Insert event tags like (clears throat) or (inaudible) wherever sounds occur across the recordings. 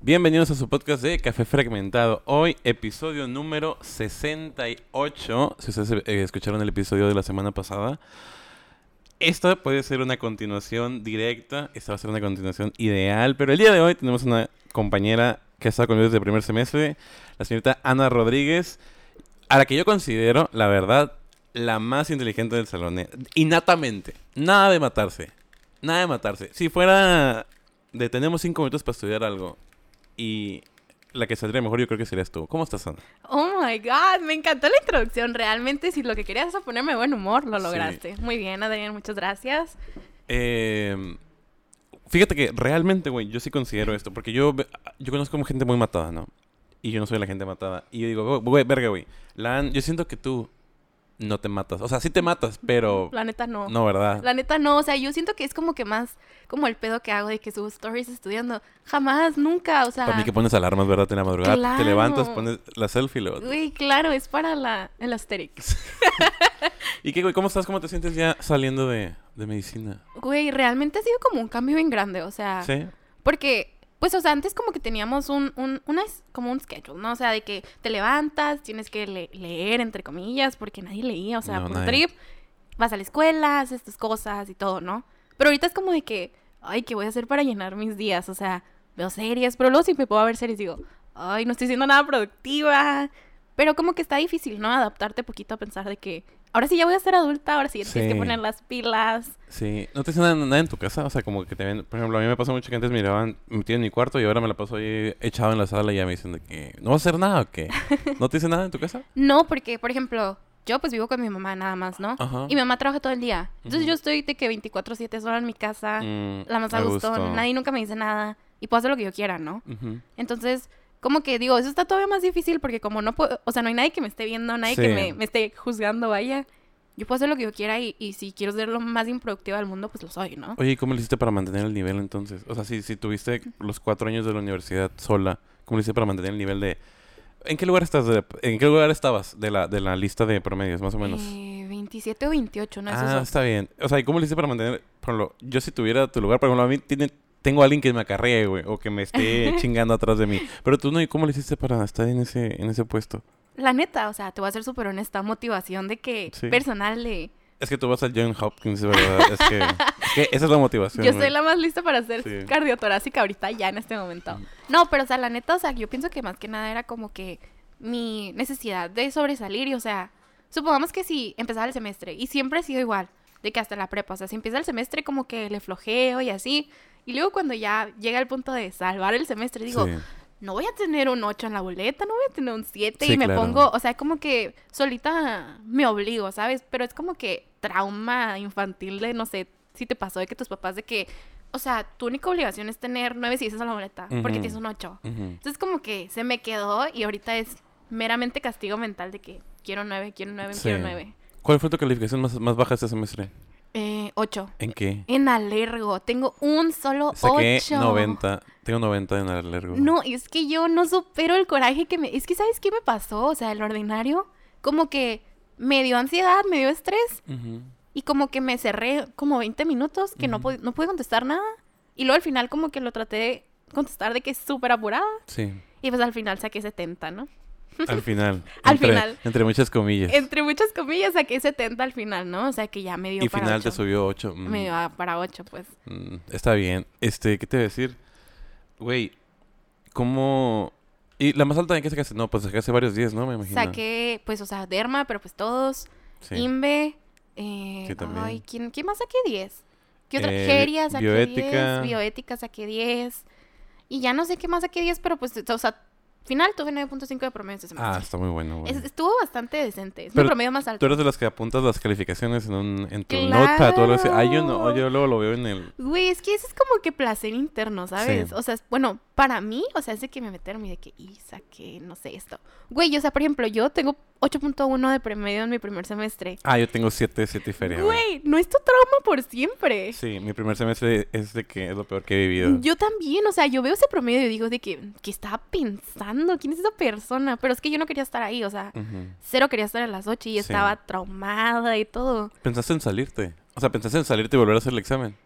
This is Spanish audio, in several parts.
Bienvenidos a su podcast de Café Fragmentado. Hoy, episodio número 68. Si ustedes eh, escucharon el episodio de la semana pasada, esta puede ser una continuación directa, esta va a ser una continuación ideal, pero el día de hoy tenemos una compañera que ha estado conmigo desde el primer semestre, la señorita Ana Rodríguez, a la que yo considero, la verdad, la más inteligente del salón. eh, Innatamente. Nada de matarse. Nada de matarse. Si fuera de tenemos cinco minutos para estudiar algo y la que saldría mejor yo creo que serías tú. ¿Cómo estás, Ana? Oh my god, me encantó la introducción. Realmente, si lo que querías era ponerme buen humor, lo Sí. lograste. Muy bien, Adrián, muchas gracias. Eh, fíjate que realmente, güey, yo sí considero esto, porque yo, yo conozco gente muy matada, ¿no? Y yo no soy la gente matada. Y yo digo, güey, verga, güey, la An- yo siento que tú no te matas. O sea, sí te matas, pero La neta no. no, ¿verdad? La neta no, o sea, yo siento que es como que más como el pedo que hago de que subo stories estudiando. Jamás, nunca, o sea. Para mí que pones alarmas, ¿verdad? En la madrugada te levantas, pones la selfie luego... Uy, claro, es para la, el Asterix. (laughs) ¿Y qué, güey? ¿Cómo estás? ¿Cómo te sientes ya saliendo de, de medicina? Güey, realmente ha sido como un cambio bien grande, o sea. ¿Sí? Porque, pues, o sea, antes como que teníamos un, un, una, como un schedule, ¿no? O sea, de que te levantas, tienes que le- leer, entre comillas, porque nadie leía, o sea, No, por nadie. trip, vas a la escuela, haces tus cosas y todo, ¿no? Pero ahorita es como de que, ay, ¿qué voy a hacer para llenar mis días? O sea, veo series, pero luego si me puedo ver series digo, ay, no estoy siendo nada productiva. Pero como que está difícil, ¿no? Adaptarte poquito a pensar de que, ahora sí ya voy a ser adulta, ahora sí te tienes Sí. que poner las pilas. Sí. ¿No te dicen nada, nada en tu casa? O sea, como que te ven... Por ejemplo, a mí me pasó mucho que antes me miraban metido en mi cuarto y ahora me la paso ahí echado en la sala y ya me dicen de que... ¿No vas a hacer nada o qué? (laughs) ¿No te dicen nada en tu casa? No, porque, por ejemplo, yo pues vivo con mi mamá nada más, ¿no? Ajá. Y mi mamá trabaja todo el día. Entonces yo estoy de que 24/7 sola en mi casa, Mm, la más a gusto, nadie nunca me dice nada y puedo hacer lo que yo quiera, ¿no? Entonces, como que digo, eso está todavía más difícil porque como no puedo, o sea, no hay nadie que me esté viendo, nadie que me, me esté juzgando, vaya. Yo puedo hacer lo que yo quiera y, y si quiero ser lo más improductiva del mundo, pues lo soy, ¿no? Oye, ¿y cómo le hiciste para mantener el nivel entonces? O sea, si, si tuviste los cuatro años de la universidad sola, ¿cómo le hiciste para mantener el nivel de... ¿En qué lugar estás? de- ¿En qué lugar estabas de la, de la lista de promedios, más o menos? Eh, 27 o 28, ¿no? Ah, dos. está bien. O sea, ¿y cómo le hiciste para mantener, por ejemplo, yo si tuviera tu lugar, por ejemplo, a mí tiene, tengo a alguien que me acarree, güey, o que me esté (laughs) chingando atrás de mí. Pero tú no, ¿y cómo le hiciste para estar en ese, en ese puesto? La neta, o sea, te voy a ser súper honesta, motivación de que Sí. personal de... Es que tú vas al John Hopkins, ¿verdad? es, que, es que esa es la motivación. Yo güey. soy la más lista para hacer Sí. cardiotorácica ahorita ya en este momento. No, pero o sea, la neta, o sea, yo pienso que más que nada era como que mi necesidad de sobresalir y o sea, supongamos que si empezaba el semestre y siempre he sido igual, de que hasta la prepa, o sea, si empieza el semestre como que le flojeo y así, y luego cuando ya llega el punto de salvar el semestre digo, Sí. no voy a tener un 8 en la boleta, no voy a tener un 7 Sí, y me claro. pongo, o sea, como que solita me obligo, ¿sabes? Pero es como que trauma infantil de, no sé, si te pasó de que tus papás de que, o sea, tu única obligación es tener 9 si en la boleta, porque Ujú. tienes un 8. Ujú. Entonces como que se me quedó y ahorita es meramente castigo mental de que quiero 9, quiero 9, Sí. quiero 9. ¿Cuál fue tu calificación más, más baja este semestre? Eh, 8. ¿En qué? En alergo, tengo un solo 8. Saqué 90. Tengo 90 en alergo. No, es que yo no supero el coraje que me... Es que, ¿sabes qué me pasó? O sea, el ordinario, como que me dio ansiedad, me dio estrés y como que me cerré como 20 minutos que no, Ujú. pu- no pude contestar nada. Y luego al final como que lo traté de contestar de que es súper apurada. Sí. Y pues al final saqué 70, ¿no? Al final. (laughs) Al Entre- final. Entre muchas comillas. Entre muchas comillas saqué 70 al final, ¿no? O sea que ya me dio y para final te 8. subió 8. Me dio para 8, pues. está bien. Este, ¿qué te iba a decir? Güey, ¿cómo...? ¿Y la más alta en qué sacaste? No, pues sacaste varios días, ¿no? Me imagino. Saqué, pues, o sea, Derma, pero pues todos. Sí. Imbe. Eh, Sí, también. Ay, ¿quién, ¿quién más saqué 10? ¿Qué otra? Eh, Geria saqué bioética. 10. Bioética saqué 10. Y ya no sé qué más saqué 10, pero pues, o sea, final tuve 9.5 de promedio este Ah, semestre. está muy bueno. Es- estuvo bastante decente. Es Pero mi promedio más Tú alto. eres de las que apuntas las calificaciones en, un, en tu notepad o algo así. Ah, yo no, yo luego lo veo en el... Güey, es que eso es como que placer interno, ¿sabes? Sí. O sea, es- bueno, para mí, o sea, es de que me meterme y de que, y saqué, no sé, esto. Güey, o sea, por ejemplo, yo tengo 8.1 de promedio en mi primer semestre. Ah, yo tengo 7, 7 y feria, güey. No es tu trauma por siempre. Sí, mi primer semestre es de que es lo peor que he vivido. Yo también, o sea, yo veo ese promedio y digo de que, ¿qué estaba pensando? ¿Quién es esa persona? Pero es que yo no quería estar ahí, o sea, cero quería estar a las 8 y Sí. estaba traumada y todo. ¿Pensaste en salirte? O sea, ¿pensaste en salirte y volver a hacer el examen?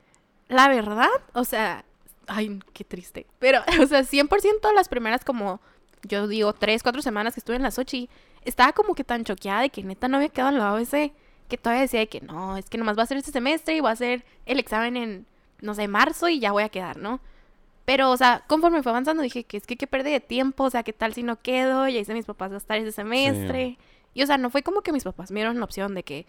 La verdad, o sea, Ay, qué triste. Pero, (laughs) o sea, 100% las primeras como, yo digo, tres, cuatro semanas que estuve en la Sochi, estaba como que tan choqueada de que neta no había quedado en la ABC, que todavía decía de que no, es que nomás va a ser este semestre y voy a hacer el examen en, no sé, marzo y ya voy a quedar, ¿no? Pero, o sea, conforme fue avanzando dije que es que qué pérdida de tiempo, o sea, qué tal si no quedo, ya hice mis papás gastar ese semestre. Y, o sea, no fue como que mis papás me dieron la opción de que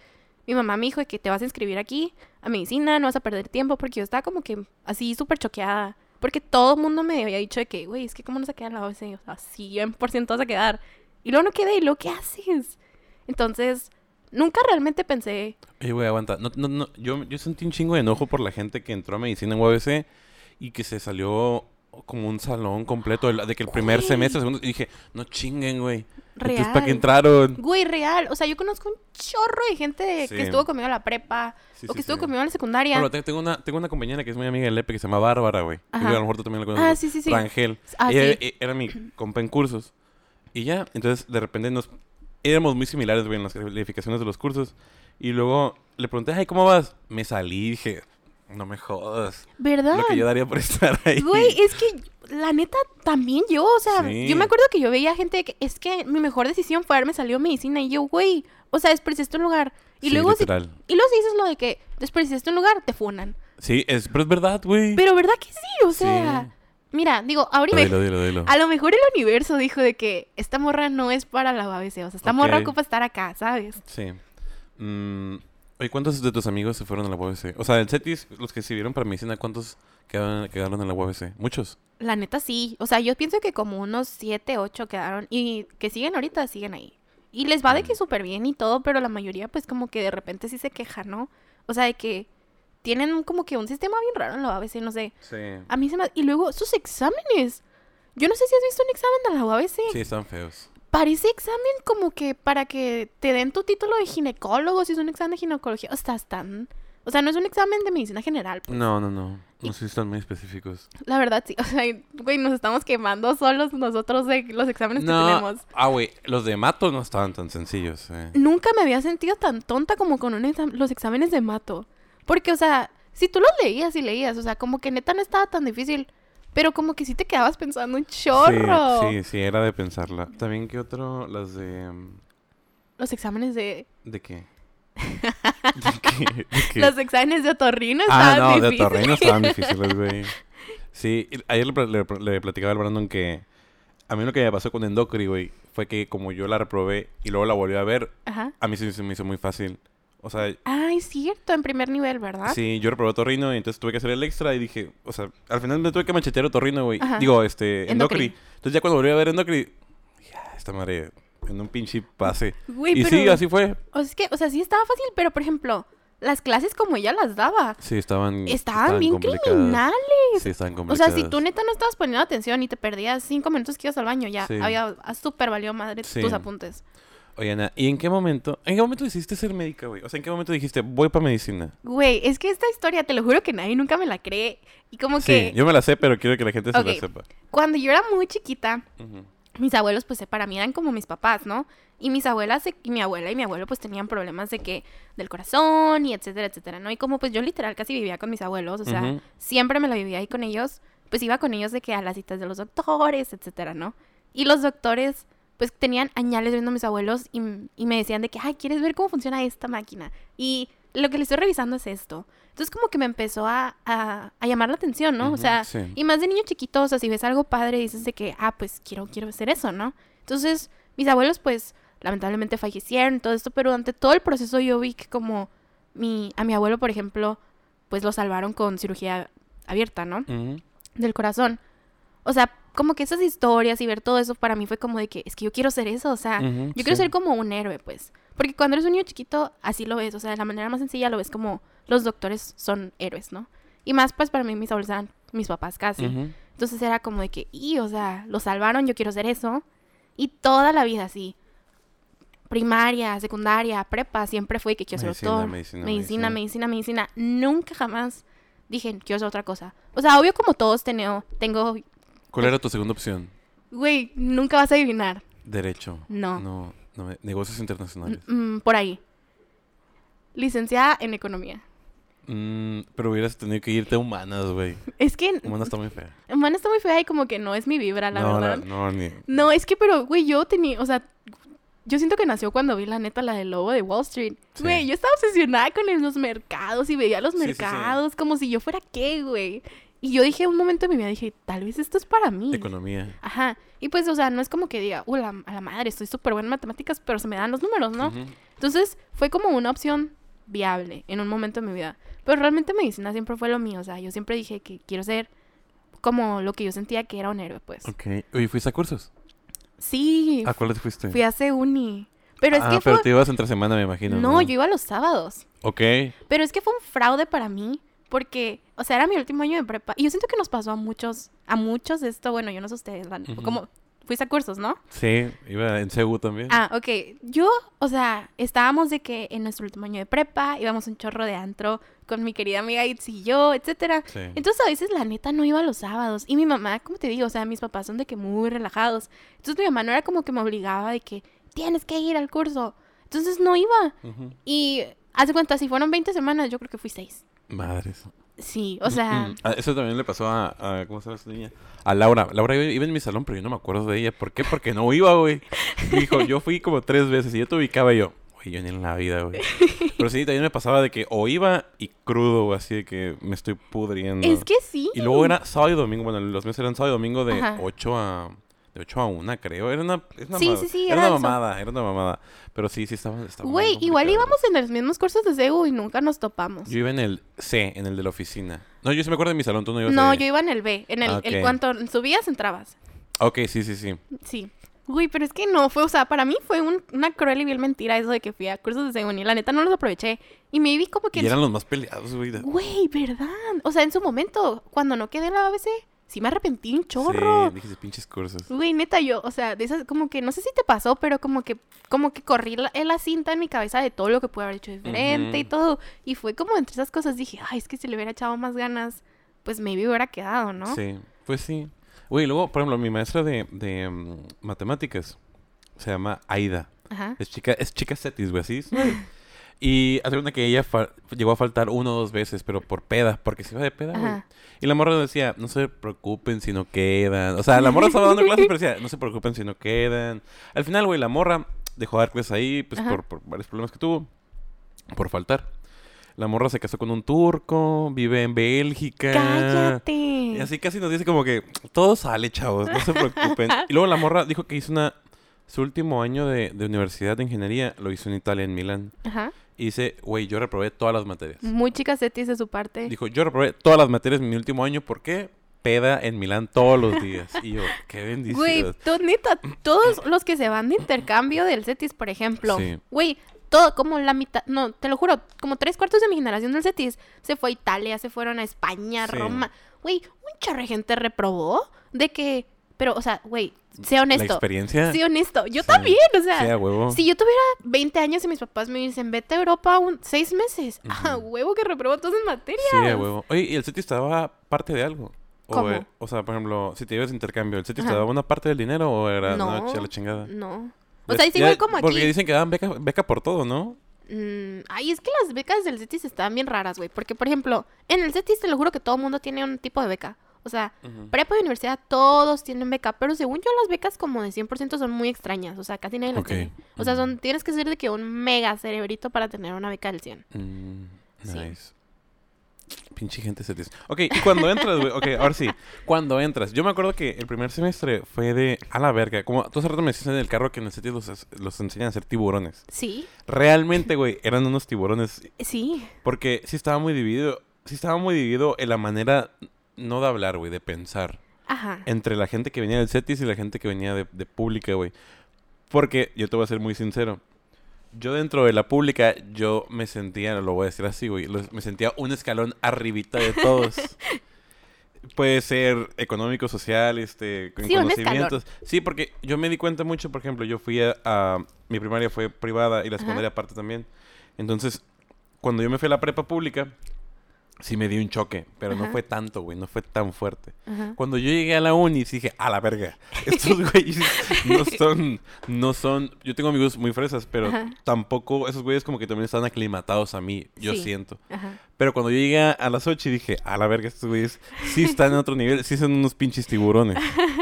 mi mamá me dijo que te vas a inscribir aquí a medicina, no vas a perder tiempo, porque yo estaba como que así súper choqueada. Porque todo el mundo me había dicho de que, güey, es que cómo no se queda en la OBC, o sea, 100% vas a quedar. Y luego no quedé, y luego, ¿qué haces? Entonces, nunca realmente pensé. Oye, güey, aguanta. No, no, no. Yo, yo sentí un chingo de enojo por la gente que entró a medicina en UABC y que se salió como un salón completo de, que el primer Güey. semestre, segundo, y dije, no chinguen, güey. Entonces, Real. ¿para qué entraron? Güey, real. O sea, yo conozco un chorro de gente Sí. que estuvo conmigo en la prepa Sí, o sí, que estuvo conmigo en la secundaria. Bueno, tengo una, tengo una compañera que es muy amiga de Lepe que se llama Bárbara, güey. Ajá. Y A lo mejor tú también la conoces. Ah, sí, sí, sí. Rangel. Ah, Ella e- era mi compa en cursos. Y ya, entonces de repente nos... Éramos muy similares, güey, en las calificaciones de los cursos. Y luego le pregunté, ay, ¿cómo vas? Me salí dije, no me jodas. ¿Verdad? Lo que yo daría por (laughs) estar ahí. Güey, es que la neta también yo, o sea, Sí. yo me acuerdo que yo veía gente que es que mi mejor decisión fue haberme salido medicina y yo, güey, o sea, desperdiciaste un lugar. Y Sí, luego si, y luego si dices lo de que desperdiciaste un lugar, te funan. Sí, es, pero es verdad, güey. Pero ¿verdad que sí? O sea, Sí. mira, digo, ahorita Dilo, dilo, dilo. a lo mejor el universo dijo de que esta morra no es para la ABC, o sea, esta morra ocupa estar acá, ¿sabes? Sí. Mm, oye, ¿cuántos de tus amigos se fueron a la UABC? O sea, el CETIS, los que sirvieron para medicina, ¿cuántos quedaron, quedaron en la UABC? ¿Muchos? La neta sí. O sea, yo pienso que como unos 7, 8 quedaron. Y que siguen ahorita, siguen ahí. Y les va de que súper bien y todo, pero la mayoría pues como que de repente sí se queja, ¿no? O sea, de que tienen como que un sistema bien raro en la UABC, no sé. Sí. A mí se me... Y luego sus exámenes. Yo no sé si has visto un examen de la UABC. Sí, están feos. Parece examen como que para que te den tu título de ginecólogo, si es un examen de ginecología. O sea, están... O sea, no es un examen de medicina general. pues. No, no, no. No sé si están muy específicos. La verdad, sí. (laughs) O sea, güey, nos estamos quemando solos nosotros de los exámenes que tenemos. Ah, güey. Los de Mato no estaban tan sencillos. eh. Nunca me había sentido tan tonta como con un exam- los exámenes de mato. Porque, o sea, si tú los leías y leías, o sea, como que neta no estaba tan difícil. Pero como que sí te quedabas pensando un chorro. Sí, sí, sí, era de pensarla. También, ¿qué otro? Las de... mm, Los exámenes de... ¿De qué? (laughs) ¿De qué? ¿De qué? Los exámenes de otorrino Ah, estaban no, de. Torreino estaban difíciles, güey. (laughs) Sí, ayer le, pl- le- le platicaba al Brandon que a mí lo que me pasó con Endocri, güey, fue que como yo la reprobé y luego la volví a ver, Ajá. a mí se me hizo muy fácil. O sea, Ay, es cierto, en primer nivel, ¿verdad? sí, yo reprobé Torrino y entonces tuve que hacer el extra y dije, o sea, al final me tuve que machetear Torrino, güey. Digo, este, Endocri. Endocri. Entonces ya cuando volví a ver Endocri, ya, esta madre en un pinche pase. Güey, y pero... sí, así fue. O sea, es que, o sea, sí estaba fácil, pero por ejemplo, las clases como ella las daba, Sí, estaban estaban bien criminales. Sí, estaban O complicadas. sea, si tú neta no estabas poniendo atención y te perdías cinco minutos que ibas al baño, ya Sí. había ah, súper valió madre Sí. tus apuntes. Oye, Ana, ¿y en qué momento? ¿En qué momento decidiste ser médica, güey? O sea, ¿en qué momento dijiste, voy para medicina? Güey, es que esta historia, te lo juro que nadie nunca me la cree. Y como que Sí, yo me la sé, pero quiero que la gente se la sepa. cuando yo era muy chiquita, mis abuelos, pues para mí eran como mis papás, ¿no? Y mis abuelas, y mi abuela y mi abuelo, pues tenían problemas de que, del corazón y etcétera, etcétera, ¿no? Y como pues yo literal casi vivía con mis abuelos, o sea, siempre me la vivía ahí con ellos, pues iba con ellos de que a las citas de los doctores, etcétera, ¿no? Y los doctores, pues tenían añales viendo a mis abuelos y, y me decían de que, ay, ¿quieres ver cómo funciona esta máquina? Y lo que le estoy revisando es esto. Entonces como que me empezó a, a, a llamar la atención, ¿no? O sea, sí. y más de niño chiquito, o sea, si ves algo padre, dices de que, ah, pues quiero, quiero hacer eso, ¿no? Entonces, mis abuelos, pues, lamentablemente fallecieron y todo esto, pero durante todo el proceso yo vi que como mi, a mi abuelo, por ejemplo, pues lo salvaron con cirugía abierta, ¿no? Del corazón. O sea, como que esas historias y ver todo eso para mí fue como de que, es que yo quiero ser eso, o sea, yo quiero sí. ser como un héroe, pues. Porque cuando eres un niño chiquito, así lo ves, o sea, de la manera más sencilla lo ves como los doctores son héroes, ¿no? Y más, pues, para mí mis abuelos eran mis papás casi. Entonces era como de que, y, o sea, lo salvaron, yo quiero ser eso. Y toda la vida así. Primaria, secundaria, prepa, siempre fue que quiero ser doctor. medicina, medicina, medicina. medicina, medicina. Nunca jamás dije, quiero ser otra cosa. O sea, obvio como todos tengo, tengo, ¿Cuál era tu segunda opción? güey, nunca vas a adivinar. Derecho. No. No, no, negocios internacionales. Mm, mm, por ahí. Licenciada en economía. Mm, pero hubieras tenido que irte a humanas, güey. Es que Humanas está muy fea. Humana está muy fea y como que no es mi vibra, la no, verdad. no, ni. No, es que, pero, güey, yo tenía, o sea, yo siento que nació cuando vi la neta la del lobo de Wall Street. Sí. Güey, yo estaba obsesionada con los mercados y veía los Sí, sí, sí. mercados como si yo fuera qué, güey. Y yo dije, un momento de mi vida, dije, tal vez esto es para mí. Economía. Ajá. Y pues, o sea, no es como que diga, uh, la, a la madre, estoy súper buena en matemáticas, pero se me dan los números, ¿no? Entonces, fue como una opción viable en un momento de mi vida. Pero realmente medicina siempre fue lo mío. O sea, yo siempre dije que quiero ser como lo que yo sentía que era un héroe, pues. Ok. Oye, ¿fuiste a cursos? Sí, ¿A cuáles fuiste? fui a hace uni. Pero es ah, que pero fue... te ibas entre semana, me imagino. No, yo iba los sábados. Ok. Pero es que fue un fraude para mí. Porque, o sea, era mi último año de prepa. Y yo siento que nos pasó a muchos, a muchos de esto. Bueno, yo no sé ustedes, Ujú. como fuiste a cursos, ¿no? Sí, iba en CEU también. Ah, ok. Yo, o sea, estábamos de que en nuestro último año de prepa íbamos un chorro de antro con mi querida amiga Itzy y yo, etcétera. Sí. Entonces a veces la neta no iba los sábados. Y mi mamá, como te digo, o sea, mis papás son de que muy relajados. Entonces mi mamá no era como que me obligaba de que tienes que ir al curso. Entonces no iba. Ujú. Y hace cuenta, si fueron 20 semanas, yo creo que fui 6. Madres. Sí, o sea, Mm, ah, eso también le pasó a, a- ¿cómo se llama esta niña? A Laura. Laura iba, iba en mi salón, pero yo no me acuerdo de ella. ¿Por qué? Porque no iba, güey. Dijo, yo fui como tres veces y yo te ubicaba y yo, güey, yo ni en la vida, güey. Pero sí, también me pasaba de que o iba y crudo, güey, así de que me estoy pudriendo. es que sí. Y luego era sábado y domingo, bueno, los meses eran sábado y domingo de Ajá. 8 a... De 8 a 1, creo. Era una, es una Sí, ma- sí, sí, Era, era una mamada, era una mamada. Pero sí, sí, muy Güey, igual íbamos en los mismos cursos de CEU y nunca nos topamos. Yo iba en el C, en el de la oficina. No, yo sí me acuerdo de mi salón, tú no ibas No, ahí. yo iba en el B. En el, Ah, el ok. cuanto subías, entrabas. Ok, sí, sí, sí. Sí. Uy, pero es que no, fue, o sea, para mí fue un- una cruel y vil mentira eso de que fui a cursos de según y la neta no los aproveché. Y me vi como que... Y eran los más peleados, güey. Güey, ¿verdad? O sea, en su momento, cuando no quedé en la ABC, sí me arrepentí un chorro. Sí, dijiste pinches cursos. Güey, neta, yo, o sea, de esas, como que, no sé si te pasó, pero como que, como que corrí la, la cinta en mi cabeza de todo lo que pude haber hecho diferente y todo. Y fue como entre esas cosas dije, ay, es que si le hubiera echado más ganas, pues maybe hubiera quedado, ¿no? Sí, pues sí. Güey, luego, por ejemplo, mi maestra de, de mm, matemáticas se llama Aida. Ajá. Es chica, es chica Cetis, güey, así. (laughs) Y hace una que ella llegó a faltar una o dos veces, pero por peda, porque se iba de peda, güey. Y la morra decía, no se preocupen si no quedan. O sea, la morra estaba dando clases, pero decía, no se preocupen si no quedan. Al final, güey, la morra dejó de dar clases ahí, pues por varios problemas que tuvo, por faltar. La morra se casó con un turco, vive en Bélgica. Cállate. Y así casi nos dice como que todo sale, chavos, no se preocupen. (laughs) y luego la morra dijo que hizo una... Su último año de, de universidad de ingeniería lo hizo en Italia, en Milán. Ajá. Y dice, güey, yo reprobé todas las materias. Muy chica Cetis de su parte. Dijo, yo reprobé todas las materias en mi último año. ¿Por qué? Peda en Milán todos los días. Y yo, qué bendición. Güey, neta, todos los que se van de intercambio del CETIS, por ejemplo. Sí. Güey, todo, como la mitad, no, te lo juro, como tres cuartos de mi generación del CETIS se fue a Italia, se fueron a España, Sí. Roma. Güey, un chorro de gente reprobó de que, pero, o sea, güey, sé La honesto. experiencia. Sé honesto. Yo Sí. también, o sea. Sí, a huevo. Si yo tuviera 20 años y mis papás me dicen, vete a Europa un seis meses, a Ujú. huevo que reprobó todas las materias. Sí, a huevo. Oye, ¿y el CETI estaba parte de algo? O, ¿Cómo? eh, o sea, por ejemplo, si te ibas de intercambio, ¿el CETI te daba una parte del dinero o era No. no, la chingada? No. O sea, es igual como aquí. Porque dicen que daban beca, beca por todo, ¿no? Mm, ay, es que las becas del CETIS están bien raras, güey. Porque, por ejemplo, en el CETIS te lo juro que todo el mundo tiene un tipo de beca. O sea, prepa y universidad, todos tienen beca. Pero según yo, las becas como de 100% son muy extrañas. O sea, casi nadie las Ok. tiene. O sea, son, tienes que ser de que un mega cerebrito para tener una beca del 100. Mm, Sí. nice. Pinche gente CETIS. Ok, y cuando entras, güey. Ok, ahora sí. Cuando entras. Yo me acuerdo que el primer semestre fue de a la verga. Como tú hace rato me decías en el carro que en el CETIS los, los enseñan a hacer tiburones. Sí, Realmente, güey, eran unos tiburones. sí. Porque sí estaba muy dividido. Sí estaba muy dividido en la manera, no de hablar, güey, de pensar. Ajá. Entre la gente que venía del CETIS y la gente que venía de, de pública, güey. Porque, yo te voy a ser muy sincero. Yo dentro de la pública, yo me sentía, lo voy a decir así, güey, me sentía un escalón arribita de todos. (laughs) Puede ser económico, social, este, con Sí, conocimientos. Sí, porque yo me di cuenta mucho, por ejemplo, yo fui a, a- mi primaria fue privada y la Ajá. secundaria aparte también. Entonces, cuando yo me fui a la prepa pública, sí me di un choque, pero no fue tanto, güey, no fue tan fuerte. Ajá. Cuando yo llegué a la uni, dije, a la verga, (laughs) estos güeyes no son, no son, yo tengo amigos muy fresas, pero Ajá. tampoco, esos güeyes como que también están aclimatados a mí, yo Sí. siento. Pero cuando yo llegué a las 8 dije, a la verga, estos güeyes sí están en otro nivel, sí son unos pinches tiburones. (laughs)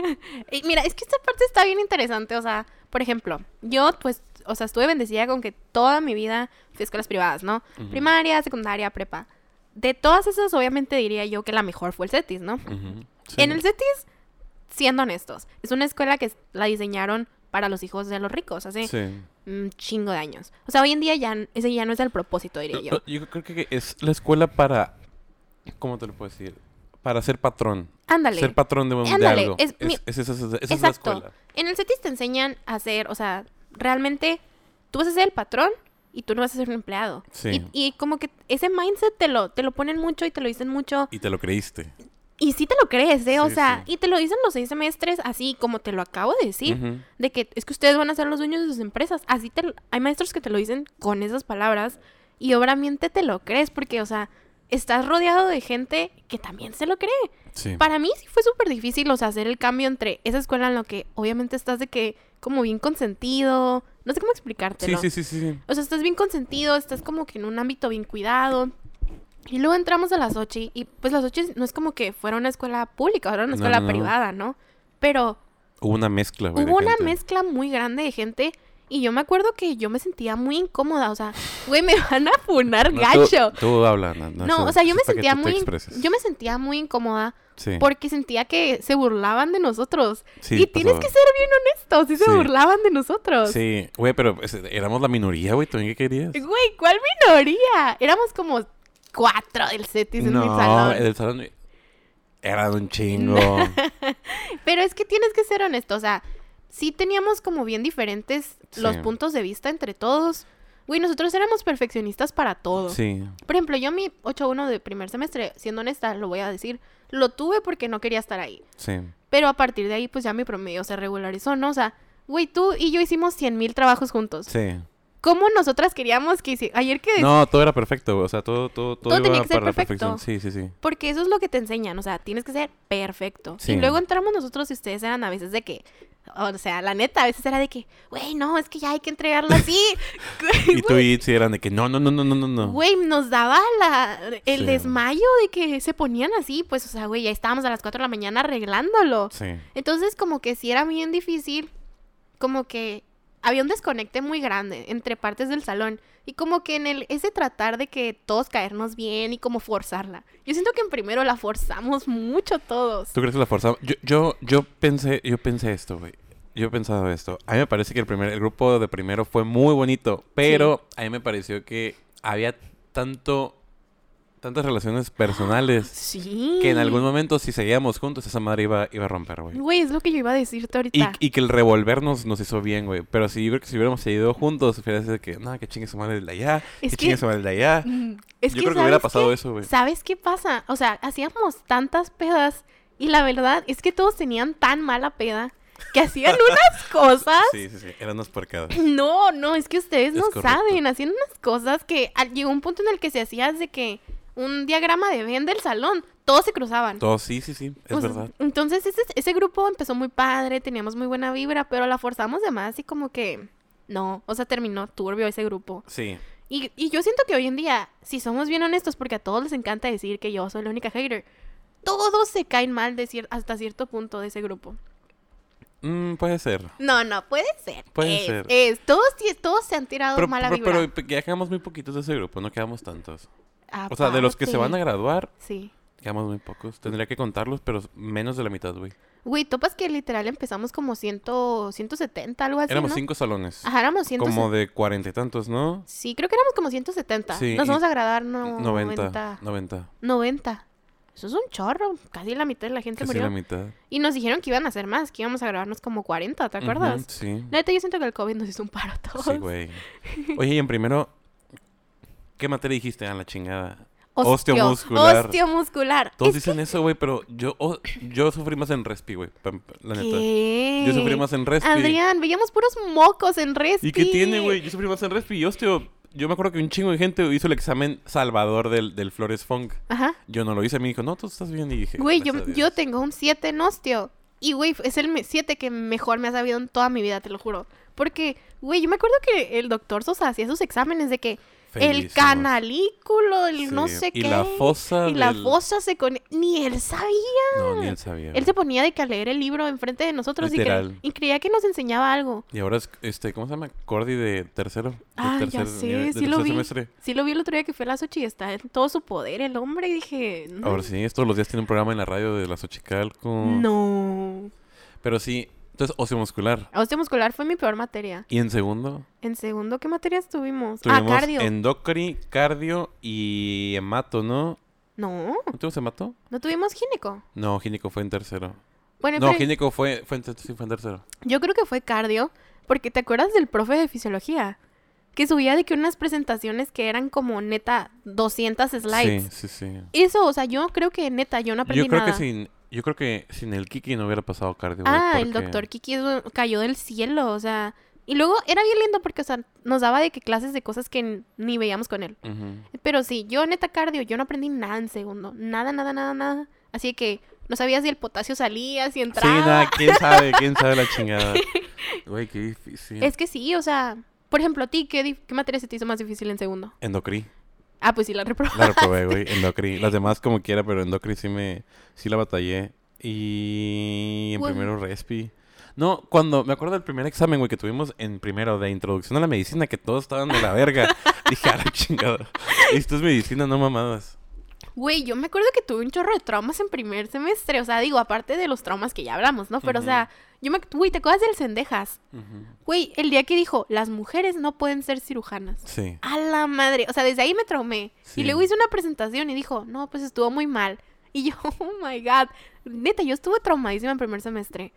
Y mira, es que esta parte está bien interesante. O sea, por ejemplo, yo, pues, o sea, estuve bendecida con que toda mi vida fui a escuelas privadas, ¿no? Primaria, secundaria, prepa. De todas esas, obviamente diría yo que la mejor fue el CETIS, ¿no? Sí. En el CETIS, siendo honestos, es una escuela que la diseñaron para los hijos de los ricos, Sí. un chingo de años. O sea, hoy en día ya ese ya no es el propósito, diría yo. Yo creo que es la escuela para, ¿cómo te lo puedo decir? Para ser patrón. Ándale. Ser patrón de, de Ándale, algo. es mi- es- la escuela. En el CETIS te enseñan a hacer, o sea, realmente tú vas a ser el patrón y tú no vas a ser un empleado. Sí. Y, y como que ese mindset te lo, te lo ponen mucho y te lo dicen mucho. Y te lo creíste. Y sí te lo crees, ¿eh? o sea, sí. y te lo dicen los seis semestres así como te lo acabo de decir. De que es que ustedes van a ser los dueños de sus empresas. Así te lo- hay maestros que te lo dicen con esas palabras y obviamente te lo crees porque, o sea, estás rodeado de gente que también se lo cree. Sí. Para mí sí fue súper difícil, o sea, hacer el cambio entre esa escuela en la que obviamente estás de que como bien consentido, no sé cómo Sí, explicártelo. sí, sí, sí, sí. O sea, estás bien consentido, estás como que en un ámbito bien cuidado. Y luego entramos a las Ochi y pues las Ochi no es como que fuera una escuela pública, era una escuela no, no. privada, ¿no? Pero Hubo una mezcla, güey. hubo una gente. mezcla muy grande de gente y yo me acuerdo que yo me sentía muy incómoda, o sea, güey, me (laughs) van a funar No, tú- gacho. Tú, habla, no, no, No, o sea, yo me sentía tú muy yo me sentía muy incómoda Sí. porque sentía que se burlaban de nosotros. Sí, y tienes que ser bien honesto, sí se burlaban de nosotros. Sí, güey, pero pues, éramos la minoría, güey. ¿Tú en qué querías? Güey, ¿cuál minoría? Éramos como cuatro del CETIS en mi no, salón. el salón era un chingo. (laughs) Pero es que tienes que ser honesto, o sea, sí teníamos como bien diferentes los puntos de vista entre todos. Güey, nosotros éramos perfeccionistas para todo. sí. Por ejemplo, yo mi 8-1 de primer semestre, siendo honesta, lo voy a decir, lo tuve porque no quería estar ahí. Sí. Pero a partir de ahí, pues ya mi promedio se regularizó, ¿no? O sea, güey, tú y yo hicimos 100 mil trabajos juntos. Sí. ¿Cómo nosotras queríamos que hiciera? Ayer que... No, todo era perfecto. O sea, todo, todo, todo, Todo iba tenía que ser para la perfecto. perfección. Sí, sí, sí. Porque eso es lo que te enseñan, o sea, tienes que ser perfecto. Sí. Y luego entramos nosotros y ustedes eran a veces de que, o sea, la neta, a veces era de que, güey, no, es que ya hay que entregarlo así. (laughs) Y tú y Itzy eran de que no, no, no, no, no, no, no. Güey, nos daba la, el Sí. desmayo de que se ponían así, pues, o sea, güey, ya estábamos a las 4 de la mañana arreglándolo. Sí. Entonces, como que sí era bien difícil, como que había un desconecte muy grande entre partes del salón. Y como que en el ese tratar de que todos caernos bien y como forzarla. Yo siento que en primero la forzamos mucho todos. ¿Tú crees que la forzamos? Yo, yo, yo pensé, yo pensé esto, güey. Yo he pensado esto. A mí me parece que el primer, el grupo de primero fue muy bonito, pero a mí me pareció que había tanto, tantas relaciones personales Sí. que en algún momento si seguíamos juntos esa madre iba, iba a romper, güey. Güey, es lo que yo iba a decirte Y, ahorita. y que el revolvernos nos hizo bien, güey. Pero si yo creo que si hubiéramos seguido juntos, hubiera sido que, no, que chingue su madre el de allá, Es que que- chingue su madre el de allá. Mm, es yo creo que hubiera ¿sabes pasado qué? eso, güey. ¿Sabes qué pasa? O sea, hacíamos tantas pedas y la verdad es que todos tenían tan mala peda que hacían (laughs) unas cosas. Sí, sí, sí. Eran unas porcadas. (clears throat) No, no, es que ustedes Es no correcto. saben. Hacían unas cosas que llegó un punto en el que se hacía de que un diagrama de Venn del salón, todos se cruzaban. Todo, sí, sí, sí. Es O sea, verdad. Entonces ese, ese grupo empezó muy padre, teníamos muy buena vibra, pero la forzamos de más y como que no, o sea, terminó turbio ese grupo. Sí. Y, y yo siento que hoy en día, si somos bien honestos, porque a todos les encanta decir que yo soy la única hater, todos se caen mal de cier- hasta cierto punto de ese grupo. Mm, puede ser. No, no, puede ser. Puede es, ser. es. Todos, todos se han tirado Pero, mala pero, vibra. pero ya quedamos muy poquitos de ese grupo, no quedamos tantos. O sea, de los que se van a graduar, Sí. quedamos muy pocos. Tendría que contarlos, pero menos de la mitad, güey. Güey, topas que literal empezamos como ciento, 170, algo así, Éramos ¿no? cinco salones. Ajá, éramos 170. Como de cuarenta y tantos, ¿no? Sí, creo que éramos como 170. Sí, Nos vamos a graduar no, 90. 90. 90. 90. Eso es un chorro. Casi la mitad de la gente Casi murió. la mitad. Y nos dijeron que iban a hacer más, que íbamos a graduarnos como 40, ¿te acuerdas? Ujú, sí. Neta, yo siento que el COVID nos hizo un paro a todos. Sí, güey. Oye, y en primero, ¿qué materia dijiste? Ah, la chingada. Osteo- Osteomuscular. Osteomuscular. Todos Es que- dicen eso, güey, pero yo, oh, yo sufrí más en respi, güey. La neta. ¿Qué? Yo sufrí más en respi. Adrián, veíamos puros mocos en respi. ¿Y qué tiene, güey? Yo sufrí más en respi y osteo. yo me acuerdo que un chingo de gente hizo el examen Salvador del, del Flores Funk. Ajá. Yo no lo hice, me dijo, no, tú estás bien. Y dije, Güey, yo, "Gracias a yo Dios". tengo un 7 en osteo. Y, güey, es el 7 que mejor me ha sabido en toda mi vida, te lo juro. Porque, güey, yo me acuerdo que el doctor Sosa hacía sus exámenes de que el canalículo, el no sé y qué. la fosa Y la fosa se con... Ni él sabía. No, ni él sabía. Él se ponía de que a leer el libro enfrente de nosotros y, creía que nos enseñaba algo. Y ahora es, este, ¿cómo se llama? Cordy de tercero. Ah, ya tercer sé, nivel- de sí lo vi. semestre. Sí lo vi el otro día que fue a la Sochi y está en todo su poder el hombre y dije... No. Ahora sí, todos los días tiene un programa en la radio de la Xochicalco. No. Pero sí, entonces, ocio muscular. Osteo muscular fue mi peor materia. Y en segundo, En segundo, ¿qué materias tuvimos? tuvimos ah, cardio. endocri, cardio y hemato, ¿no? No, ¿No tuvimos hemato? no tuvimos gineco. No, gínico fue en tercero. Bueno, No, pero gínico fue, fue, en, ter- sí, fue en tercero. yo creo que fue cardio, porque ¿te acuerdas del profe de fisiología? Que subía de que unas presentaciones que eran como neta 200 slides. Sí, sí, sí. Eso, o sea, yo creo que neta, yo no aprendí Yo creo nada. que sin, yo creo que sin el Kiki no hubiera pasado cardio. Ah, el doctor Kiki cayó del cielo, o sea. Y luego era bien lindo porque, o sea, nos daba de que clases de cosas que ni veíamos con él. Pero sí, yo neta cardio, yo no aprendí nada en segundo. Nada, nada, nada, nada. Así que no sabía si el potasio salía, si Sí, entraba. nada, quién sabe, (laughs) quién sabe la chingada. (laughs) Güey, qué difícil. Es que sí, o sea, por ejemplo, a ti, ¿qué, qué materia se te hizo más difícil en segundo? Endocri. Ah, pues sí, la reprobé. La reprobé, güey, (laughs) Endocri. Las demás como quiera, pero Endocri sí me... Sí la batallé. Y en Güey. primero Respi. No, cuando... Me acuerdo del primer examen, güey, que tuvimos en primero de introducción a la medicina, que todos estaban de la verga. (laughs) Dije, a la chingada. Esto es medicina, no mamadas. Güey, yo me acuerdo que tuve un chorro de traumas en primer semestre. O sea, digo, aparte de los traumas que ya hablamos, ¿no? Pero, o sea, yo me... Güey, ¿te acuerdas del Cendejas? Güey, el día que dijo, las mujeres no pueden ser cirujanas. Sí. A la madre. O sea, desde ahí me traumé. Sí. Y luego hice una presentación y dijo, no, pues estuvo muy mal. Y yo, (laughs) oh my god. Neta, yo estuve traumadísima en primer semestre.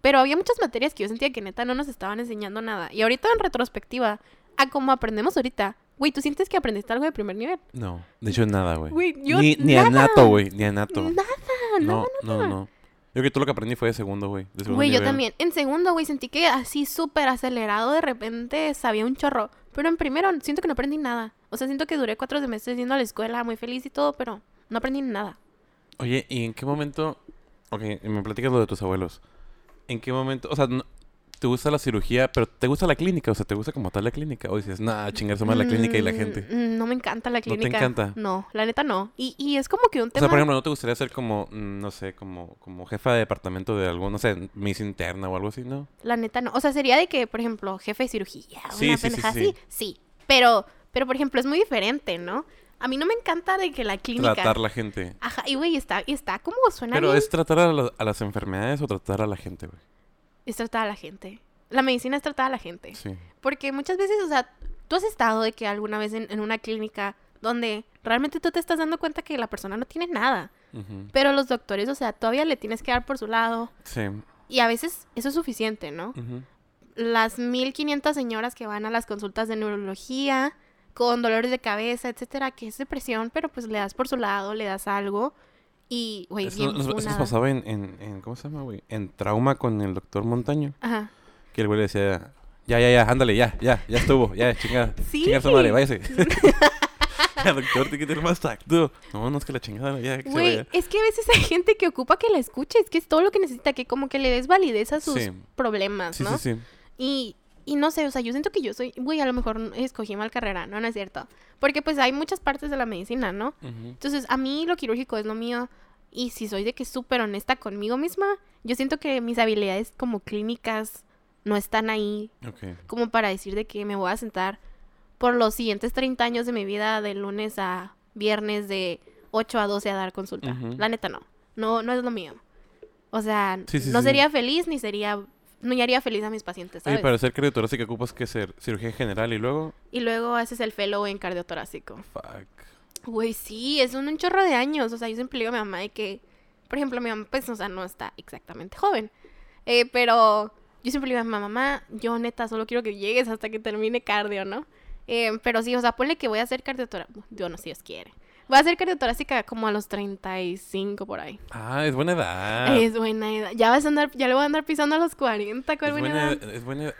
Pero había muchas materias que yo sentía que neta no nos estaban enseñando nada. Y ahorita en retrospectiva, a como aprendemos ahorita, güey, ¿tú sientes que aprendiste algo de primer nivel? No, de hecho nada, güey. Ni, ni nada. anato, güey, ni anato. Nada, No, nada, no, no. Yo creo que todo lo que aprendí fue de segundo, güey. Güey, yo también. En segundo, güey, sentí que así súper acelerado de repente sabía un chorro. Pero en primero siento que no aprendí nada. O sea, siento que duré cuatro semestres yendo a la escuela muy feliz y todo, pero no aprendí nada. Oye, ¿y en qué momento? Ok, me platicas lo de tus abuelos. ¿En qué momento? O sea, no- ¿te gusta la cirugía, pero te gusta la clínica? O sea, ¿te gusta como tal la clínica? O dices, nah, chingarse más la clínica y la Mm, gente. mm, No me encanta la te clínica. encanta? No, la neta no. Y, y es como que un O tema... sea, por ejemplo, ¿no te gustaría ser como, mm, no sé, como, como jefa de departamento de algún, no sé, Miss Interna o algo así, no? La neta no. O sea, sería de que, por ejemplo, jefe de cirugía, Sí, una sí, sí, así. Sí. Pero, pero, por ejemplo, es muy diferente, ¿no? A mí no me encanta de que la clínica... Tratar la gente. Ajá, y güey, está, está como suena Pero bien. ¿es tratar a, la- a las enfermedades o tratar a la gente, güey? Es tratar a la gente. La medicina es tratar a la gente. Sí. Porque muchas veces, o sea, tú has estado de que alguna vez en, en una clínica donde realmente tú te estás dando cuenta que la persona no tiene nada. Pero los doctores, o sea, todavía le tienes que dar por su lado. Sí. Y a veces eso es suficiente, ¿no? Ujú. Las 1500 señoras que van a las consultas de neurología con dolores de cabeza, etcétera, que es depresión, pero pues le das por su lado, le das algo. Y, güey, Eso bien nos, eso nos funada. pasaba en, en, en- ¿cómo se llama, güey? En trauma con el doctor Montaño. Ajá. Que el güey le decía, ya, ya, ya, ándale, ya, ya, ya estuvo, ya, chingada. Sí. Chingar su madre, váyase. ya, (laughs) doctor, te que tener más tacto. No, no es que la chingada, ya, Güey, es que a veces hay gente que ocupa que la escuches, que es todo lo que necesita, que como que le des validez a sus Sí. problemas, Sí, ¿no? sí, sí. Y, y no sé, o sea, yo siento que yo soy, güey, a lo mejor escogí mal carrera, no, no es cierto. Porque pues hay muchas partes de la medicina, ¿no? Entonces, a mí lo quirúrgico es lo mío. Y si soy de que súper honesta conmigo misma, yo siento que mis habilidades como clínicas no están ahí Ok. como para decir de que me voy a sentar por los siguientes 30 años de mi vida, de lunes a viernes, de 8 a 12 a dar consulta. La neta no. No, no es lo mío. O sea, Sí, sí, no sí. sería feliz ni sería... No haría feliz a mis pacientes, ¿sabes? para ser cardiotorácica ocupas que ser cirugía general y luego... Y luego haces el fellow en cardiotorácico. Fuck. Güey, sí, es un, un chorro de años. O sea, yo siempre le digo a mi mamá de que, por ejemplo, mi mamá, pues, o sea, no está exactamente joven. Eh, pero yo siempre le digo a mi mamá, mamá, yo neta solo quiero que llegues hasta que termine cardio, ¿no? Eh, pero sí, o sea, ponle que voy a hacer cardiotorácica. Yo no si Dios quiere. Voy a hacer cardiotorácica como a los 35 por ahí. Ah, es buena edad. Es buena edad. Ya vas a andar, ya le voy a andar pisando a los 40, ¿cuál es buena, buena, edad? es buena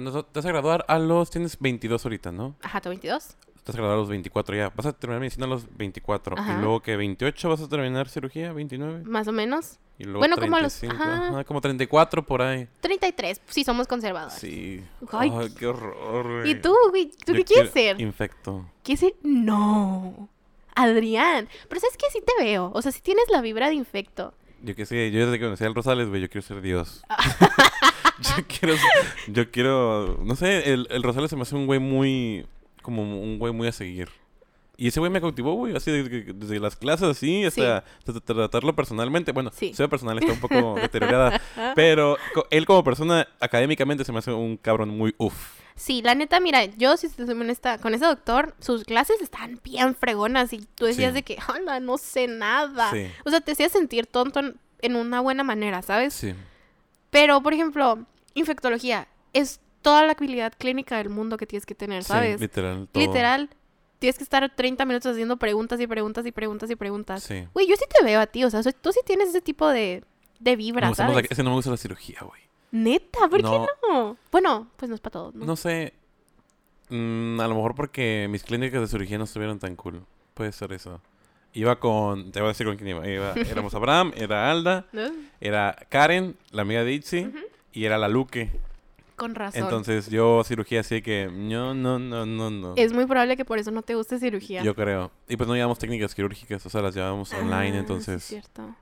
no- te vas a graduar a los... Tienes 22 ahorita, ¿no? Ajá, ¿tú 22? Te vas a graduar a los 24 ya. Vas a terminar medicina a los 24. Ajá. Y luego que 28 vas a terminar cirugía, 29. Más o menos. Y luego Bueno, como a los- 35. ajá. Como 34 por ahí. 33, sí, somos conservadores. Sí. Ay. Ay, qué horror, güey. ¿Y tú, güey? ¿Tú Yo qué quieres ser? Infecto. ¿Qué ser? No. Adrián. Pero sabes que sí te veo. O sea, sí tienes la vibra de infecto. Yo que sé, yo desde que conocí al Rosales, güey, yo quiero ser Dios. (laughs) Yo quiero, yo quiero, no sé, el, el Rosales se me hace un güey muy, como un güey muy a seguir. Y ese güey me cautivó, güey, así desde, desde las clases, así, hasta, hasta tratarlo personalmente. Bueno, Sí. su personal está un poco (laughs) deteriorada, pero co- él como persona, académicamente, se me hace un cabrón muy uff. Sí, la neta, mira, yo si te soy honesta, con ese doctor, sus clases estaban bien fregonas y tú decías Sí. de que, ¡hala, no sé nada! Sí. O sea, te hacía sentir tonto en, una buena manera, ¿sabes? Sí. Pero, por ejemplo, infectología es toda la habilidad clínica del mundo que tienes que tener, ¿sabes? Sí, literal. todo. Literal, tienes que estar 30 minutos haciendo preguntas y preguntas y preguntas y preguntas. Sí. Güey, yo sí te veo a ti, o sea, tú sí tienes ese tipo de, de vibra, más ¿sabes? la- ese no me gusta la cirugía, güey. Neta, ¿por No. qué no? Bueno, pues no es para todos, ¿no? No sé. mm, a lo mejor porque mis clínicas de cirugía no estuvieron tan cool. Puede ser eso. Iba con. Te voy a decir con quién iba. Iba- (laughs) éramos Abraham, era Alda, ¿No? era Karen, la amiga de Itzy, y era la Luque. Con razón. Entonces yo cirugía así que. No, no, no, no, no. es muy probable que por eso no te guste cirugía. Yo creo. Y pues no llevamos técnicas quirúrgicas, o sea, las llevamos online, Ah, es entonces. cierto.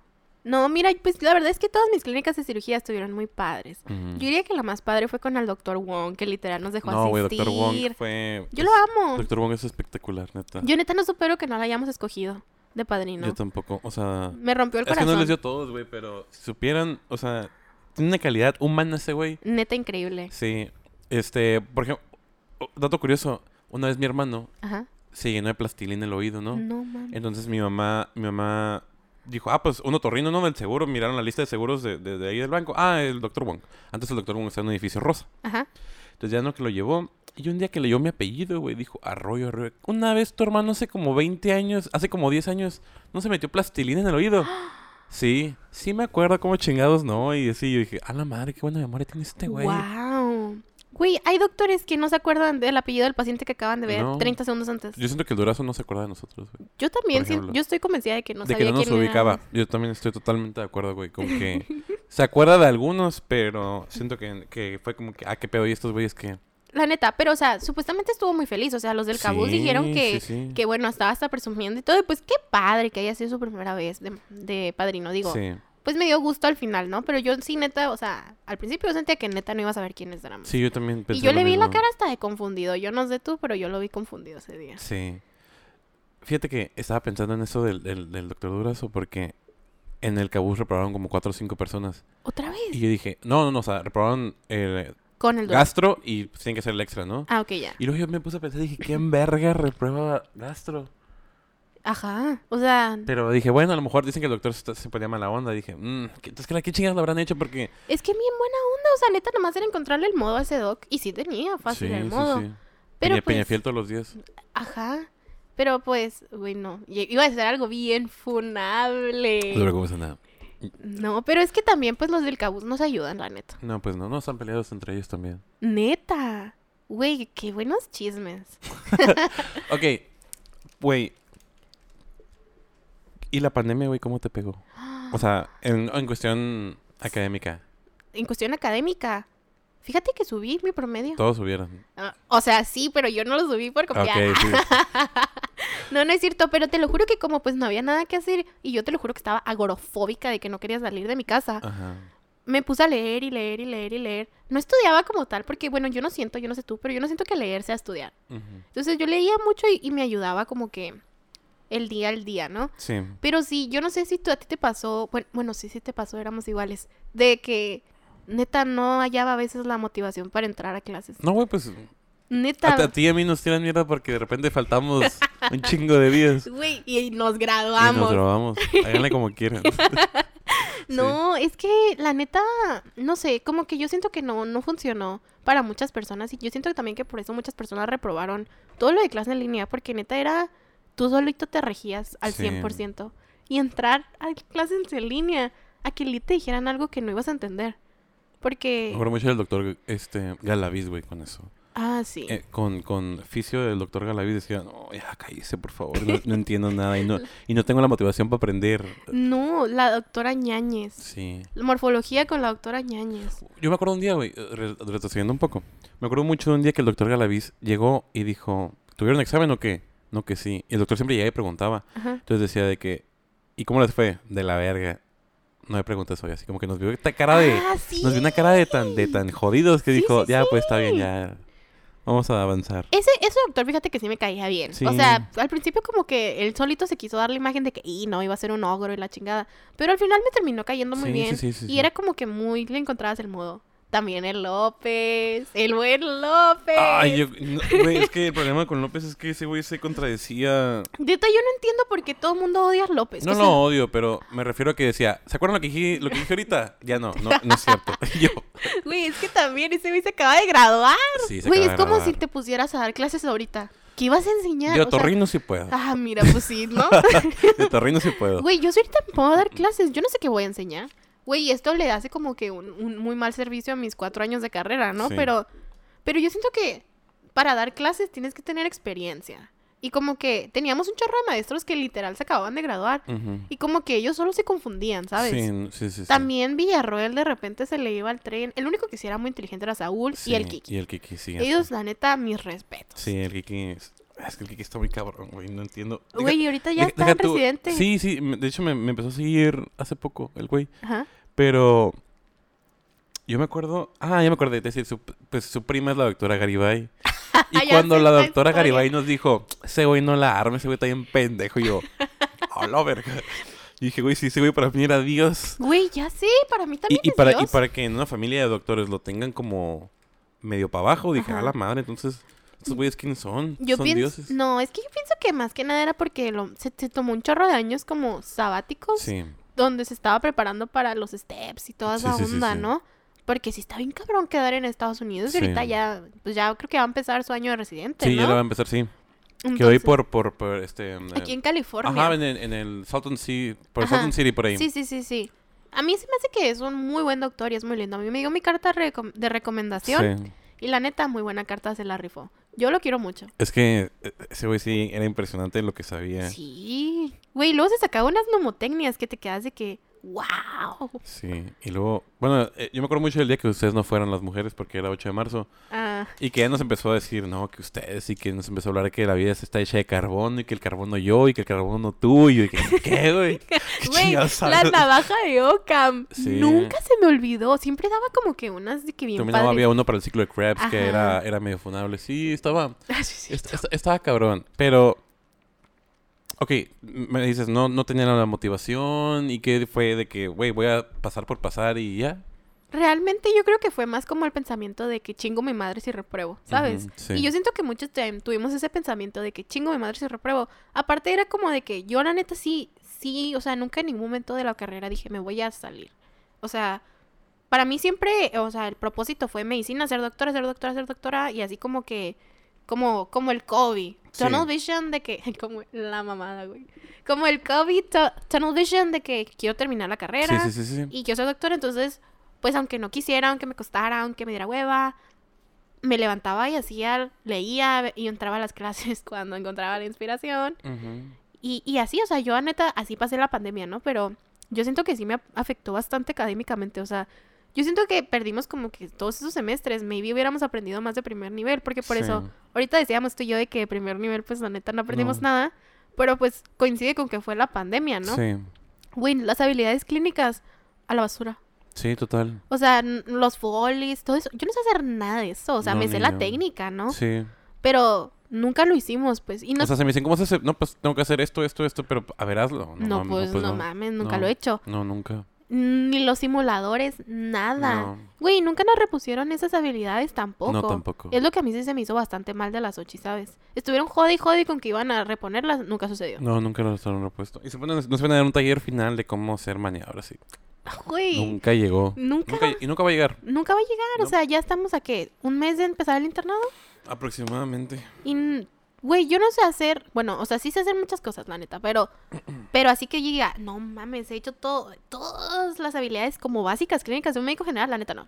No, mira, pues la verdad es que todas mis clínicas de cirugía estuvieron muy padres. Yo diría que la más padre fue con el doctor Wong, que literal nos dejó No, güey, asistir. Doctor Wong fue. Yo lo es- amo. Doctor Wong es espectacular, neta. Yo neta no supero que no la hayamos escogido de padrino. Yo tampoco, o sea. Me rompió el Es que corazón. no les dio todos, güey, pero si supieran, o sea, tiene una calidad humana ese güey. Neta increíble. Sí. Este, por ejemplo, dato curioso, una vez mi hermano Ajá. se llenó de plastilina el oído, ¿no? No mames. Entonces mi mamá, mi mamá dijo, ah, pues un otorrino, ¿no? Del seguro, miraron la lista de seguros de, de- de ahí del banco. Ah, el doctor Wong. Antes el doctor Wong estaba en un edificio rosa. Ajá. Entonces ya no que lo llevó. Y un día que leyó mi apellido, güey, dijo, Arroyo, Arroyo. Una vez tu hermano hace como 20 años, hace como 10 años, ¿no se metió plastilina en el oído? (gasps) Sí, sí me acuerdo como chingados, ¿no? Y así yo dije, a la madre, qué buena memoria tiene este güey. Wow. Güey, hay doctores que no se acuerdan del apellido del paciente que acaban de ver No. 30 segundos antes. Yo siento que el durazo no se acuerda de nosotros, güey. Yo también, sí- yo estoy convencida de que no de que sabía no nos ubicaba. era. Yo también estoy totalmente de acuerdo, güey, con que (laughs) se acuerda de algunos, pero siento que, que fue como que, ah, qué pedo, y estos güeyes que... La neta, pero o sea, supuestamente estuvo muy feliz. O sea, los del Cabuz Sí, dijeron que, sí, sí. que bueno, estaba hasta presumiendo y todo. Y pues qué padre que haya sido su primera vez de, de padrino. Digo, Sí, pues me dio gusto al final, ¿no? Pero yo sí, neta, o sea, al principio yo sentía que neta no iba a saber quiénes éramos. sí, yo también y pensé yo lo le vi la cara hasta de confundido. Yo no sé tú, pero yo lo vi confundido ese día. Sí. Fíjate que estaba pensando en eso del, del, del doctor Durazo porque en el cabuz reprobaron como cuatro o cinco personas. ¿Otra vez? Y yo dije, no, no, no, o sea, reprobaron el Con el gastro y pues, tienen que ser el extra, ¿no? Ah, ok, ya. Y luego yo me puse a pensar, dije, ¿quién verga reprueba gastro? Ajá. O sea, Pero dije, bueno, a lo mejor dicen que el doctor se, se ponía mala onda. Dije, mmm, entonces, ¿qué, ¿qué chingados lo habrán hecho? Porque... es que bien buena onda. O sea, neta, nomás era encontrarle el modo a ese doc. Y sí tenía fácil sí, el sí, modo. sí. Pero Peña, pues, Peñafiel todos los días. Ajá. Pero pues, güey, no. Y- Iba a ser algo bien funable. No preocupes, nada. No, pero es que también, pues, los del cabuz nos ayudan, la neta. No, pues no, no están peleados entre ellos también. Neta. Güey, qué buenos chismes. (laughs) Ok, güey. ¿Y la pandemia, güey, cómo te pegó? O sea, en, en cuestión académica, En cuestión académica, fíjate que subí mi promedio. todos subieron. Ah, o sea, sí, pero yo no lo subí por copiar. Ok, sí. (laughs) No, no es cierto, pero te lo juro que como pues no había nada que hacer y yo te lo juro que estaba agorofóbica de que no quería salir de mi casa, Ajá. me puse a leer y leer y leer y leer. No estudiaba como tal porque, bueno, yo no siento, yo no sé tú, pero yo no siento que leer sea estudiar. Entonces yo leía mucho y, y me ayudaba como que el día al día, ¿no? Sí. Pero sí, yo no sé si tú a ti te pasó, bueno, bueno, sí, sí te pasó, éramos iguales, de que neta no hallaba a veces la motivación para entrar a clases. No, güey, pues Neta. a, a ti y a mí nos tiran mierda porque de repente faltamos (laughs) un chingo de días. Güey, y nos Y graduamos. nos robamos. Háganle como quieran. (laughs) No, es que la neta, no sé, como que yo siento que no, no funcionó para muchas personas y yo siento que también que por eso muchas personas reprobaron todo lo de clase en línea, porque neta era, tú solito te regías al Sí. 100% y entrar a clases en línea, a que te dijeran algo que no ibas a entender. Porque... Me acuerdo mucho del doctor este, Galaviz, güey, con eso. Ah, sí. Eh, con, con fisio del doctor Galaviz decía, no, ya cállese, por favor, no, no entiendo nada y no, y no tengo la motivación para aprender. No, la doctora Ñañez. Sí. Morfología con la doctora Ñañez. Yo me acuerdo un día, güey, re- retrocediendo un poco. Me acuerdo mucho de un día que el doctor Galaviz llegó y dijo, ¿tuvieron examen o qué? No, que sí. Y el doctor siempre llegaba y preguntaba. Ajá. Entonces decía de que, ¿y cómo les fue? De la verga. No me preguntes hoy, así como que nos vio esta cara de... Ah, sí. Nos vio una cara de tan, de tan jodidos que Sí, dijo, sí, ya, pues está bien, ya. Vamos a avanzar. Ese, ese doctor, fíjate que sí me caía bien. Sí. O sea, al principio como que él solito se quiso dar la imagen de que, y no, iba a ser un ogro y la chingada. Pero al final me terminó cayendo muy Sí, bien. sí, sí, sí, y era como que muy, le encontrabas el modo. También el López, el buen López. Ay, yo, no, güey, es que el problema con López es que ese güey se contradecía. Neta, yo no entiendo por qué todo el mundo odia a López. No o sea, lo odio, pero me refiero a que decía, ¿se acuerdan lo que dije, lo que dije ahorita? Ya no, no, no es cierto. (laughs) yo, Güey, es que también ese güey se acaba de graduar. sí, se Güey, es de como si te pusieras a dar clases ahorita. ¿Qué ibas a enseñar? De O sea, otorrino sí puedo. Ah, mira, pues sí, ¿no? (laughs) De otorrino sí puedo. Güey, yo si ahorita me puedo dar clases, yo no sé qué voy a enseñar. Güey, esto le hace como que un, un muy mal servicio a mis cuatro años de carrera, ¿no? Sí. Pero, pero yo siento que para dar clases tienes que tener experiencia. Y como que teníamos un chorro de maestros que literal se acababan de graduar. Y como que ellos solo se confundían, ¿sabes? Sí, sí, sí, sí. También Villarroel de repente se le iba al tren. El único que sí era muy inteligente era Saúl Sí, y el Kiki. Y el Kiki, sí. Ellos, la neta, mis respetos. Sí, el Kiki. Es, es que el Kiki está muy cabrón, güey. No entiendo. Güey, y ahorita ya deja- está deja en tú- residente. Sí, sí. De hecho, me, me empezó a seguir hace poco el güey. Ajá. Pero yo me acuerdo, ah, ya me acordé, es decir, su, pues su prima es la doctora Garibay. (laughs) Y cuando la doctora historia. Garibay nos dijo, ese güey no la arma, ese güey está bien pendejo, y yo, (laughs) a la verga. Y dije, güey, sí, ese güey para mí era Dios. Güey, ya sé, para mí Y, también y es para, y para que en una familia de doctores lo tengan como medio para abajo, dije, Ajá. a la madre, entonces, ¿estos güeyes quiénes son? Yo son dioses. no, es que yo pienso que más que nada era porque lo- se, se tomó un chorro de años como sabáticos, Sí, donde se estaba preparando para los steps y toda esa sí, onda, sí. ¿no? Porque sí está bien cabrón quedar en Estados Unidos y ahorita ya, pues ya creo que va a empezar su año de residente, sí, ¿no? ya le va a empezar, sí. Que hoy por, por, por este... Aquí eh, en California. Ajá, en el, en el Salton City, por Ajá. Salton City, por ahí. Sí, sí, sí, sí. A mí se me hace que es un muy buen doctor y es muy lindo. A mí me dio mi carta de recomendación Sí. Y la neta, muy buena carta se la rifó. Yo lo quiero mucho. Es que eh, ese güey sí era impresionante lo que sabía. Sí. Sí. Güey, luego se sacaba unas nomotecnias que te quedas de que, wow. Y luego, bueno, eh, yo me acuerdo mucho del día que ustedes no fueron las mujeres porque era 8 de marzo. Ah, Y que ya nos empezó a decir, no, que ustedes, y que nos empezó a hablar de que la vida está hecha de carbono, y que el carbono yo, y que el carbono tú, y que, (laughs) ¿qué, güey? ¿Qué Güey, la navaja de Ocam. Sí. Nunca se me olvidó. Siempre daba como que unas de que bien También había uno para el ciclo de Krebs que Ajá. era, era medio funable. Sí, estaba, (laughs) Ah, sí, sí. est- est- estaba cabrón, pero... Ok, me dices, no, no tenía la motivación, y que fue de que, güey, voy a pasar por pasar y ya. Realmente yo creo que fue más como el pensamiento de que chingo mi madre si repruebo, ¿sabes? Sí. Y yo siento que muchos tuvimos ese pensamiento de que chingo mi madre si repruebo. Aparte era como de que yo la neta sí, sí, o sea, nunca en ningún momento de la carrera dije me voy a salir. O sea, para mí siempre, o sea, el propósito fue medicina, ser doctora, ser doctora, ser doctora y así como que, como, como el COVID. Sí. Tunnel vision de que, (laughs) como la mamada, güey. Como el COVID, tu- tunnel vision de que quiero terminar la carrera Sí, sí, y quiero ser doctora, entonces, pues aunque no quisiera, aunque me costara, aunque me diera hueva, me levantaba y hacía, leía y entraba a las (laughs) clases cuando encontraba la inspiración. Y, y así, o sea, yo neta, así pasé la pandemia, ¿no? Pero yo siento que sí me afectó bastante académicamente, o sea, yo siento que perdimos como que todos esos semestres, maybe hubiéramos aprendido más de primer nivel, porque por Sí. eso, ahorita decíamos tú y yo de que de primer nivel, pues la neta no aprendimos No. nada, pero pues coincide con que fue la pandemia, ¿no? Sí, Güey, las habilidades clínicas a la basura. sí, total. O sea, los folies, todo eso. Yo no sé hacer nada de eso. O sea, No, me sé la yo. técnica, ¿no? Sí. Pero nunca lo hicimos, pues. Y no, O sea, se me dicen, ¿cómo se hace? No, pues tengo que hacer esto, esto, esto, pero a ver, hazlo. no, mames, pues, no, no. mames, nunca lo he hecho. No, nunca. Ni los simuladores, nada. No. Güey, nunca nos repusieron esas habilidades tampoco. No, tampoco. Es lo que a mí sí se me hizo bastante mal de las ochi, ¿sabes? Estuvieron jode y jode con que iban a reponerlas, nunca sucedió. No, nunca lo estaban repuesto. Y se ponen, nos van a dar un taller final de cómo hacer maniobras. Y Güey, nunca llegó. nunca, Nunca, y nunca va a llegar. nunca va a llegar. No. O sea, ya estamos a qué? ¿Un mes de empezar el internado? Aproximadamente. Y, güey, yo no sé hacer, bueno, o sea, sí sé hacer muchas cosas, la neta, pero, (clears throat) pero así que diga, no mames, he hecho todo, todas las habilidades como básicas clínicas de un médico general, la neta no.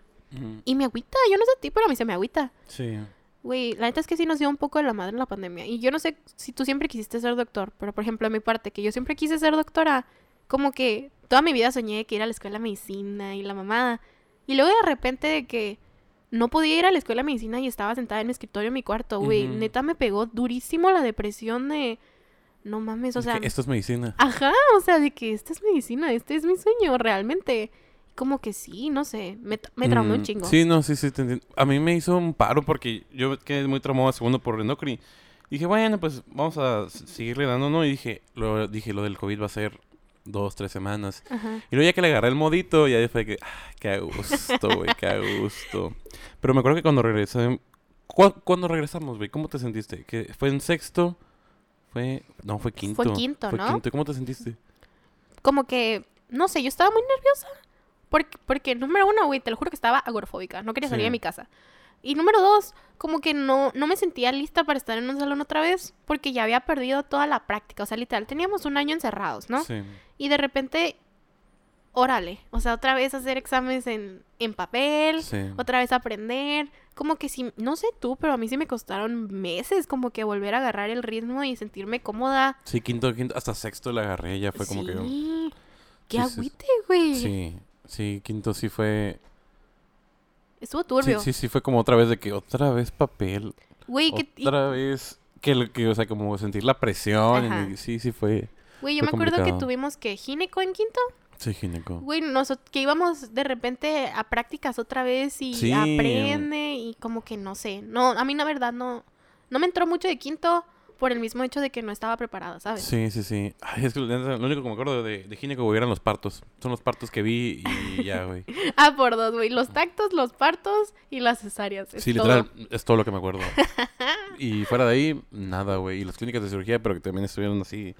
Y me agüita, yo no sé a ti, pero a mí se me agüita. Sí. Güey, la neta es que sí nos dio un poco de la madre en la pandemia. Y yo no sé si tú siempre quisiste ser doctor, pero por ejemplo, a mi parte, que yo siempre quise ser doctora, como que toda mi vida soñé que ir a la escuela de medicina y la mamada. Y luego de repente de que no podía ir a la escuela de medicina y estaba sentada en mi escritorio en mi cuarto, güey. Neta me pegó durísimo la depresión de... No mames, o sea... que esto es medicina. Ajá, o sea, de que esta es medicina, este es mi sueño, realmente. Como que sí, no sé, me, me traumó un Mm, chingo. Sí, no, sí, sí, te entiendo. A mí me hizo un paro porque yo quedé muy traumado a segundo por Endocri. Dije, bueno, pues vamos a seguirle dando, ¿no? Y dije, lo, dije, lo del COVID va a ser dos, tres semanas. Ajá. Y luego ya que le agarré el modito, ya fue que, ah, qué a gusto, güey, qué a gusto. Pero me acuerdo que cuando regresé, ¿cu- ¿cuándo regresamos, güey? ¿Cómo te sentiste? ¿Que fue en sexto? Fue, no, fue quinto. quinto, Fue ¿no? quinto. ¿Y ¿Cómo te sentiste? Como que, no sé, yo estaba muy nerviosa. Porque, porque número uno, güey, te lo juro que estaba agorafóbica, no quería salir Sí. de mi casa. Y número dos, como que no, no me sentía lista para estar en un salón otra vez, porque ya había perdido toda la práctica. O sea, literal, teníamos un año encerrados, ¿no? Sí. Y de repente, órale, o sea, otra vez hacer exámenes en, en papel, Sí. otra vez aprender. Como que sí, no sé tú, pero a mí sí me costaron meses como que volver a agarrar el ritmo y sentirme cómoda. Sí, quinto, quinto, hasta sexto la agarré, ya fue como que... Sí. Qué sí. agüite, güey. Sí, sí, quinto sí fue... Estuvo Sí, turbio. sí, sí fue como otra vez de que otra vez papel, Güey, que, y- otra vez... Que, lo- que, o sea, como sentir la presión. Y- sí, sí fue... güey, yo me acuerdo que tuvimos que gineco en quinto. Sí, gineco. Güey, nosotros que íbamos de repente a prácticas otra vez y Sí. aprende y como que no sé. No, a mí la verdad no no me entró mucho de quinto por el mismo hecho de que no estaba preparada, ¿sabes? Sí, sí, sí. Ay, es que lo único que me acuerdo de, de gineco, güey, eran los partos. Son los partos que vi y ya, güey. (laughs) Ah, por dos, güey, los tactos, los partos y las cesáreas. es Sí, todo. literal, es todo lo que me acuerdo. (laughs) Y fuera de ahí, nada, güey. Y las clínicas de cirugía, pero que también estuvieron así,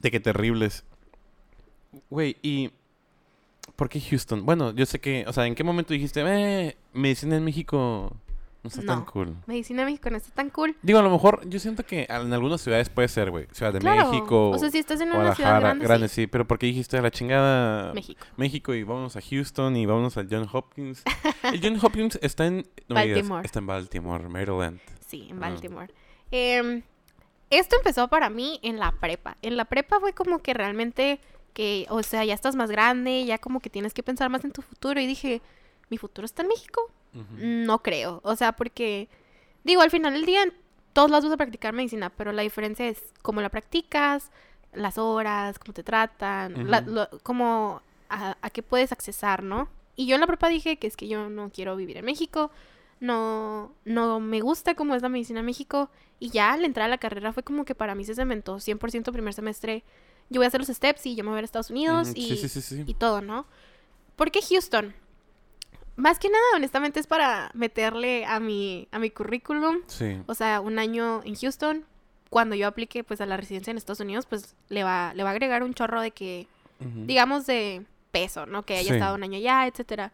de que terribles. Güey, y... ¿Por qué Houston? Bueno, yo sé que, o sea, ¿en qué momento dijiste, eh, medicina en México no está tan cool? Medicina México no está tan cool. Digo, a lo mejor, yo siento que en algunas ciudades puede ser, güey. Ciudad de Claro. México, O sea, si estás en una ciudad Guadalajara, grande, sí. sí. Pero ¿por qué dijiste a la chingada México. México y vamos a Houston y vamos a John Hopkins? El John Hopkins está en... no Baltimore. está en Baltimore, Maryland. Sí, en Ah. Baltimore. Em, esto empezó para mí en la prepa. En la prepa fue como que realmente que, o sea, ya estás más grande, ya como que tienes que pensar más en tu futuro. Y dije, ¿mi futuro está en México? No creo. O sea, porque, digo, al final del día, todos lados vas a practicar medicina, pero la diferencia es cómo la practicas, las horas, cómo te tratan, la- Ujú. lo- cómo, a, a qué puedes accesar, ¿no? Y yo en la prepa dije que es que yo no quiero vivir en México, no, no me gusta cómo es la medicina en México. Y ya al entrar a la carrera fue como que para mí se cementó 100% primer semestre. Yo voy a hacer los steps y yo me voy a ir a Estados Unidos y, Sí, sí, sí, sí. y todo, ¿no? ¿Por qué Houston? Más que nada, honestamente, es para meterle a mi, a mi currículum. Sí. O sea, un año en Houston. Cuando yo aplique pues a la residencia en Estados Unidos, pues le va, le va a agregar un chorro de que, digamos, de peso, ¿no? Que haya Sí. estado un año allá, etcétera.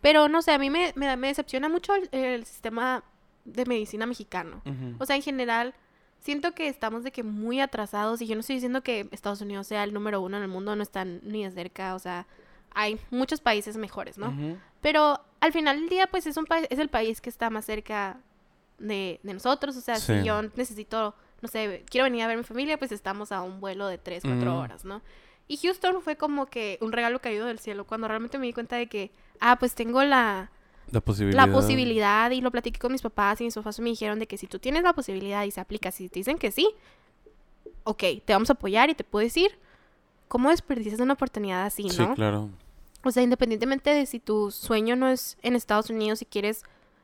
Pero no sé, a mí me, me, me decepciona mucho el, el sistema de medicina mexicano. O sea, en general, siento que estamos de que muy atrasados y yo no estoy diciendo que Estados Unidos sea el número uno en el mundo, no están ni de cerca, o sea, hay muchos países mejores, ¿no? Ujú. Pero al final del día, pues es un país, es el país que está más cerca de, de nosotros, o sea, Sí. si yo necesito, no sé, quiero venir a ver a mi familia, pues estamos a un vuelo de 3, 4 Mm. horas, ¿no? Y Houston fue como que un regalo caído del cielo, cuando realmente me di cuenta de que, ah, pues tengo la, La posibilidad. la posibilidad y lo platiqué con mis papás y mis papás me dijeron de que si tú tienes la posibilidad y se aplica, si te dicen que sí, ok, te vamos a apoyar y te puedo decir cómo desperdicias una oportunidad así, Sí, ¿no? claro. O sea, independientemente de si tu sueño no es en Estados Unidos y quieres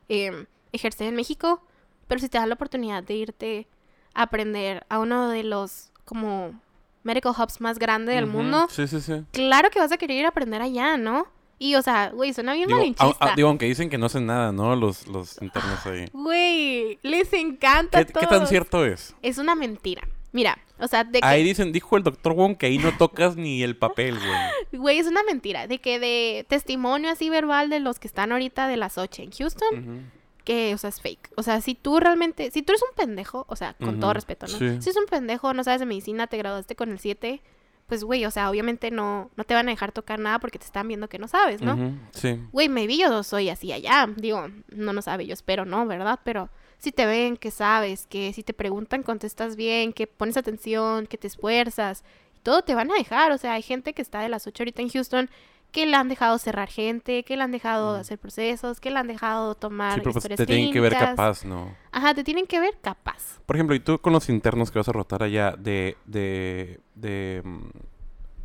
em, ejercer en México, pero si te dan la oportunidad de irte a aprender a uno de los como medical hubs más grandes del mundo, Sí, sí, sí. claro que vas a querer ir a aprender allá, ¿no? Y, o sea, güey, suena bien Digo, malinchista. au- au- digo, aunque dicen que no hacen nada, ¿no? Los, los internos ahí. Güey, les encanta ¿Qué, a qué tan cierto es? Es una mentira. Mira, o sea, de que, Ahí dicen, dijo el doctor Wong que ahí no tocas ni el papel, güey. (laughs) güey, es una mentira. De que de testimonio así verbal de los que están ahorita de las 8 en Houston, que, o sea, es fake. O sea, si tú realmente, si tú eres un pendejo, o sea, con todo respeto, ¿no? sí. Si eres un pendejo, no sabes de medicina, te graduaste con el 7, pues, güey, o sea, obviamente no, no te van a dejar tocar nada porque te están viendo que no sabes, ¿no? Ujú, Sí. Güey, maybe yo soy así allá. Digo, no no sabe, yo espero, ¿no? ¿Verdad? Pero si te ven que sabes, que si te preguntan contestas bien, que pones atención, que te esfuerzas, todo te van a dejar. O sea, hay gente que está de las 8 ahorita en Houston que le han dejado cerrar gente, que le han dejado Mm. hacer procesos, que le han dejado tomar Sí, pero pues te tienen que ver capaz, ¿no? Ajá, te tienen que ver capaz. Por ejemplo, ¿y tú con los internos que vas a rotar allá de, de, de mm,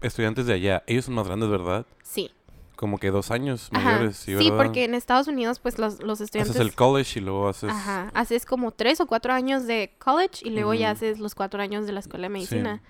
estudiantes de allá, ellos son más grandes, ¿verdad? Sí. Como que dos años Ajá. mayores, sí, porque en Estados Unidos, pues los, los estudiantes... Haces el college y luego haces... Ajá, haces como tres o cuatro años de college y luego ya haces los cuatro años de la escuela de Sí. medicina.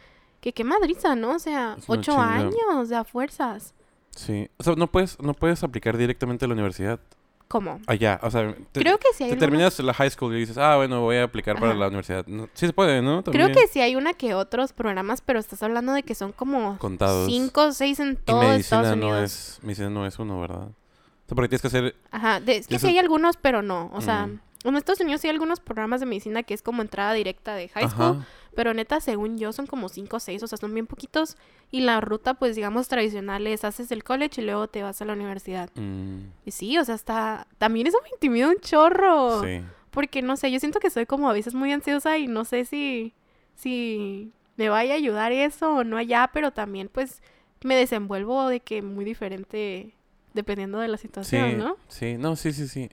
Que qué madriza, ¿no? O sea, ocho chinga. años de a fuerzas. Sí. O sea, no puedes, no puedes aplicar directamente a la universidad ¿Cómo? allá. O sea, te, Creo que sí hay te algunos- terminas la high school y dices, ah, bueno, voy a aplicar para la universidad. No, sí se puede, ¿no? Creo que sí hay una que otros programas, pero estás hablando de que son como Contados. cinco o seis en Y todo medicina Estados no Unidos. es, medicina no es uno, ¿verdad? O sea, porque tienes que hacer... Ajá, de- es que Eso- sí hay algunos, pero no. O sea, Mm. en Estados Unidos sí hay algunos programas de medicina que es como entrada directa de high school. Ajá. Pero neta, según yo, son como cinco o seis, o sea, son bien poquitos. Y la ruta, pues, digamos, tradicional es haces el college y luego te vas a la universidad. Mm, Y sí, o sea, está... También eso me intimida un chorro. sí. Porque, no sé, yo siento que soy como a veces muy ansiosa y no sé si... Si me vaya a ayudar eso o no allá, pero también, pues, me desenvuelvo de que muy diferente dependiendo de la situación, Sí, ¿no? sí, no, sí, sí, sí.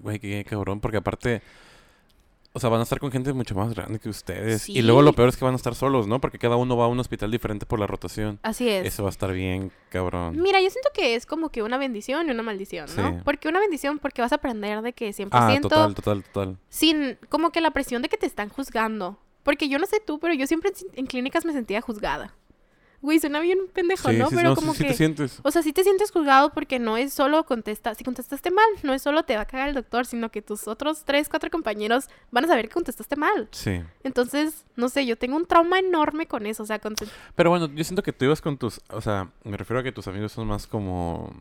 Güey, qué cabrón, porque aparte, o sea, van a estar con gente mucho más grande que ustedes. Y luego lo peor es que van a estar solos, ¿no? Porque cada uno va a un hospital diferente por la rotación. Así es. Eso va a estar bien, cabrón. Mira, yo siento que es como que una bendición y una maldición, ¿no? Sí. Porque una bendición porque vas a aprender de que 100% Ah, total, total, total. sin como que la presión de que te están juzgando. Porque yo no sé tú, pero yo siempre en clínicas me sentía juzgada. Güey, suena bien pendejo, Sí, ¿no? sí, pero no, como sí, sí que... te sientes. O sea, sí te sientes juzgado porque no es solo contestar, si contestaste mal, no es solo te va a cagar el doctor, sino que tus otros tres, cuatro compañeros van a saber que contestaste mal. Sí. Entonces, no sé, yo tengo un trauma enorme con eso, o sea, con... Pero bueno, yo siento que tú ibas con tus, o sea, me refiero a que tus amigos son más como,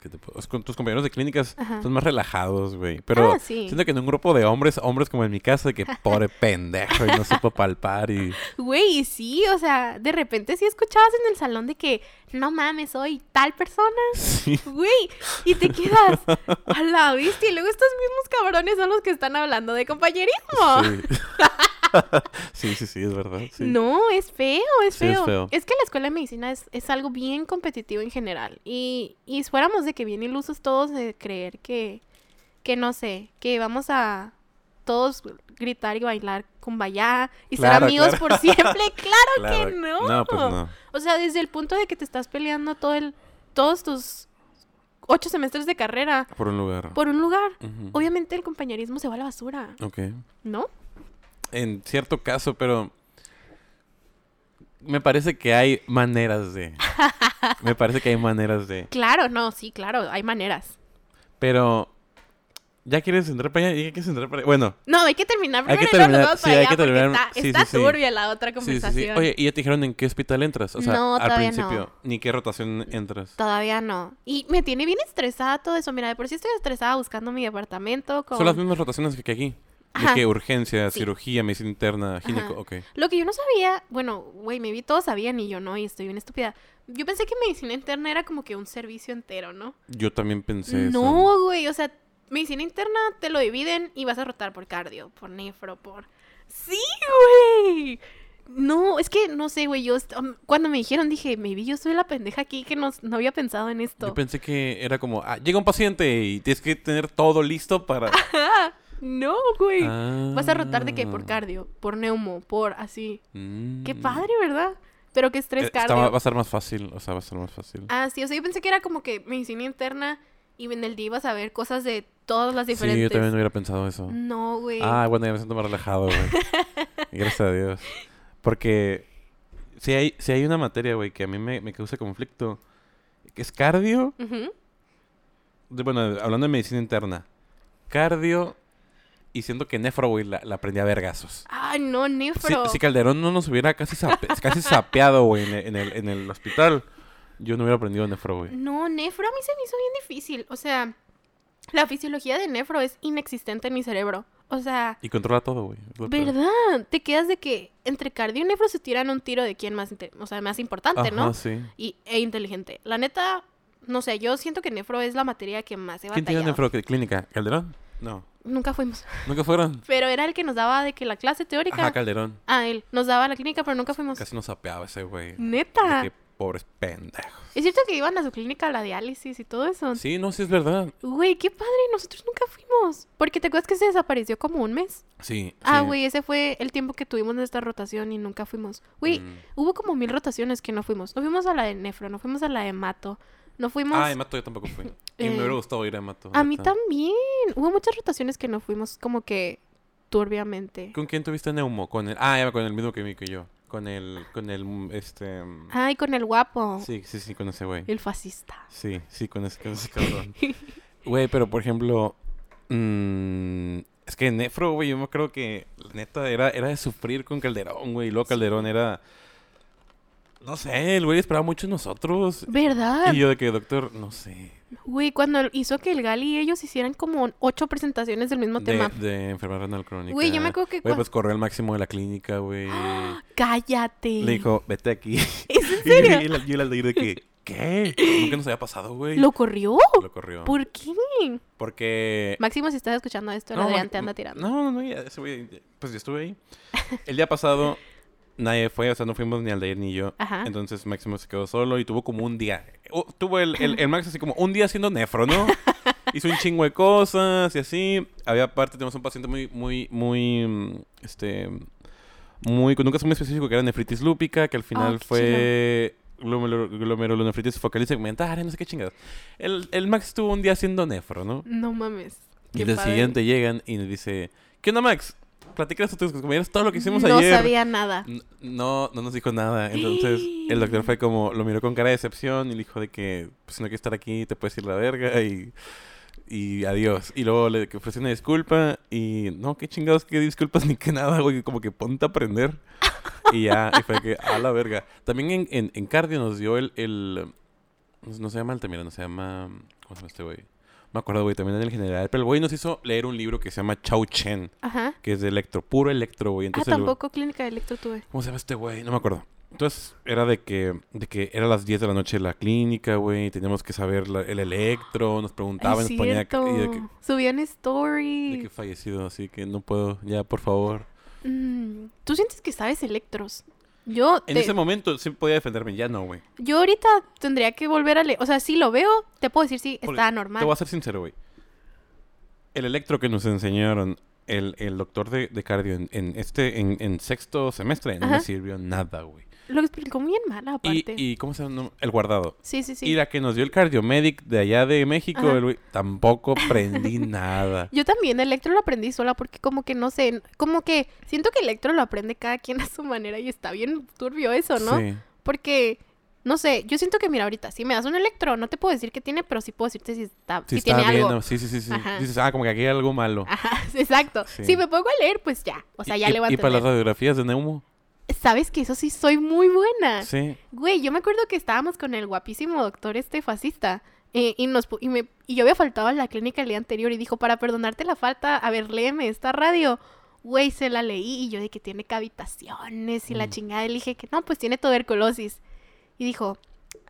¿qué te puedo- con tus compañeros de clínicas Ajá. son más relajados, güey. Pero Ah, sí. siento que en un grupo de hombres, hombres como en mi caso, de que (laughs) pobre pendejo y no supo palpar y... Güey, sí, o sea, de repente sí escuchabas en el salón de que, no mames, soy tal persona, Sí. güey, y te quedas a la vista y luego estos mismos cabrones son los que están hablando de compañerismo. Sí. (laughs) (laughs) sí, sí, sí, es verdad. sí. No, es feo, es Sí, es feo. Es que la escuela de medicina es, es algo bien competitivo en general. Y, y fuéramos de que bien ilusos todos de creer que, que no sé, que vamos a todos gritar y bailar kumbaya y ser amigos claro. por siempre. Claro, (laughs) Claro. que no. No, pues no. O sea, desde el punto de que te estás peleando todo el, todos tus ocho semestres de carrera Por un lugar. por un lugar. Obviamente el compañerismo se va a la basura, Ok. ¿no? En cierto caso, pero me parece que hay maneras de... (laughs) me parece que hay maneras de... Claro, no, sí, claro, hay maneras. Pero... ¿Ya quieres entrar para allá? ¿Ya quieres entrar para allá? Bueno, No, hay que terminar Hay primero y luego sí, para hay allá que terminar, Está, sí, está sí, turbia la otra conversación. Oye, ¿y ya te dijeron en qué hospital entras? O sea, No, al principio. no. Ni qué rotación entras. Todavía no. Y me tiene bien estresada todo eso. Mira, de por sí estoy estresada buscando mi departamento. Con... Son las mismas rotaciones que aquí. De Ajá. que urgencia, Sí. cirugía, medicina interna, gineco, Ajá. ok. Lo que yo no sabía, bueno, güey, me vi todos sabían y yo no, y estoy bien estúpida. Yo pensé que medicina interna era como que un servicio entero, ¿no? Yo también pensé eso. No, güey, o sea, medicina interna te lo dividen y vas a rotar por cardio, por nefro, por... Sí, güey. No, es que no sé, güey, yo um, cuando me dijeron dije, maybe yo soy la pendeja aquí que no, no había pensado en esto. Yo pensé que era como, ah, llega un paciente y tienes que tener todo listo para... No, güey. Ah. Vas a rotar de qué? Por cardio, por neumo, por así. Mm. Qué padre, ¿verdad? Pero qué estrés Eh, está- cardio. va a ser más fácil, o sea, va a ser más fácil. Ah, sí, o sea, yo pensé que era como que medicina interna y en el día ibas a ver cosas de todas las diferentes. Sí, yo también hubiera pensado eso. No, güey. Ah, bueno, ya me siento más relajado, güey. (laughs) Gracias a Dios. Porque si hay, si hay una materia, güey, que a mí me, me causa conflicto, que es cardio. De- bueno, hablando de medicina interna. Cardio y siento que nefro, güey, la, la aprendí a vergazos. Ay, no, nefro. si Calderón no nos hubiera casi, (laughs) casi sapeado, güey, en, el- en el, en el hospital, yo no hubiera aprendido nefro, güey. No, nefro a mí se me hizo bien difícil. O sea, la fisiología de nefro es inexistente en mi cerebro. O sea, Y controla todo, güey. ¿verdad? Te quedas de que entre cardio y nefro se tiran un tiro de quién más, o sea, más importante, ¿no? Ajá, sí. Y, e inteligente. La neta, no sé, yo siento que nefro es la materia que más he ¿Quién tiene batallado. nefroclínica? ¿Calderón? No. Nunca fuimos. ¿Nunca fueron? Pero era el que nos daba de que la clase teórica. Ajá, Calderón. ah, él. Nos daba la clínica, pero nunca fuimos. Casi nos sapeaba ese güey. Neta. De que pobres pendejos. Es cierto que iban a su clínica a la diálisis y todo eso. Sí, no, sí es verdad. Güey, qué padre, nosotros nunca fuimos. Porque te acuerdas que se desapareció como un mes. Sí. Ah, sí. güey, ese fue el tiempo que tuvimos nuestra rotación y nunca fuimos. Güey, Mm. hubo como mil rotaciones que no fuimos. No fuimos a la de nefro, no fuimos a la de mato, no fuimos... Ah, Emato yo tampoco fui. (laughs) Y me Eh, hubiera gustado ir a Emato. a mí también. Hubo muchas rotaciones que no fuimos como que turbiamente. ¿Con quién tuviste Neumo? Con el... Ah, con el mismo que, mi- que yo. Con el... Con el... Este... Ay, con el guapo. Sí, sí, sí, con ese güey. El fascista. Sí, sí, con ese, con ese (laughs) cabrón. Güey, pero por ejemplo... mm, es que Nefro, güey, yo me creo que... Neta, era, era de sufrir con Calderón, güey. Y luego Calderón era... No sé, el güey esperaba mucho de nosotros. ¿Verdad? Y yo de que, doctor, no sé. Güey, cuando hizo que el Gali y ellos hicieran como ocho presentaciones del mismo De, tema. de enfermedad renal crónica. Güey, yo me acuerdo que Güey, pues corrió al máximo de la clínica, güey. Cállate. Le dijo, vete aquí. ¿Es en (laughs) serio? y yo la leí de que, ¿qué? Nunca nos había pasado, güey. ¿Lo corrió? Lo corrió. ¿Por qué? Porque... Máximo, si estás escuchando esto, el No, Adrián ma- te anda tirando. No, no, no, ya, ese güey, pues yo estuve ahí. El día pasado nadie fue, o sea, no fuimos ni al de ayer ni yo. Ajá. Entonces Máximo se quedó solo y tuvo como un día. oh, tuvo el, el, (laughs) el Max así como un día haciendo nefro, ¿no? (laughs) Hizo un chingo de cosas y así. Había aparte, tenemos un paciente muy, muy, muy, este, muy, con un caso muy específico que era nefritis lúpica, que al final Oh, fue glomero- glomerulonefritis focal segmentaria, no sé qué chingados. El, el Max estuvo un día haciendo nefro, ¿no? No mames. Y el padre. siguiente llegan y nos dice, ¿qué onda Max? Platícanos a tus compañeros todo lo que hicimos no ayer. sabía nada. No, no nos dijo nada. Entonces el doctor fue como, lo miró con cara de decepción y le dijo de que, pues si no quieres estar aquí, te puedes ir a la verga y, y adiós. Y luego le ofreció una disculpa y no, qué chingados, qué disculpas ni qué nada, güey, como que ponte a aprender. Y ya, y fue que, a la verga. También en, en, en cardio nos dio el, el no, no se llama Altamira, no se llama, ¿cómo se llama este güey? Me acuerdo, güey, también en el general. Pero el güey nos hizo leer un libro que se llama Chau Chen, Ajá. que es de electro, puro electro, güey. Ah, Entonces el- tampoco clínica de electro tuve. ¿Cómo se llama este güey? No me acuerdo. Entonces, era de que, de que era las 10 de la noche la clínica, güey. Teníamos que saber la- el electro. Nos preguntaban, es nos ponía y de que, Subían de story. que fallecido, así que no puedo, ya, por favor. Mm, ¿Tú sientes que sabes electros? Yo, En te- ese momento sí podía defenderme, ya no, güey. yo ahorita tendría que volver a leer. O sea, si lo veo, te puedo decir si Porque está Te normal. voy a ser sincero, güey. El electro que nos enseñaron el, el doctor de, de cardio en, en este, en, en sexto semestre, no me sirvió nada, güey. Lo explicó bien mal, Y, aparte. y, ¿cómo se llama? El guardado. Sí, sí, sí. Y la que nos dio el cardiomedic de allá de México, el tampoco aprendí (laughs) nada. Yo también Electro lo aprendí sola porque como que no sé, como que siento que Electro lo aprende cada quien (laughs) a su manera y está bien turbio eso, ¿no? Sí. Porque, no sé, yo siento que mira ahorita, si me das un Electro, no te puedo decir qué tiene, pero sí puedo decirte si está, si está tiene bien, algo. Sí, sí, sí, sí. Ajá. Dices, ah, como que aquí hay algo malo. Ajá, (laughs) exacto. Sí. Si me pongo a leer, pues ya, o sea, Y- ya y, le voy a y para las radiografías de Neumo. Sabes que eso sí soy muy buena. Sí. Güey, yo me acuerdo que estábamos con el guapísimo doctor este fascista. eh, y, nos, y, me, y yo había faltado a la clínica el día anterior y dijo, para perdonarte la falta, a ver, léeme esta radio. Güey, se la leí y yo de que tiene cavitaciones y la Mm. chingada. Y le dije que no, pues tiene tuberculosis. Y dijo,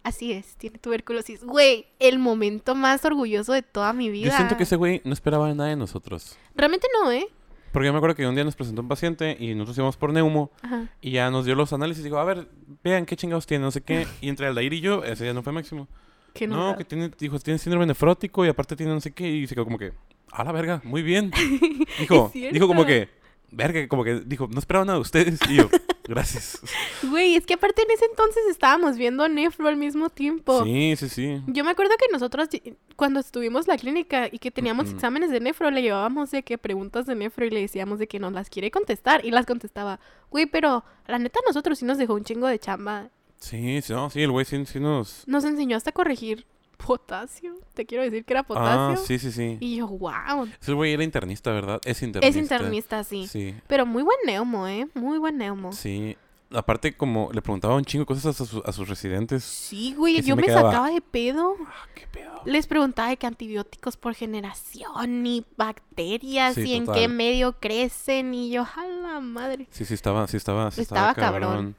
así es, tiene tuberculosis. Güey, el momento más orgulloso de toda mi vida. Yo siento que ese güey no esperaba nada de nosotros. Realmente no, ¿eh? Porque yo me acuerdo que un día nos presentó un paciente y nosotros íbamos por Neumo Ajá. y ya nos dio los análisis y dijo, a ver, vean qué chingados tiene, no sé qué. (laughs) Y entre Aldair y yo, ese ya no fue máximo. Que no. No, que tiene, dijo, tiene síndrome nefrótico y aparte tiene no sé qué. Y se quedó como que, a la verga, muy bien. (laughs) Dijo, dijo como que, verga, como que dijo, no esperaba nada de ustedes. Y yo, gracias. Güey, es que aparte en ese entonces estábamos viendo Nefro al mismo tiempo. Sí, sí, sí. Yo me acuerdo que nosotros cuando estuvimos la clínica y que teníamos exámenes de nefro, le llevábamos de que preguntas de nefro y le decíamos de que nos las quiere contestar y las contestaba. Güey, pero la neta a nosotros sí nos dejó un chingo de chamba. Sí, sí, no, sí, el güey sí, sí nos... Nos enseñó hasta corregir potasio. Te quiero decir que era potasio. Ah, sí, sí, sí. Y yo, wow. Ese güey era internista, ¿verdad? Es internista. Es internista, sí. Sí, Pero muy buen neumo, ¿eh? Muy buen neumo. sí. aparte como le preguntaba un chingo de cosas a, su- a sus residentes. Sí, güey, yo me quedaba- sacaba de pedo. Ah, qué pedo. Les preguntaba de qué antibióticos por generación y bacterias Sí, y en qué medio crecen y yo, a la madre. Sí, sí estaba, sí estaba, sí Estaba estaba, cabrón. cabrón.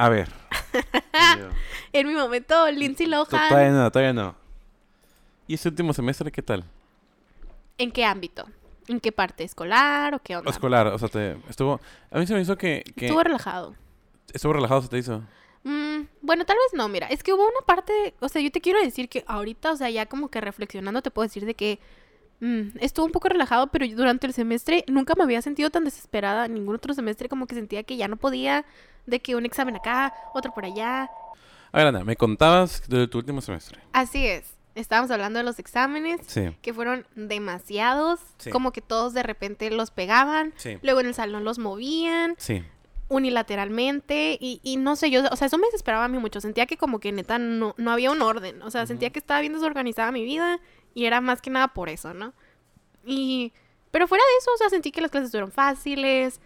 A ver. (laughs) En mi momento, Lindsay Lohan, todavía no, todavía no. ¿Y este último semestre qué tal? ¿en qué ámbito? ¿En qué parte? ¿Escolar o qué onda? Escolar, o sea, te, estuvo... A mí se me hizo que... que Estuvo relajado. estuvo relajado, se te hizo. Mm, bueno, tal vez no, mira, es que hubo una parte, o sea, yo te quiero decir que ahorita, o sea, ya como que reflexionando te puedo decir de que mm, estuvo un poco relajado, pero yo durante el semestre nunca me había sentido tan desesperada, ningún otro semestre como que sentía que ya no podía, de que un examen acá, otro por allá. A ver, Ana, me contabas de tu último semestre. Así es, estábamos hablando de los exámenes, Sí. que fueron demasiados, Sí. como que todos de repente los pegaban, Sí. luego en el salón los movían, unilateralmente y, y no sé, yo, o sea, eso me desesperaba a mí mucho, sentía que como que neta no, no había un orden, o sea, sentía que estaba bien desorganizada mi vida y era más que nada por eso, ¿no? Y, pero fuera de eso, o sea, sentí que las clases fueron fáciles,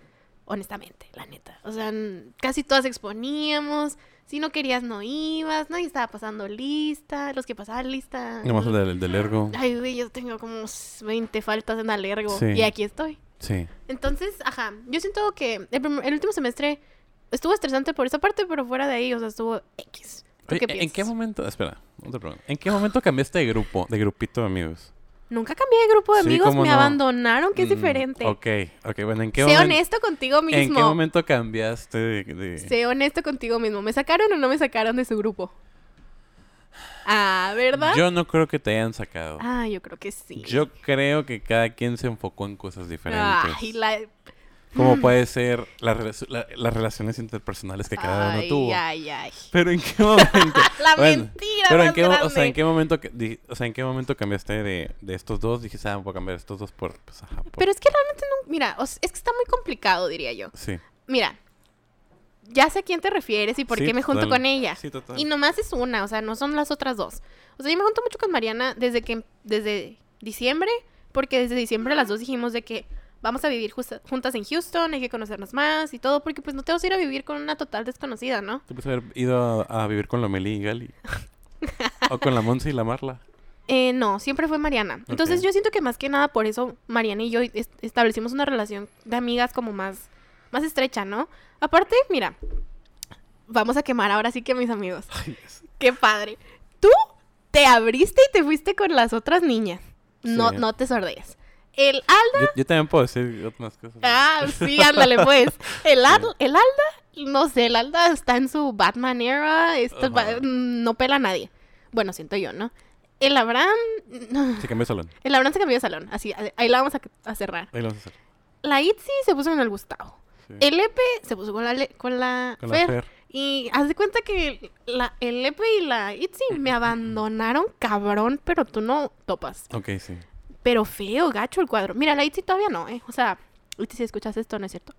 honestamente, la neta, o sea, casi todas exponíamos, si no querías no ibas, nadie estaba pasando lista, los que pasaban lista... Nomás el del, del ergo. Ay, güey, yo tengo como 20 faltas en alergo Sí. y aquí estoy. Sí. Entonces, ajá, yo siento que el, el último semestre estuvo estresante por esa parte, pero fuera de ahí, o sea, estuvo X. ¿Tú Oye, qué ¿En qué momento... Espera, otra pregunta. ¿En qué momento cambiaste de grupo, de grupito de amigos? Nunca cambié de grupo de Sí, amigos, ¿cómo me no? abandonaron, que es Mm, diferente. Ok, ok, bueno, ¿en qué sé momento... honesto contigo mismo. ¿En qué momento cambiaste de...? de- Sé honesto contigo mismo. ¿Me sacaron o no me sacaron de su grupo? Ah, ¿verdad? Yo no creo que te hayan sacado. Ah, yo creo que sí. Yo creo que cada quien se enfocó en cosas diferentes. Ay, la... Como puede ser la las relaciones interpersonales que cada ay, uno tuvo. ay, ay. Pero en qué momento. (laughs) La Bueno, mentira pero en qué, o sea, en qué momento, o sea, en qué momento cambiaste de, de estos dos, dijiste, ah, voy a cambiar estos dos por, pues, ajá, por- Pero es que realmente no... Mira, o sea, es que está muy complicado, diría yo. sí. Mira, ya sé a quién te refieres y por Sí, qué me junto total. con ella. Sí, total. Y nomás es una, o sea, no son las otras dos. O sea, yo me junto mucho con Mariana desde que desde diciembre, porque desde diciembre las dos dijimos de que vamos a vivir justa- juntas en Houston, hay que conocernos más y todo, porque pues no te vas a ir a vivir con una total desconocida, ¿no? Tú puedes haber ido a, a vivir con la Meli y Gali. (laughs) o con la Monse y la Marla. Eh, no, siempre fue Mariana. Entonces yo siento que más que nada por eso Mariana y yo es- establecimos una relación de amigas como más, más estrecha, ¿no? Aparte, mira, vamos a quemar ahora sí que a mis amigos. Qué padre. Tú te abriste y te fuiste con las otras niñas. No, no te sordees. El Alda. Yo, yo también puedo decir otras cosas. Ah, sí, (laughs) ándale, pues. El, Al- el Alda, no sé, el Alda está en su Batman era. no pela a nadie. Bueno, siento yo, ¿no? El Abraham. no. Se cambió de salón. El Abraham se cambió de salón. Así, ahí la vamos a, a cerrar. Ahí lo vamos a hacer. La Itzi se puso con el Gustavo. Sí. El Epe se puso con la, con la, Con la Fer. Fer. Y haz de cuenta que la, el Epe y la Itzi me abandonaron cabrón, pero tú no topas. Ok, sí. Pero feo, gacho el cuadro. Mira, la Itzi todavía no, ¿eh? O sea, Itzi, si escuchas esto, no es cierto.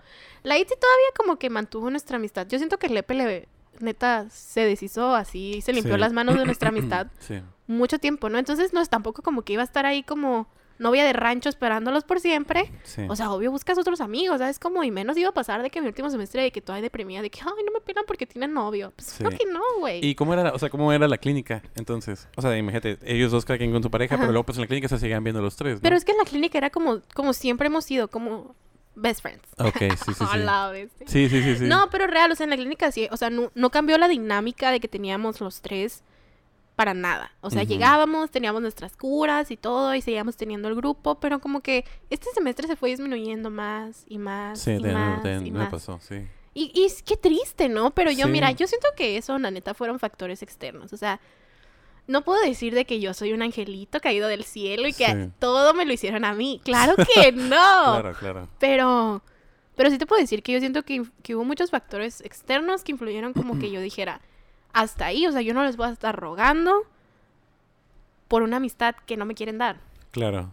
La Itzi todavía como que mantuvo nuestra amistad. Yo siento que el Epe le, neta, se deshizo así, se limpió Sí. las manos de (clears throat) nuestra amistad Sí. mucho tiempo, ¿no? Entonces no es tampoco como que iba a estar ahí como novia de rancho esperándolos por siempre. Sí. O sea, obvio buscas otros amigos, ¿sabes? Como y menos iba a pasar de que mi último semestre de que toda deprimida, de que, ay, no me pelan porque tienen novio. Pues Sí. creo que no, güey. ¿Y cómo era, la- o sea, cómo era la clínica entonces? O sea, imagínate, ellos dos cada quien con su pareja, Ajá. pero luego pues en la clínica se seguían viendo los tres, ¿no? Pero es que en la clínica era como, como siempre hemos sido, como best friends. Ok, sí, sí, (laughs) sí. La. Sí, sí, sí, sí. No, pero real, o sea, en la clínica sí, o sea, no, no cambió la dinámica de que teníamos los tres para nada. O sea, llegábamos, teníamos nuestras curas y todo, y seguíamos teniendo el grupo, pero como que este semestre se fue disminuyendo más y más Sí, y también, más y me más. pasó, sí. Y, y es que triste, ¿no? Pero yo, Sí. mira, yo siento que eso, la neta, fueron factores externos. O sea, no puedo decir de que yo soy un angelito caído del cielo y que Sí. todo me lo hicieron a mí. Claro (laughs) que no. Claro, claro. Pero, pero sí te puedo decir que yo siento que, que hubo muchos factores externos que influyeron como que yo dijera, hasta ahí, o sea, yo no les voy a estar rogando por una amistad que no me quieren dar. Claro.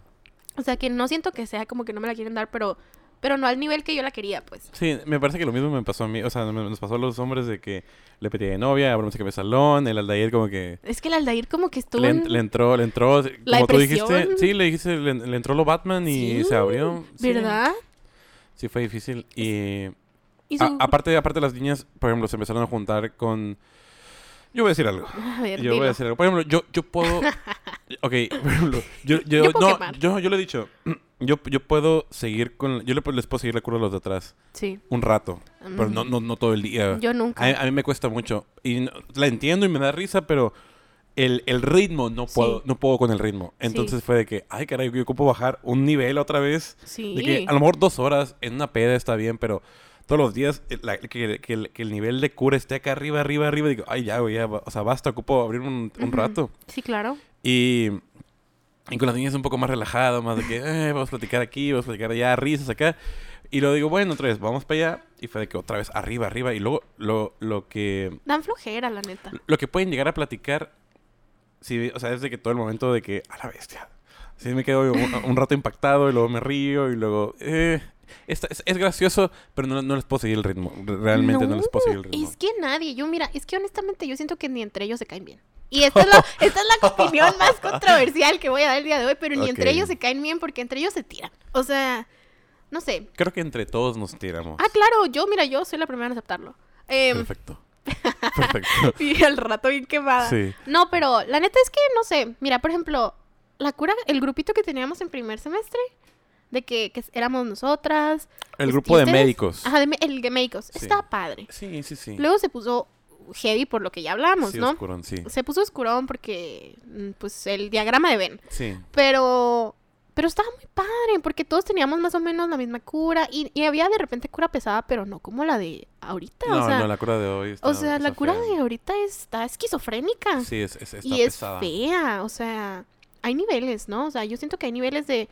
O sea, que no siento que sea como que no me la quieren dar, pero, pero no al nivel que yo la quería, pues. Sí, me parece que lo mismo me pasó a mí. O sea, me- nos pasó a los hombres de que le pedí de novia, cambió de salón, el Aldair como que Es que el Aldair como que estuvo le, en- en- le entró, le entró, La como tú dijiste. Sí, le dijiste, le, le entró lo Batman y Sí, se abrió. Sí, ¿Verdad? Sí, fue difícil. Y Y su... A- aparte, aparte las niñas, por ejemplo, se empezaron a juntar con... Yo voy a decir algo. (laughs) A ver, Yo voy dilo. a decir algo. Por ejemplo, yo, yo puedo... (laughs) ok, por ejemplo, yo, yo, Yo no, yo, yo le he dicho, (clears throat) yo, yo puedo seguir con... Yo le- les puedo seguir la cura a los de atrás Sí. un rato, pero no, Mm. no, no todo el día. Yo nunca. A, a mí me cuesta mucho. Y no- la entiendo y me da risa, pero el, el ritmo no puedo, Sí. no puedo con el ritmo. Entonces fue de que, ay, caray, yo ocupo bajar un nivel otra vez. Sí. De que a lo mejor dos horas en una peda está bien, pero todos los días eh, la- que, que el, que el nivel de cura esté acá arriba, arriba, arriba. Digo, ay, ya, güey, ya, o sea, basta, ocupo abrir un, un Ujú. rato. Sí, claro. Y, y con las niñas un poco más relajado, más de que, eh, vamos a platicar aquí, vamos a platicar allá, risas acá. Y luego digo, bueno, otra vez, vamos para allá. Y fue de que otra vez arriba, arriba. Y luego lo, lo que Dan flojera, la neta. lo que pueden llegar a platicar, sí, o sea, es de que todo el momento de que, a la bestia. Sí, me quedo un, un rato impactado y luego me río y luego... Eh, es, es gracioso, pero no, no les puedo seguir el ritmo. Re- Realmente no, les puedo seguir el ritmo. Es que nadie, yo mira, es que honestamente yo siento que ni entre ellos se caen bien. Y esta es la, esta es la (laughs) opinión más controversial que voy a dar el día de hoy, pero ni entre ellos se caen bien porque entre ellos se tiran. O sea, no sé. Creo que entre todos nos tiramos. Ah, claro, yo, mira, yo soy la primera en aceptarlo. Em, Perfecto. (laughs) Perfecto. (laughs) y al rato bien quemada. Sí. No, pero la neta es que, no sé, mira, por ejemplo, la cura, el grupito que teníamos en primer semestre, de que, que éramos nosotras. El ¿y grupo de médicos. Ajá, de el de médicos. Sí. Estaba padre. Sí, sí, sí. Luego se puso heavy por lo que ya hablamos, sí, ¿no? oscurón, sí. Se puso oscurón porque, mm, pues, el diagrama de Ben. Sí. Pero, pero estaba muy padre porque todos teníamos más o menos la misma cura y, y había de repente cura pesada, pero no como la de ahorita. No, o sea, no, la cura de hoy está o sea, la está cura fea. de ahorita está esquizofrénica. Sí, es, es- está y es pesada. fea, o sea, hay niveles, ¿no? O sea, yo siento que hay niveles de...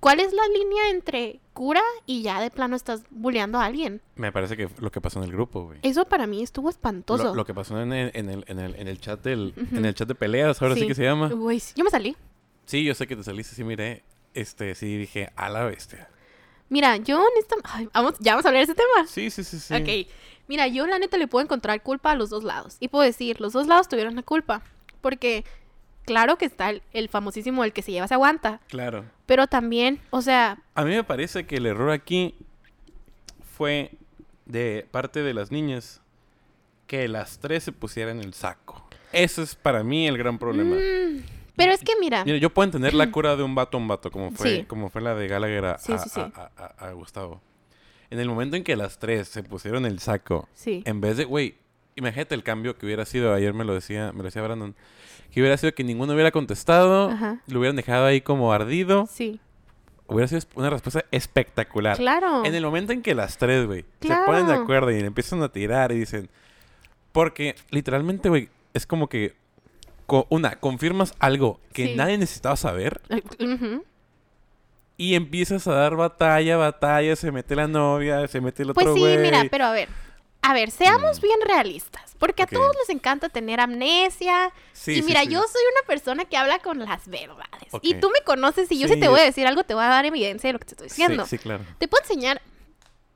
¿Cuál es la línea entre cura y ya de plano estás bulleando a alguien? Me parece que lo que pasó en el grupo, güey. Eso para mí estuvo espantoso. Lo, lo que pasó en el, en el, en el, en el chat del, en el chat de peleas, ahora sí, Sí. que se llama. Güey, yo me salí. Sí, yo sé que te saliste, sí miré. Este, sí dije, a la bestia. Mira, yo honestamente... Vamos, ya vamos a hablar de ese tema. Sí, sí, sí, sí. Ok, mira, yo la neta le puedo encontrar culpa a los dos lados. Y puedo decir, los dos lados tuvieron la culpa. Porque claro que está el, el famosísimo el que se lleva se aguanta. Claro. Pero también, o sea, A mí me parece que el error aquí fue de parte de las niñas que las tres se pusieran el saco. Ese es para mí el gran problema. mm, pero es que mira, Mira, yo puedo entender la cura de un vato a un vato, como fue, Sí. como fue la de Gallagher a, Sí, a- sí, sí. a- a- a Gustavo. En el momento en que las tres se pusieron el saco, sí. en vez de, güey, imagínate el cambio que hubiera sido, ayer me lo decía, me lo decía Brandon, que hubiera sido que ninguno hubiera contestado, Ajá. lo hubieran dejado ahí como ardido, Sí, hubiera sido una respuesta espectacular. claro. En el momento en que las tres, güey, se ponen de acuerdo y empiezan a tirar y dicen, porque literalmente, güey, es como que, co- una, confirmas algo que Sí. nadie necesitaba saber y empiezas a dar batalla, batalla, se mete la novia, se mete el otro Pues sí, güey. mira, pero a ver. A ver, seamos Mm. bien realistas. Porque a todos les encanta tener amnesia. Sí, y mira, sí. yo soy una persona que habla con las verdades. Y Ok. tú me conoces y yo si te voy a decir algo, te voy a dar evidencia de lo que te estoy diciendo. Sí, claro. Te puedo enseñar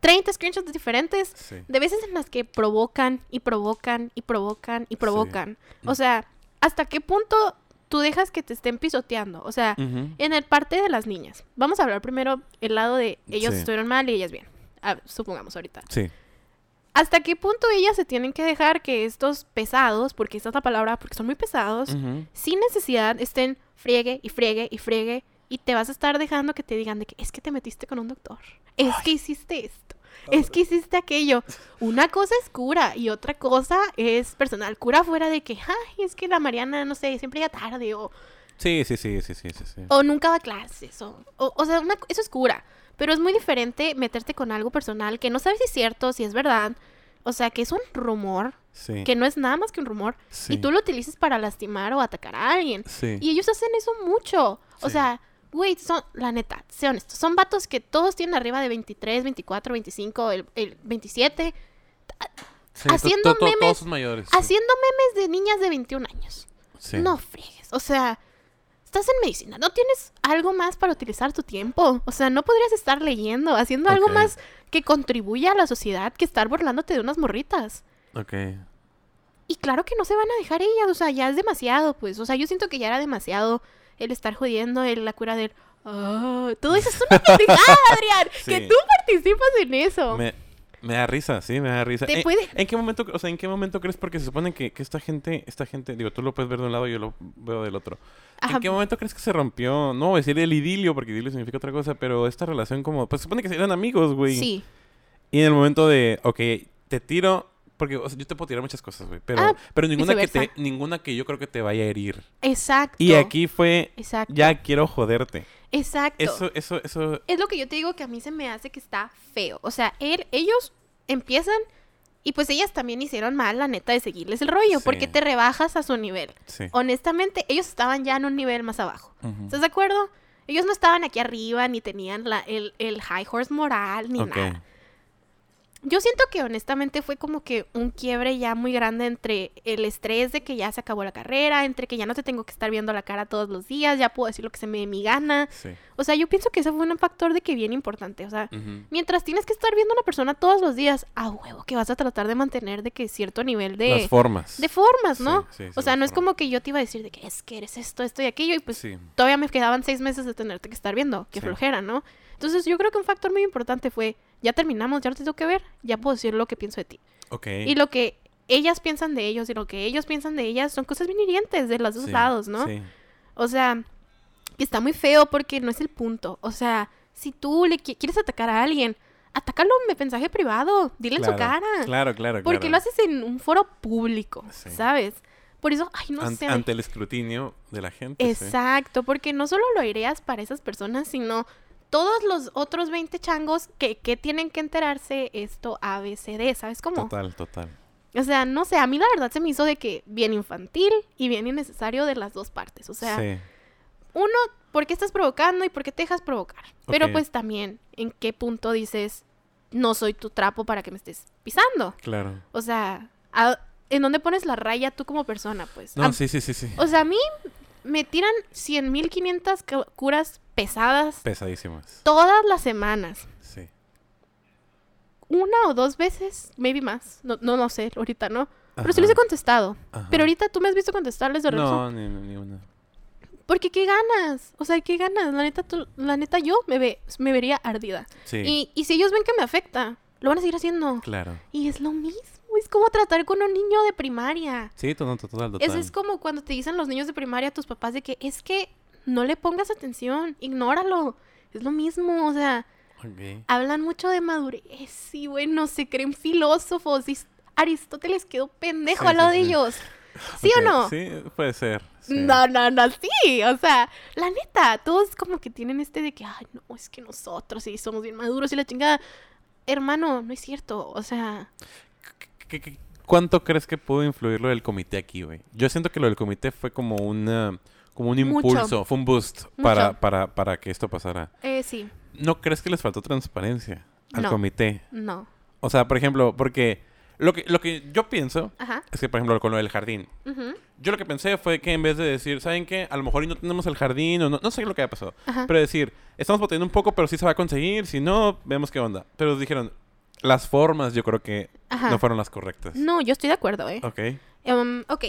30 screenshots diferentes de veces en las que provocan y provocan y provocan y provocan. O sea, ¿hasta qué punto tú dejas que te estén pisoteando? O sea, en el parte de las niñas. Vamos a hablar primero el lado de ellos estuvieron mal y ellas bien. Ah, supongamos ahorita. Sí. ¿Hasta qué punto ellas se tienen que dejar que estos pesados, porque esta es la palabra, porque son muy pesados, sin necesidad estén friegue y friegue y friegue y te vas a estar dejando que te digan de que es que te metiste con un doctor, es que hiciste esto, es que hiciste aquello. Una cosa es cura y otra cosa es personal. Cura fuera de que, ay, es que la Mariana, no sé, siempre llega tarde o, Sí, sí, sí, sí, sí, sí, sí. o nunca va a clases o, o, o sea, una- eso es cura. Pero es muy diferente meterte con algo personal que no sabes si es cierto, si es verdad. O sea, que es un rumor, Sí. que no es nada más que un rumor. Sí. Y tú lo utilizas para lastimar o atacar a alguien. Sí. Y ellos hacen eso mucho. O sea, güey, son, la neta, sé honesto, son vatos que todos tienen arriba de 23, 24, 25, el, el 27, Sí, to- haciendo memes- Todos mayores. haciendo memes de niñas de 21 años. Sí. No friegues. O sea, estás en medicina, no tienes algo más para utilizar tu tiempo. O sea, no podrías estar leyendo, haciendo algo más que contribuya a la sociedad que estar burlándote de unas morritas. Ok. Y claro que no se van a dejar ellas, o sea, ya es demasiado, pues. O sea, yo siento que ya era demasiado el estar jodiendo, el, la cura del... "Ah", todo eso es una (laughs) pendejada, Adrián. Que tú participas en eso. Me, Me da risa, sí, me da risa. Te ¿En, puede- ¿En qué momento, o sea, en qué momento crees? Porque se supone que, que esta gente, esta gente, digo, tú lo puedes ver de un lado y yo lo veo del otro. Ajá. ¿En qué momento crees que se rompió? No voy a decir el idilio, porque idilio significa otra cosa, pero esta relación como, pues se supone que eran amigos, güey. Sí. Y en el momento de, ok, te tiro, porque o sea, yo te puedo tirar muchas cosas, güey, pero, Ah, pero ninguna que te, ninguna que yo creo que te vaya a herir. Exacto. Y aquí fue, Exacto. ya quiero joderte. Exacto. Eso, eso, eso, Es lo que yo te digo que a mí se me hace que está feo. O sea, él, ellos empiezan y pues ellas también hicieron mal, la neta, de seguirles el rollo, Sí. porque te rebajas a su nivel. sí. Honestamente, ellos estaban ya en un nivel más abajo. ¿Estás de acuerdo? Ellos no estaban aquí arriba, ni tenían la, el, el high horse moral, ni nada. Yo siento que honestamente fue como que un quiebre ya muy grande entre el estrés de que ya se acabó la carrera, entre que ya no te tengo que estar viendo la cara todos los días, ya puedo decir lo que se me dé mi gana. Sí. O sea, yo pienso que ese fue un factor de que bien importante. O sea, mientras tienes que estar viendo a una persona todos los días, a huevo que vas a tratar de mantener de que cierto nivel de, Las formas. de formas, ¿no? Sí, sí, sí, o sea, no es como que yo te iba a decir de que es que eres esto, esto y aquello, y pues Sí. todavía me quedaban seis meses de tenerte que estar viendo. Qué flojera, ¿no? Entonces yo creo que un factor muy importante fue, ya terminamos, ya no te tengo que ver, ya puedo decir lo que pienso de ti. Ok. Y lo que ellas piensan de ellos y lo que ellos piensan de ellas son cosas bien hirientes de los dos Sí, lados, ¿no? Sí. O sea, está muy feo porque no es el punto. O sea, si tú le qui- quieres atacar a alguien, atácalo en mensaje privado, dile en su cara. Claro, claro, Porque claro. lo haces en un foro público, Sí. ¿sabes? Por eso, ay, no An- sé. Ante el escrutinio de la gente. sí. Exacto, porque no solo lo aireas para esas personas, sino todos los otros 20 changos que, que tienen que enterarse esto ABCD, ¿sabes cómo? Total, total. O sea, no sé, a mí la verdad se me hizo de que bien infantil y bien innecesario de las dos partes. O sea, sí. uno, ¿por qué estás provocando y por qué te dejas provocar? Pero pues también, ¿en qué punto dices, no soy tu trapo para que me estés pisando? Claro. O sea, ¿a- ¿en dónde pones la raya tú como persona? Pues, No, A- sí, sí, sí, sí. o sea, a mí me tiran 100.500 cu- curas pesadas Pesadísimas. todas las semanas. Sí. Una o dos veces, maybe más. No, no lo sé, ahorita no. Pero sí les he contestado. Ajá. Pero ahorita tú me has visto contestarles de regreso. No, ni, ni una. Porque qué ganas. O sea, qué ganas. La neta, tú- la neta yo me, ve, me vería ardida. Sí. Y, y si ellos ven que me afecta, lo van a seguir haciendo. Claro. Y es lo mismo. Es como tratar con un niño de primaria. Sí, total, total, total. Eso es como cuando te dicen los niños de primaria a tus papás de que es que no le pongas atención, ignóralo. Es lo mismo, o sea, hablan mucho de madurez y bueno, se creen filósofos. y Aristóteles quedó pendejo Sí, al lado sí, de sí. ellos. ¿Sí o no? Sí, puede ser. No, no, no, sí. O sea, la neta, todos como que tienen este de que, ay, no, es que nosotros sí somos bien maduros y la chingada. Hermano, no es cierto. O sea, ¿Qué- qué- cuánto crees que pudo influir lo del comité aquí, güey? Yo siento que lo del comité fue como una como un Mucho. impulso, fue un boost para, para, para que esto pasara. eh, sí, ¿No crees que les faltó transparencia al No. comité? no. O sea, por ejemplo, porque lo que, lo que yo pienso Ajá. es que, por ejemplo, con lo del jardín. Yo lo que pensé fue que en vez de decir, ¿saben qué? A lo mejor no tenemos el jardín o no, no sé lo que haya pasado. Ajá. Pero decir, estamos botando un poco, pero sí se va a conseguir. Si no, vemos qué onda. Pero dijeron, las formas yo creo que Ajá. no fueron las correctas. No, yo estoy de acuerdo, ¿eh? Ok. Em, ok.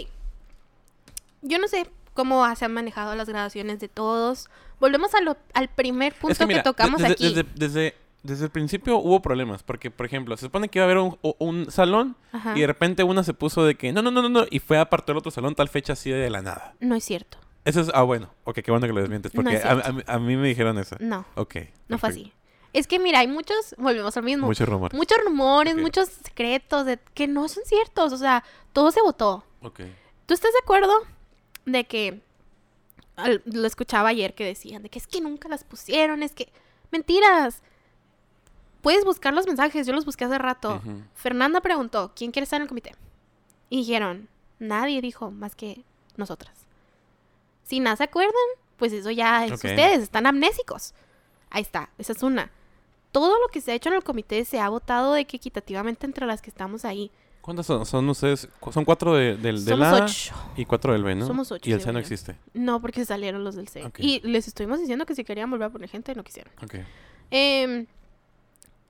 Yo no sé cómo se han manejado las graduaciones de todos. Volvemos a lo- al primer punto Es que, mira, que tocamos desde, aquí. Desde, desde, desde el principio hubo problemas. Porque, por ejemplo, se supone que iba a haber un, un salón Ajá. y de repente una se puso de que no, no, no, no, no. Y fue a apartar el otro salón tal fecha así de la nada. No es cierto. Eso es, ah, bueno. Ok, qué bueno que lo desmientes. Porque a, a mí- a mí me dijeron eso. No, Ok. no fue así. Es que mira, hay muchos, volvemos al mismo. Mucho rumor. Muchos rumores, muchos secretos de que no son ciertos. O sea, todo se votó. Ok. ¿Tú estás de acuerdo de que al- lo escuchaba ayer que decían de que es que nunca las pusieron, es que mentiras. Puedes buscar los mensajes, yo los busqué hace rato. Fernanda preguntó, ¿quién quiere estar en el comité? Y dijeron, nadie dijo más que nosotras. Si nada se acuerdan, pues eso ya es ustedes, están amnésicos. Ahí está, esa es una. Todo lo que se ha hecho en el comité se ha votado de que equitativamente entre las que estamos ahí. ¿Cuántas son? ¿Son ustedes? Son cuatro de, del, del Somos A ocho. y cuatro del B, ¿no? Somos ocho, Y el C no existe. No, porque salieron los del C. Y les estuvimos diciendo que si querían volver a poner gente, no quisieron. Ok. Em,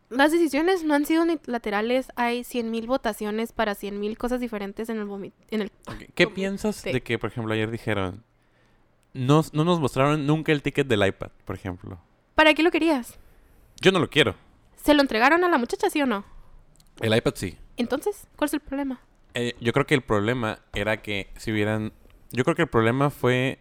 las decisiones no han sido unilaterales. Hay 100.000 votaciones para 100.000 cosas diferentes en el, en el. ¿Qué piensas sí. de que, por ejemplo, ayer dijeron... No, no nos mostraron nunca el ticket del iPad, por ejemplo. ¿Para qué lo querías? Yo no lo quiero. ¿Se lo entregaron a la muchacha, sí o no? El iPad sí. Entonces, ¿cuál es el problema? Eh, yo creo que el problema era que si hubieran... Yo creo que el problema fue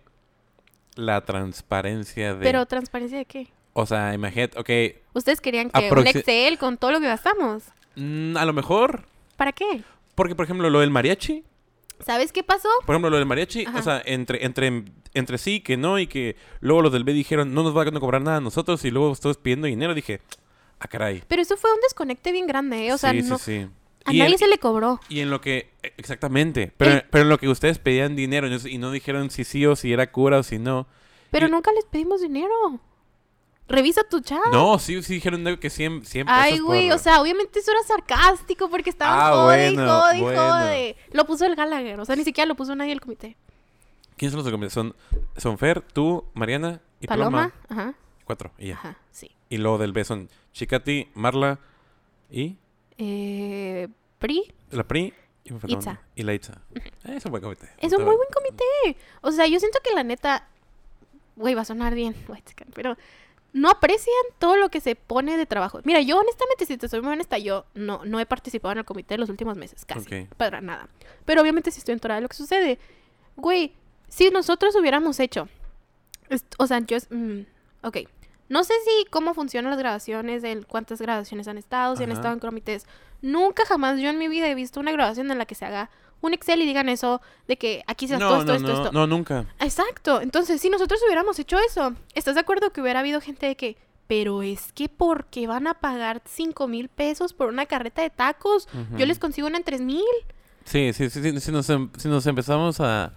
la transparencia de... Pero, ¿transparencia de qué? O sea, imagínate, ok, Ustedes querían que un Excel con todo lo que gastamos. mm, a lo mejor... ¿Para qué? Porque, por ejemplo, lo del mariachi... ¿Sabes qué pasó? Por ejemplo, lo del mariachi, Ajá. o sea, entre, entre, entre sí, que no, y que luego los del B dijeron, no nos van a cobrar nada a nosotros, y luego todos pidiendo dinero, dije, ah, caray. Pero eso fue un desconecte bien grande, ¿eh? O sea, sí, no, sí, sí. a Y nadie en- se le cobró. Y en lo que, e- exactamente, pero, pero en lo que ustedes pedían dinero y no- dijeron si sí o si era cura o si no. Pero y- nunca les pedimos dinero. Revisa tu chat. No, sí, sí dijeron que 100, 100 pesos Ay, güey, por- o sea, obviamente eso era sarcástico porque estaban Ah, jode y bueno, jode y bueno. jode. Lo puso el Gallagher, o sea, ni siquiera lo puso nadie del comité. ¿Quiénes son los documentos? Son, son Fer, tú, Mariana y Paloma. Paloma, ajá, Cuatro, y ya. ajá. Y luego del B son Chicati, Marla y Eh, Pri la Pri y, Itza. una. y la Itza. Es un buen comité. es un muy buen comité. O sea, yo siento que la neta, güey, va a sonar bien, (laughs) pero no aprecian todo lo que se pone de trabajo. Mira, yo honestamente, si te soy muy honesta, yo no, no he participado en el comité los últimos meses, casi. Para nada. Pero obviamente sí estoy enterada de lo que sucede. Güey, si nosotros hubiéramos hecho... o sea, yo... es- mm, ok. No sé si cómo funcionan las grabaciones, en cuántas grabaciones han estado, si han estado en comités. Nunca jamás yo en mi vida he visto una grabación en la que se haga un Excel y digan eso de que aquí se hace todo No, esto, no, esto, no, esto. no, nunca. Exacto. Entonces, si nosotros hubiéramos hecho eso, ¿estás de acuerdo que hubiera habido gente de que, pero es que porque van a pagar cinco mil pesos por una carreta de tacos? Yo les consigo una en tres mil. Sí, sí, sí, sí, si, nos, em- si nos empezamos a,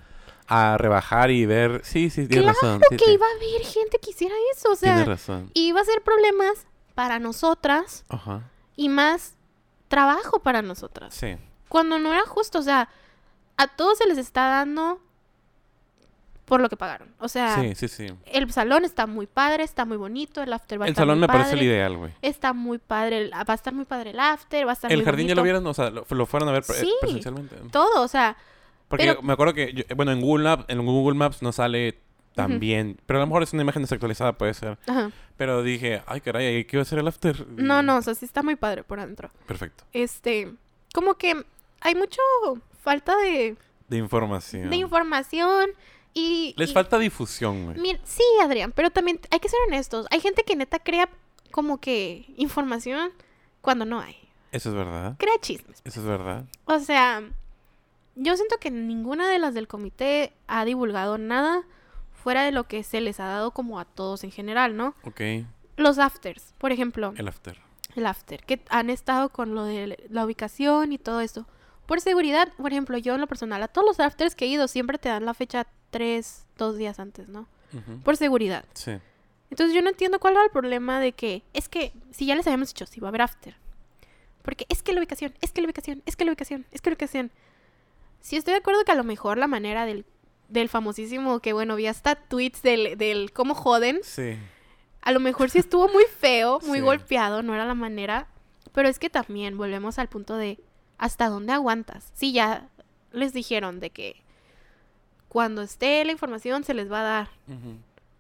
a rebajar y ver... Sí, sí, tienes Claro razón. sí, que sí. iba a haber gente que hiciera eso. O sea, Tienes razón. iba a ser problemas para nosotras Ajá. y más trabajo para nosotras. Sí. Cuando no era justo, o sea, a todos se les está dando por lo que pagaron. O sea, Sí, sí, sí. el salón está muy padre, está muy bonito, el after va a El estar salón muy me parece el ideal, güey. Está muy padre, el- va a estar muy padre el after, va a estar ¿El muy jardín ya lo vieron? O sea, lo, lo fueron a ver pre- Sí. presencialmente. Todo, o sea, Porque pero- me acuerdo que, yo- bueno, en Google, Maps, en Google Maps no sale tan bien. Pero a lo mejor es una imagen desactualizada, puede ser. ajá. Pero dije, ay, caray, ¿qué va a ser el after? no, no, o sea, sí está muy padre por adentro. Perfecto. Este, como que hay mucho falta de, De información. de información y... Les y- falta difusión, güey. Sí, Adrián, pero también hay que ser honestos. Hay gente que neta crea como que información cuando no hay. Eso es verdad. Crea chismes. Eso es verdad. O sea, yo siento que ninguna de las del comité ha divulgado nada fuera de lo que se les ha dado como a todos en general, ¿no? Ok. Los afters, por ejemplo, El after. el after, que han estado con lo de la ubicación y todo eso. Por seguridad, por ejemplo, yo en lo personal, a todos los afters que he ido siempre te dan la fecha tres, dos días antes, ¿no? Por seguridad. Sí. Entonces yo no entiendo cuál era el problema de que, es que, si ya les habíamos dicho, si va a haber after. Porque es que la ubicación, es que la ubicación, es que la ubicación, es que la ubicación. Sí estoy de acuerdo que a lo mejor la manera del, del famosísimo, que bueno, vi hasta tweets del, del cómo joden. Sí. A lo mejor sí estuvo muy feo, muy Sí. golpeado, no era la manera. Pero es que también volvemos al punto de hasta dónde aguantas. Sí, ya les dijeron de que cuando esté la información se les va a dar.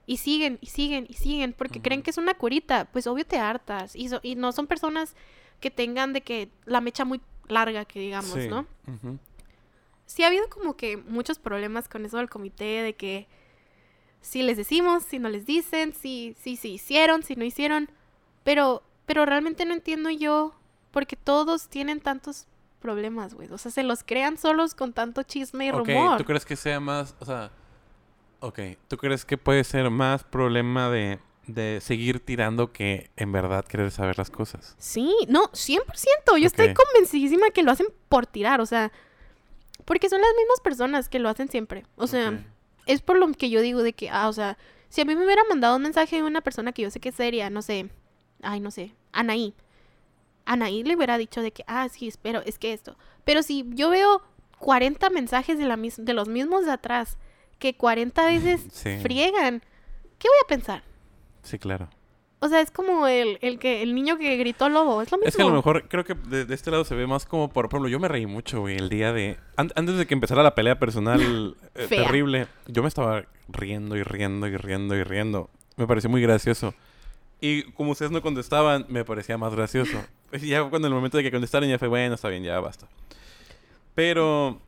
Y siguen, y siguen, y siguen, porque creen que es una curita. Pues obvio te hartas. Y, so- y no son personas que tengan de que la mecha muy larga, que digamos, Sí. ¿no? Sí ha habido como que muchos problemas con eso del comité, de que si les decimos, si no les dicen, si, si, si hicieron, si no hicieron. Pero, pero realmente no entiendo yo, porque todos tienen tantos problemas, güey. O sea, se los crean solos con tanto chisme y Ok, rumor. ¿tú crees que sea más, o sea, ok, ¿tú crees que puede ser más problema de, de seguir tirando que en verdad querer saber las cosas? Sí, no, 100%. Yo estoy convencidísima que lo hacen por tirar, o sea, porque son las mismas personas que lo hacen siempre. O sea, es por lo que yo digo de que, ah, o sea, si a mí me hubiera mandado un mensaje de una persona que yo sé que es seria, no sé, ay, no sé, Anaí. Anaí le hubiera dicho de que, ah, sí, espero, es que esto. Pero si yo veo 40 mensajes de, la mis- de los mismos de atrás, que 40 veces (laughs) Sí. friegan, ¿qué voy a pensar? Sí, claro. O sea, es como el, el que el niño que gritó lobo, es lo mismo. Es que a lo mejor creo que de, de este lado se ve más como, por ejemplo, yo me reí mucho, güey, el día de... an- antes de que empezara la pelea personal (laughs) eh, terrible, yo me estaba riendo y riendo y riendo y riendo. Me pareció muy gracioso. Y como ustedes no contestaban, me parecía más gracioso. (laughs) Y ya cuando el momento de que contestaran ya fue, bueno, está bien, ya basta. Pero...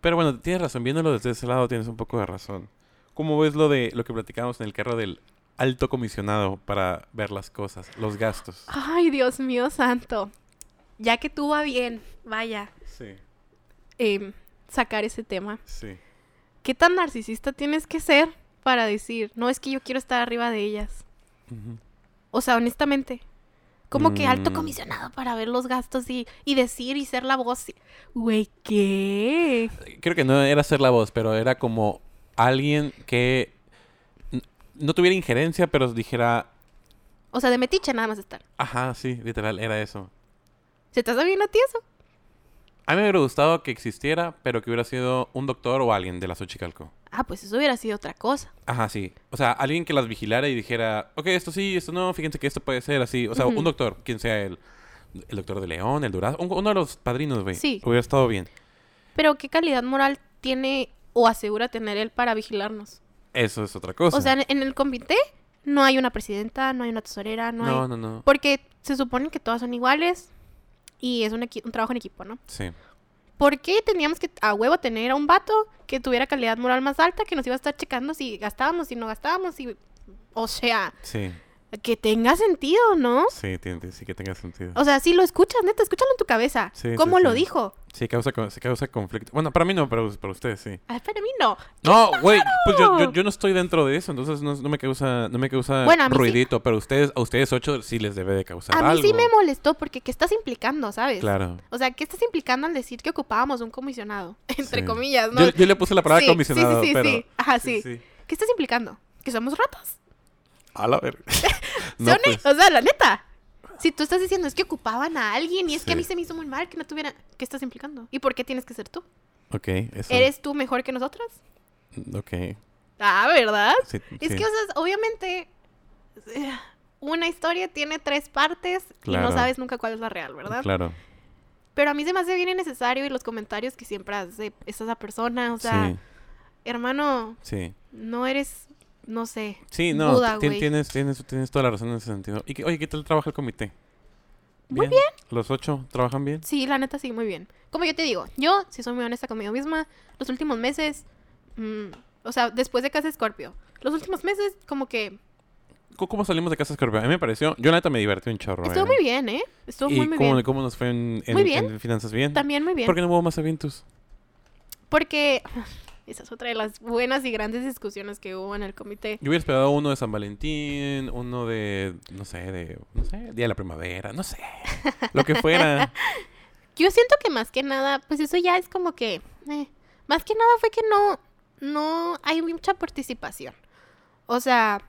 Pero bueno, tienes razón, viéndolo desde ese lado tienes un poco de razón. ¿Cómo ves lo de lo que platicamos en el carro del alto comisionado para ver las cosas, los gastos? Ay, Dios mío santo. Ya que tú va bien, vaya, Sí, em, sacar ese tema. sí. ¿Qué tan narcisista tienes que ser para decir, no es que yo quiero estar arriba de ellas? O sea, honestamente. Como que alto Mm. comisionado para ver los gastos y, y decir y ser la voz. Güey, ¿qué? Creo que no era ser la voz, pero era como alguien que no tuviera injerencia, pero dijera, O sea, de metiche nada más estar. ajá, sí, literal, era eso. ¿Se te hace bien a ti eso? A mí me hubiera gustado que existiera, pero que hubiera sido un doctor o alguien de la Xochicalco. Ah, pues eso hubiera sido otra cosa. Ajá, sí. O sea, alguien que las vigilara y dijera, ok, esto sí, esto no, fíjense que esto puede ser así. O sea, un doctor, quien sea el, el doctor de León, el Durazno, un- uno de los padrinos, güey. Sí. Hubiera estado bien. Pero ¿qué calidad moral tiene o asegura tener él para vigilarnos? Eso es otra cosa. O sea, en, el comité no hay una presidenta, no hay una tesorera, no, no, hay... no, no. Porque se supone que todas son iguales y es un, un trabajo en equipo, ¿no? Sí. ¿Por qué teníamos que a huevo tener a un vato que tuviera calidad moral más alta que nos iba a estar checando si gastábamos, si no gastábamos? Y... O sea, Sí. Que tenga sentido, ¿no? Sí, sí que tenga sentido. O sea, si lo escuchas, neta, escúchalo en tu cabeza. Sí, sí, ¿Cómo lo sí. dijo? Sí, causa, sí causa conflicto. Bueno, para mí no, pero para ustedes sí. Ay, para mí no. No, güey, pues yo, yo, yo no estoy dentro de eso, entonces no, no me causa, no me causa Bueno, sí. ruidito, pero ustedes, a ustedes ocho sí les debe de causar A mí algo. sí me molestó porque ¿qué estás implicando, sabes? Claro. O sea, ¿qué estás implicando al decir que ocupábamos un comisionado? (laughs) Entre Sí. comillas, ¿no? Yo, yo le puse la palabra Sí, sí, comisionado, sí, sí, pero... sí. Ajá, sí. ¿Qué estás implicando? ¿Que somos ratas? A la verga. ¿Sí (laughs) no, pues, O sea, la neta. Si tú estás diciendo es que ocupaban a alguien y es que a mí se me hizo muy mal que no tuviera... ¿Qué estás implicando? ¿Y por qué tienes que ser tú? ok, eso. ¿Eres tú mejor que nosotras? Ok, Ah, ¿verdad? sí, Es sí. que, o sea, obviamente, eh, una historia tiene tres partes y no sabes nunca cuál es la real, ¿verdad? Claro, Pero a mí se me hace bien innecesario y los comentarios que siempre hace esa persona, o sea, sí, hermano, sí. no eres, no sé. Sí, no, Buda, tienes, tienes, tienes toda la razón en ese sentido. ¿Y qué- oye, qué tal trabaja el comité? Muy bien. ¿Los ocho trabajan bien? Sí, la neta sí, muy bien. Como yo te digo, yo, si soy muy honesta conmigo misma, los últimos meses, mm, o sea, después de Casa Scorpio, los últimos meses como que ¿Cómo- ¿Cómo salimos de Casa Scorpio? A mí me pareció... Yo la neta me divertí un chorro. estuvo eh. muy bien, ¿eh? Estuvo ¿Y muy, muy cómo, bien. cómo nos fue en, en- Muy bien. en finanzas? ¿Bien? También muy bien. ¿Por qué no hubo más eventos? Porque esa es otra de las buenas y grandes discusiones que hubo en el comité. Yo hubiera esperado uno de San Valentín, uno de, no sé, de, no sé, Día de la Primavera, no sé, lo que fuera. (laughs) Yo siento que más que nada, pues eso ya es como que, eh, más que nada fue que no, no hay mucha participación. O sea,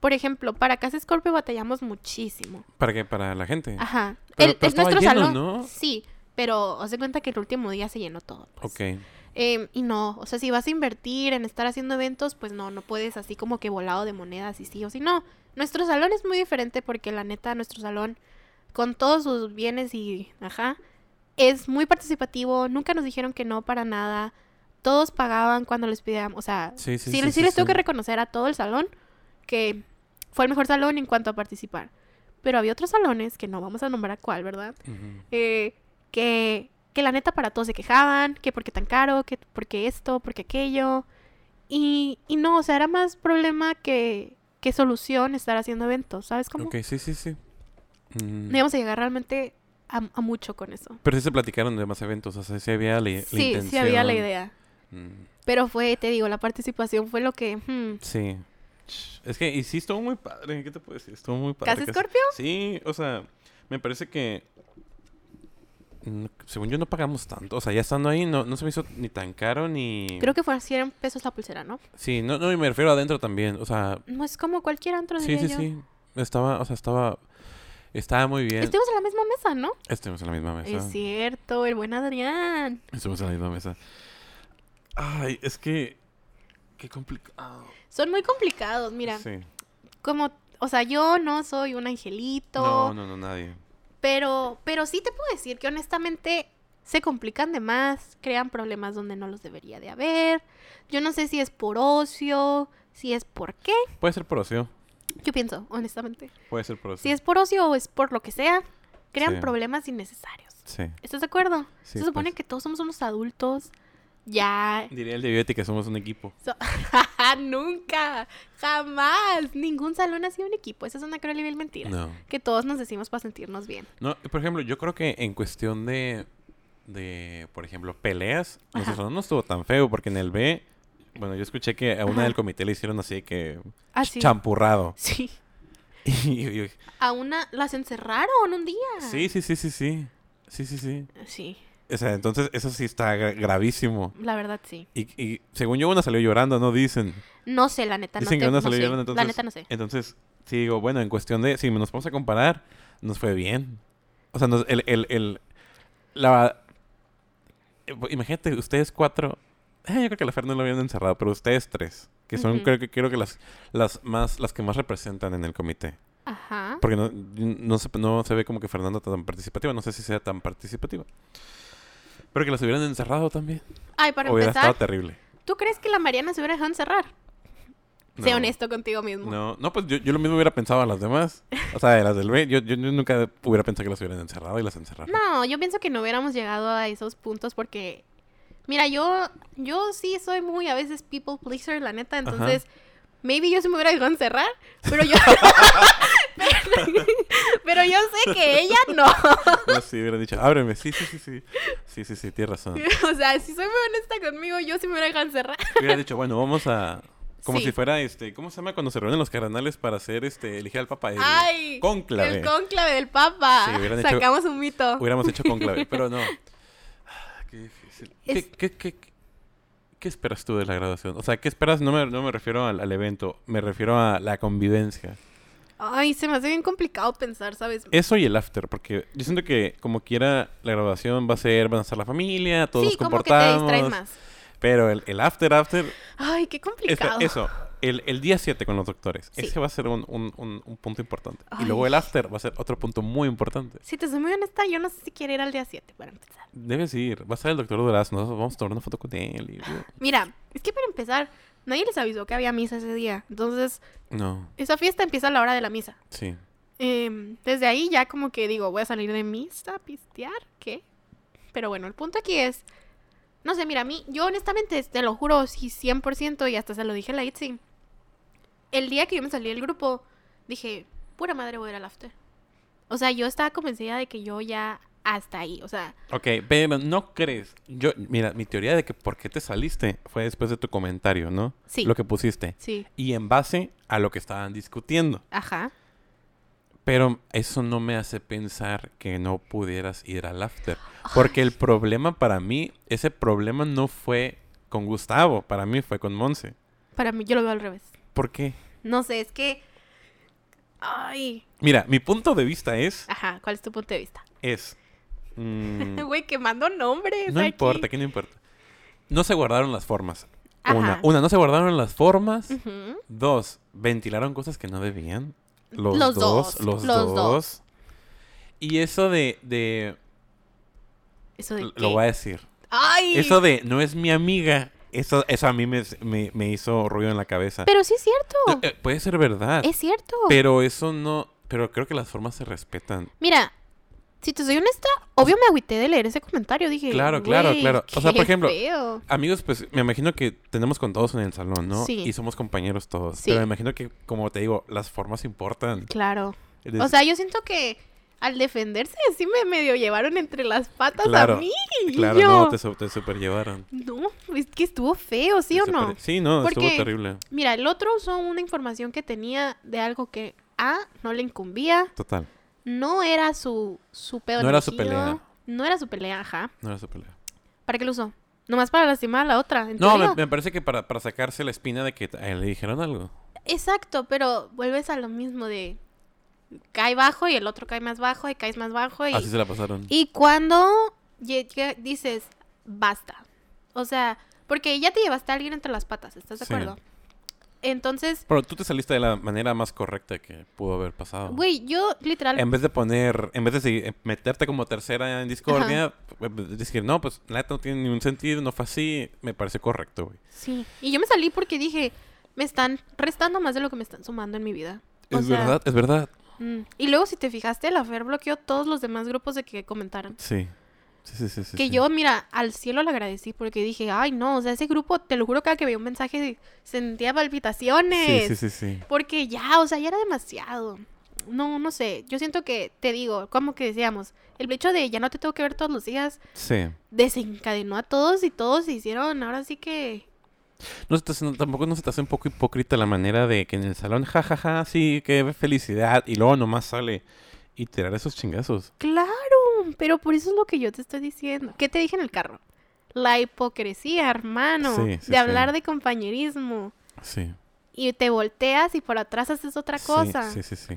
por ejemplo, para Casa Scorpio batallamos muchísimo. ¿Para qué? Para la gente. Ajá. Pero- El- pero es nuestro lleno, salón. ¿no? Sí, pero haz de cuenta que el último día se llenó todo. pues. Ok. Em, y no, o sea, si vas a invertir en estar haciendo eventos, pues no, no puedes así como que volado de monedas y sí o sí. No, nuestro salón es muy diferente porque la neta, nuestro salón, con todos sus bienes y, ajá, es muy participativo. Nunca nos dijeron que no para nada. Todos pagaban cuando les pedíamos, o sea, Sí, sí, sí, sí, les- sí sí, les tengo que reconocer a todo el salón que fue el mejor salón en cuanto a participar. Pero había otros salones, que no vamos a nombrar cuál, ¿verdad? Ujú. eh, que, que la neta para todos se quejaban, que porque tan caro, que porque esto, porque aquello. Y, y no, o sea, era más problema que, que solución estar haciendo eventos, ¿sabes cómo? Ok, sí, sí, sí. Mm, No íbamos a llegar realmente a, a mucho con eso. Pero sí se platicaron de más eventos, o sea, sí había la, la Sí, intención. sí había la idea. Mm, Pero fue, te digo, la participación fue lo que... hmm, sí. Es que, y sí, estuvo muy padre, ¿qué te puedo decir? Estuvo muy padre. ¿Casa Casa- Scorpio? Sí, o sea, me parece que... Según yo no pagamos tanto, o sea, ya estando ahí no, no se me hizo ni tan caro ni... Creo que fueron 100 pesos la pulsera, ¿no? Sí, no, no, y me refiero adentro también, o sea, No es como cualquier antro, sí, sí, yo. sí. Estaba, o sea, estaba... Estaba muy bien. Estuvimos en la misma mesa, ¿no? Estuvimos en la misma mesa. Es cierto, el buen Adrián. Estuvimos en la misma mesa. Ay, es que... Qué complicado. Son muy complicados, mira. Sí. Como, o sea, yo no soy un angelito. No, no, no, nadie. Pero, pero sí te puedo decir que honestamente se complican de más, crean problemas donde no los debería de haber. Yo no sé si es por ocio, si es por qué. Puede ser por ocio. Yo pienso, honestamente. Puede ser por eso. Si es por ocio o es por lo que sea, crean Sí. problemas innecesarios. Sí. ¿Estás de acuerdo? Sí, Se supone pues. que todos somos unos adultos. Ya. Diría el de Betty que somos un equipo. So- (laughs) Nunca. Jamás. Ningún salón ha sido un equipo. Esa es una cruel y vil mentira. No. Que todos nos decimos para sentirnos bien. No, y por ejemplo, yo creo que en cuestión de, de por ejemplo, peleas, nuestro salón no estuvo tan feo porque en el B, bueno, yo escuché que a una Ajá. del comité le hicieron así que Ah, sí. champurrado. (laughs) Sí. Y yo- A una las encerraron un día. sí, sí, sí, sí, sí. Sí, sí, sí. Sí, O sea, entonces eso sí está gra- gravísimo. la verdad sí. Y, y según yo, una salió llorando, ¿no? Dicen. No sé, la neta, no, Dicen te- que una no salió sé. llorando, entonces... La neta no sé. Entonces, sí digo, bueno, en cuestión de... Si nos vamos a comparar, nos fue bien. O sea, nos- el... el, el la, eh, imagínate, ustedes cuatro... eh, yo creo que la Fer no lo habían encerrado, pero ustedes tres. Que son, creo que creo que las, las más las que más representan en el comité. Ajá. Porque no, no, se, no se ve como que Fernanda tan participativa. No sé si sea tan participativa. Pero que las hubieran encerrado también. Ay, para hubiera empezar, estado terrible. ¿tú crees que la Mariana se hubiera dejado encerrar? Sé No. honesto contigo mismo. No, no, pues yo, yo lo mismo hubiera pensado a las demás. O sea, de las del B, yo, yo, yo nunca hubiera pensado que las hubieran encerrado y las encerraron. No, yo pienso que no hubiéramos llegado a esos puntos porque, mira, yo, yo sí soy muy a veces people pleaser, la neta, entonces, maybe yo se me hubiera dejado encerrar, pero yo, (laughs) (laughs) pero, (laughs) pero yo sé que ella no. No, sí, hubiera dicho, ábreme. Sí, sí, sí, sí. Sí, sí, sí, tienes razón. (laughs) o sea, si soy muy honesta conmigo, yo sí me hubiera dejado encerrar. Hubiera dicho, bueno, vamos a... Como Sí. si fuera, este, ¿cómo se llama cuando se reúnen los cardenales para hacer, este, elegir al papa? El Ay, cónclave. el cónclave del papa. Sí, hecho- Sacamos un mito. Hubiéramos hecho conclave, pero no. (laughs) Ah, Qué difícil. ¿Qué, qué, qué, qué esperas tú de la graduación? O sea, ¿qué esperas? No me, no me refiero al, al evento, me refiero a la convivencia. Ay, se me hace bien complicado pensar, ¿sabes? Eso y el after, porque yo siento que como quiera la graduación va a ser, van a estar la familia, todos sí, nos como que te comportamos. distraes más. Pero el, el after, after, Ay, qué complicado. eso, el, el día 7 con los doctores, Sí. ese va a ser un, un- un- un punto importante. Y luego el after va a ser otro punto muy importante. Si te soy muy honesta, yo no sé si quiero ir al día 7 para empezar. Debes ir, va a estar el doctor Durazno, vamos a tomar una foto con él. y- Mira, es que para empezar, nadie les avisó que había misa ese día. Entonces, No, esa fiesta empieza a la hora de la misa. sí. Em, desde ahí ya como que digo, voy a salir de misa a pistear, ¿qué? Pero bueno, el punto aquí es, no sé, mira, a mí, yo honestamente, te lo juro, sí, 100%, y hasta se lo dije a la. El día que yo me salí del grupo, dije, pura madre voy a ir al after. O sea, yo estaba convencida de que yo ya hasta ahí, o sea, Ok, pero no crees. Yo, mira, mi teoría de que por qué te saliste fue después de tu comentario, ¿no? Sí. Lo que pusiste. sí, Y en base a lo que estaban discutiendo. ajá. Pero eso no me hace pensar que no pudieras ir al after. Porque el problema para mí, ese problema no fue con Gustavo, para mí fue con Monse. Para mí, yo lo veo al revés. ¿Por qué? No sé, es que... Ay, Mira, mi punto de vista es, ajá, ¿cuál es tu punto de vista? es, mm, (laughs) Güey, quemando nombres. no aquí. importa, ¿qué no importa? No se guardaron las formas. Ajá. Una, una, no se guardaron las formas. Dos, ventilaron cosas que no debían. Los, Los dos, dos, los, los dos. dos. Y eso de, de Eso de lo voy a decir. Ay. Eso de no es mi amiga, eso, eso a mí me, me, me hizo ruido en la cabeza. Pero sí es cierto. Eh, eh, puede ser verdad, es cierto. pero eso no, pero creo que las formas se respetan. Mira, si te soy honesta, obvio me agüité de leer ese comentario. Dije, Claro, claro, "Güey, claro. O sea, por ejemplo, feo". Amigos, pues me imagino que tenemos con todos en el salón, ¿no? Sí. Y somos compañeros todos. Sí. Pero me imagino que, como te digo, las formas importan. Claro. Eres- O sea, yo siento que al defenderse sí me medio llevaron entre las patas Claro, a mí. claro, yo, no, te, te superllevaron. No, es que estuvo feo, ¿sí Te o no? Sí, no, Porque- estuvo terrible. Mira, el otro usó una información que tenía de algo que A, no le incumbía, Total. No era su, su pedo No era su pelea. No era su pelea, ajá. No era su pelea. ¿Para qué lo usó? Nomás para lastimar a la otra. ¿en No, me, me parece que para, para sacarse la espina de que a él le dijeron algo. Exacto, pero vuelves a lo mismo de cae bajo y el otro cae más bajo y caes más bajo y, Así se la pasaron. y cuando dices basta. O sea, porque ya te llevaste a alguien entre las patas, ¿estás de Sí. acuerdo? Entonces, Pero tú te saliste de la manera más correcta que pudo haber pasado. güey, yo literal En vez de poner, en vez de seguir- meterte como tercera en discordia, eh, decir, no, pues la no tiene ningún sentido, no fue así, me parece correcto, güey. sí, y yo me salí porque dije, me están restando más de lo que me están sumando en mi vida. O Es sea, verdad, es verdad. mm. Y luego, si te fijaste, la Fer bloqueó todos los demás grupos de que comentaron. Sí. Sí, sí, sí. sí, que yo, mira, al cielo le agradecí porque dije, ay, no, o sea, ese grupo, te lo juro, cada que veía un mensaje sentía palpitaciones. Sí, sí, sí. Porque ya, o sea, ya era demasiado. No, no sé. Yo siento que, te digo, como que decíamos, el hecho de ya no te tengo que ver todos los días desencadenó a todos y todos se hicieron, ahora sí que... No tampoco no se te hace un poco hipócrita la manera de que en el salón, jajaja, sí, qué felicidad, y luego nomás sale y tirar esos chingazos. Claro, pero por eso es lo que yo te estoy diciendo. ¿Qué te dije en el carro? La hipocresía, hermano, Sí, sí, de hablar sí. de compañerismo. Sí. Y te volteas y por atrás haces otra cosa. Sí, sí, sí.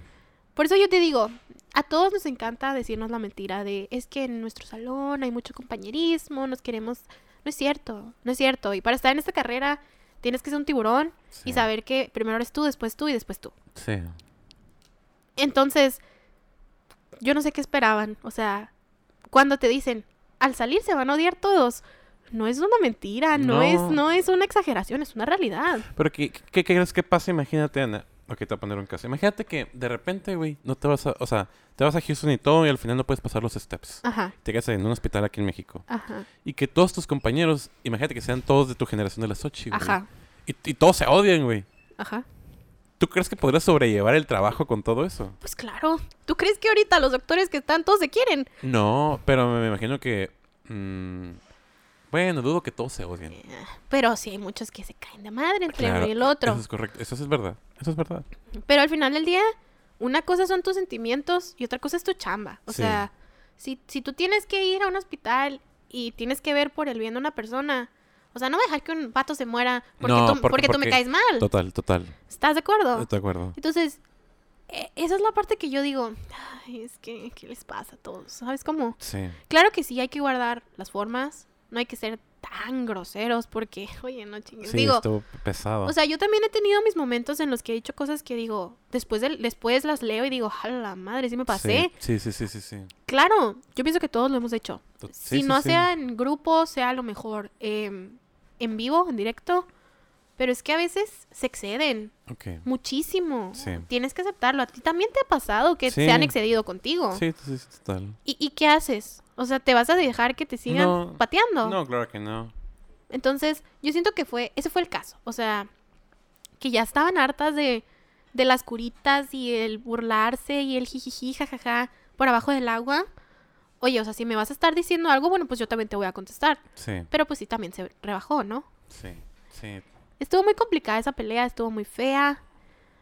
Por eso yo te digo, a todos nos encanta decirnos la mentira de es que en nuestro salón hay mucho compañerismo, nos queremos... No es cierto, no es cierto. Y para estar en esta carrera tienes que ser un tiburón y saber que primero eres tú, después tú y después tú. Sí. Entonces, yo no sé qué esperaban. O sea, cuando te dicen, al salir se van a odiar todos, no es una mentira, no, No. es, no es una exageración, es una realidad. Pero ¿qué, qué, qué crees que pasa? Imagínate, Ana. Ok, te voy a poner un caso. Imagínate que de repente, güey, no te vas a... O sea, te vas a Houston y todo y al final no puedes pasar los steps. Ajá, Te quedas en un hospital aquí en México. ajá, Y que todos tus compañeros, imagínate que sean todos de tu generación de las Sochi, güey. ajá, Y, y todos se odian, güey. ajá. ¿Tú crees que podrías sobrellevar el trabajo con todo eso? Pues claro, ¿tú crees que ahorita los doctores que están todos se quieren? No, pero me, imagino que... mm, bueno, dudo que todos se odien. Pero sí hay muchos que se caen de madre entre Claro, uno y el otro. Eso es correcto. Eso es verdad. Eso es verdad. Pero al final del día, una cosa son tus sentimientos y otra cosa es tu chamba. O Sí. sea, si, si tú tienes que ir a un hospital y tienes que ver por el bien de una persona, o sea, no voy a dejar que un vato se muera porque, No, tú, porque- porque tú me caes mal. Total, total. ¿Estás de acuerdo? Estoy de acuerdo. Entonces, e- esa es la parte que yo digo, ay, es que, ¿qué les pasa a todos? ¿Sabes cómo? Sí. Claro que sí, hay que guardar las formas, no hay que ser tan groseros porque, oye, no chingues. Sí, digo, estuvo pesado. o sea, yo también he tenido mis momentos en los que he dicho cosas que digo, después, del- después las leo y digo, a la madre, sí me pasé. Sí, sí, sí, sí, sí. Claro, yo pienso que todos lo hemos hecho. Si sí, no sea en grupo, sea a lo mejor em, en vivo, en directo. Pero es que a veces se exceden Ok. muchísimo. Sí. Tienes que aceptarlo. A ti también te ha pasado que Sí. se han excedido contigo. Sí, sí, sí, total. ¿Y, y qué haces? O sea, ¿te vas a dejar que te sigan No. pateando? No, claro que no. Entonces, yo siento que fue, ese fue el caso. O sea, que ya estaban hartas de, de las curitas y el burlarse y el jijiji, jajaja, por abajo del agua. Oye, o sea, si me vas a estar diciendo algo, bueno, pues yo también te voy a contestar. Sí, Pero pues sí, también se rebajó, ¿no? sí, sí. Estuvo muy complicada esa pelea, estuvo muy fea.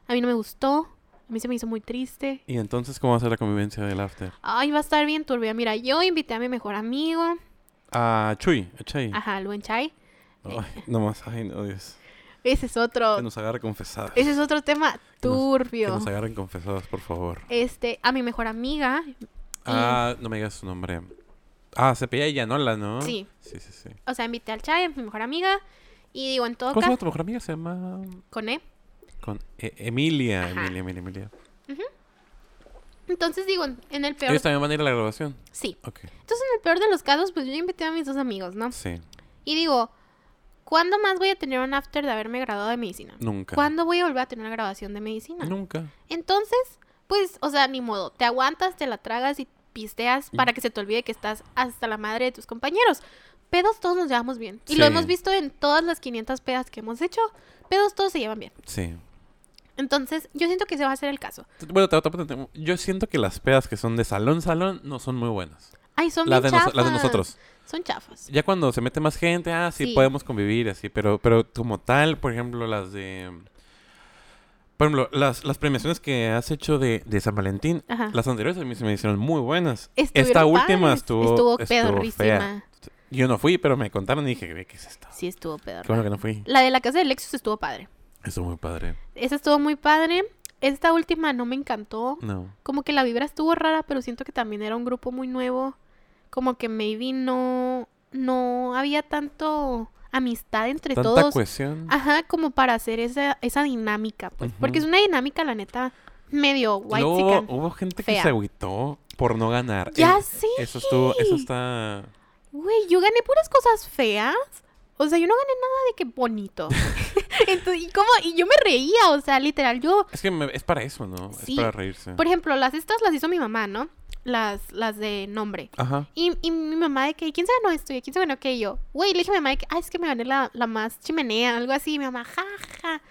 A mí no me gustó. A mí se me hizo muy triste. ¿Y entonces cómo va a ser la convivencia del after? Ay, va a estar bien turbia. Mira, yo invité a mi mejor amigo, Ah, Chuy, a Chay. ajá, el buen Chai. Ay, no más, ay, no, Dios. Ese es otro, Que nos agarre confesados. ese es otro tema Que nos- turbio. Que nos agarren confesados, por favor. Este, a mi mejor amiga. Y- Ah, no me digas su nombre. Ah, se pilla Yanola, ¿no? Sí. Sí, sí, sí. O sea, invité al Chai, a mi mejor amiga. Y digo, en todo ¿Cómo se llama tu mejor amiga? Se llama... con E. Con E- Emilia, Ajá. Emilia, Emilia, Emilia. Entonces digo, en- el peor. ¿Ellos también van a ir a la grabación? Sí. Ok, Entonces, en el peor de los casos, pues yo invité a mis dos amigos, ¿no? sí. Y digo, ¿cuándo más voy a tener un after de haberme graduado de medicina? Nunca. ¿Cuándo voy a volver a tener una grabación de medicina? Nunca. Entonces, pues, o sea, ni modo. Te aguantas, te la tragas y pisteas para que se te olvide que estás hasta la madre de tus compañeros. Pedos todos nos llevamos bien. Y lo hemos visto en todas las 500 pedas que hemos hecho. Pedos todos se llevan bien. Sí. Entonces, yo siento que ese va a ser el caso. Bueno, te, te- te- yo siento que las pedas que son de salón, salón, no son muy buenas. Ay, son Las bien de, chafas. las de nosotros. Son chafas. Ya cuando se mete más gente, ah, sí, Sí. podemos convivir así, pero, pero como tal, por ejemplo, las de... Por ejemplo, las, las premiaciones que has hecho de, de San Valentín, Ajá. las anteriores a mí se me hicieron muy buenas. Estuvieron Esta última estuvo, Estuvo estuvo fea. Yo no fui, pero me contaron y dije, "Ve, ¿qué es esto? Sí, estuvo pedorra. Qué bueno que no fui. La de la casa de Lexus estuvo padre. Estuvo muy padre. Esa estuvo muy padre. Esta última no me encantó. No. Como que la vibra estuvo rara, pero siento que también era un grupo muy nuevo. Como que maybe no, no había tanto amistad entre Tanta todos. cohesión. Ajá, como para hacer esa, esa dinámica, pues. Porque es una dinámica, la neta, medio white Luego hubo gente que se agüitó por no ganar. Ya Eh, sé. Eso estuvo, eso está... Güey, yo gané puras cosas feas. O sea, yo no gané nada de que bonito. (laughs) (laughs) Entonces, ¿y cómo? Y yo me reía, o sea, literal, yo... Es que me- es para eso, ¿no? Sí. Es para reírse. Por ejemplo, las estas las hizo mi mamá, ¿no? Las, las de nombre. Ajá. Y, y mi mamá de que, ¿quién se ganó esto? ¿Y quién se ganó aquello? Güey, le dije a mi mamá de que, ay, es que me gané la, la más chimenea, algo así. Y mi mamá, jaja.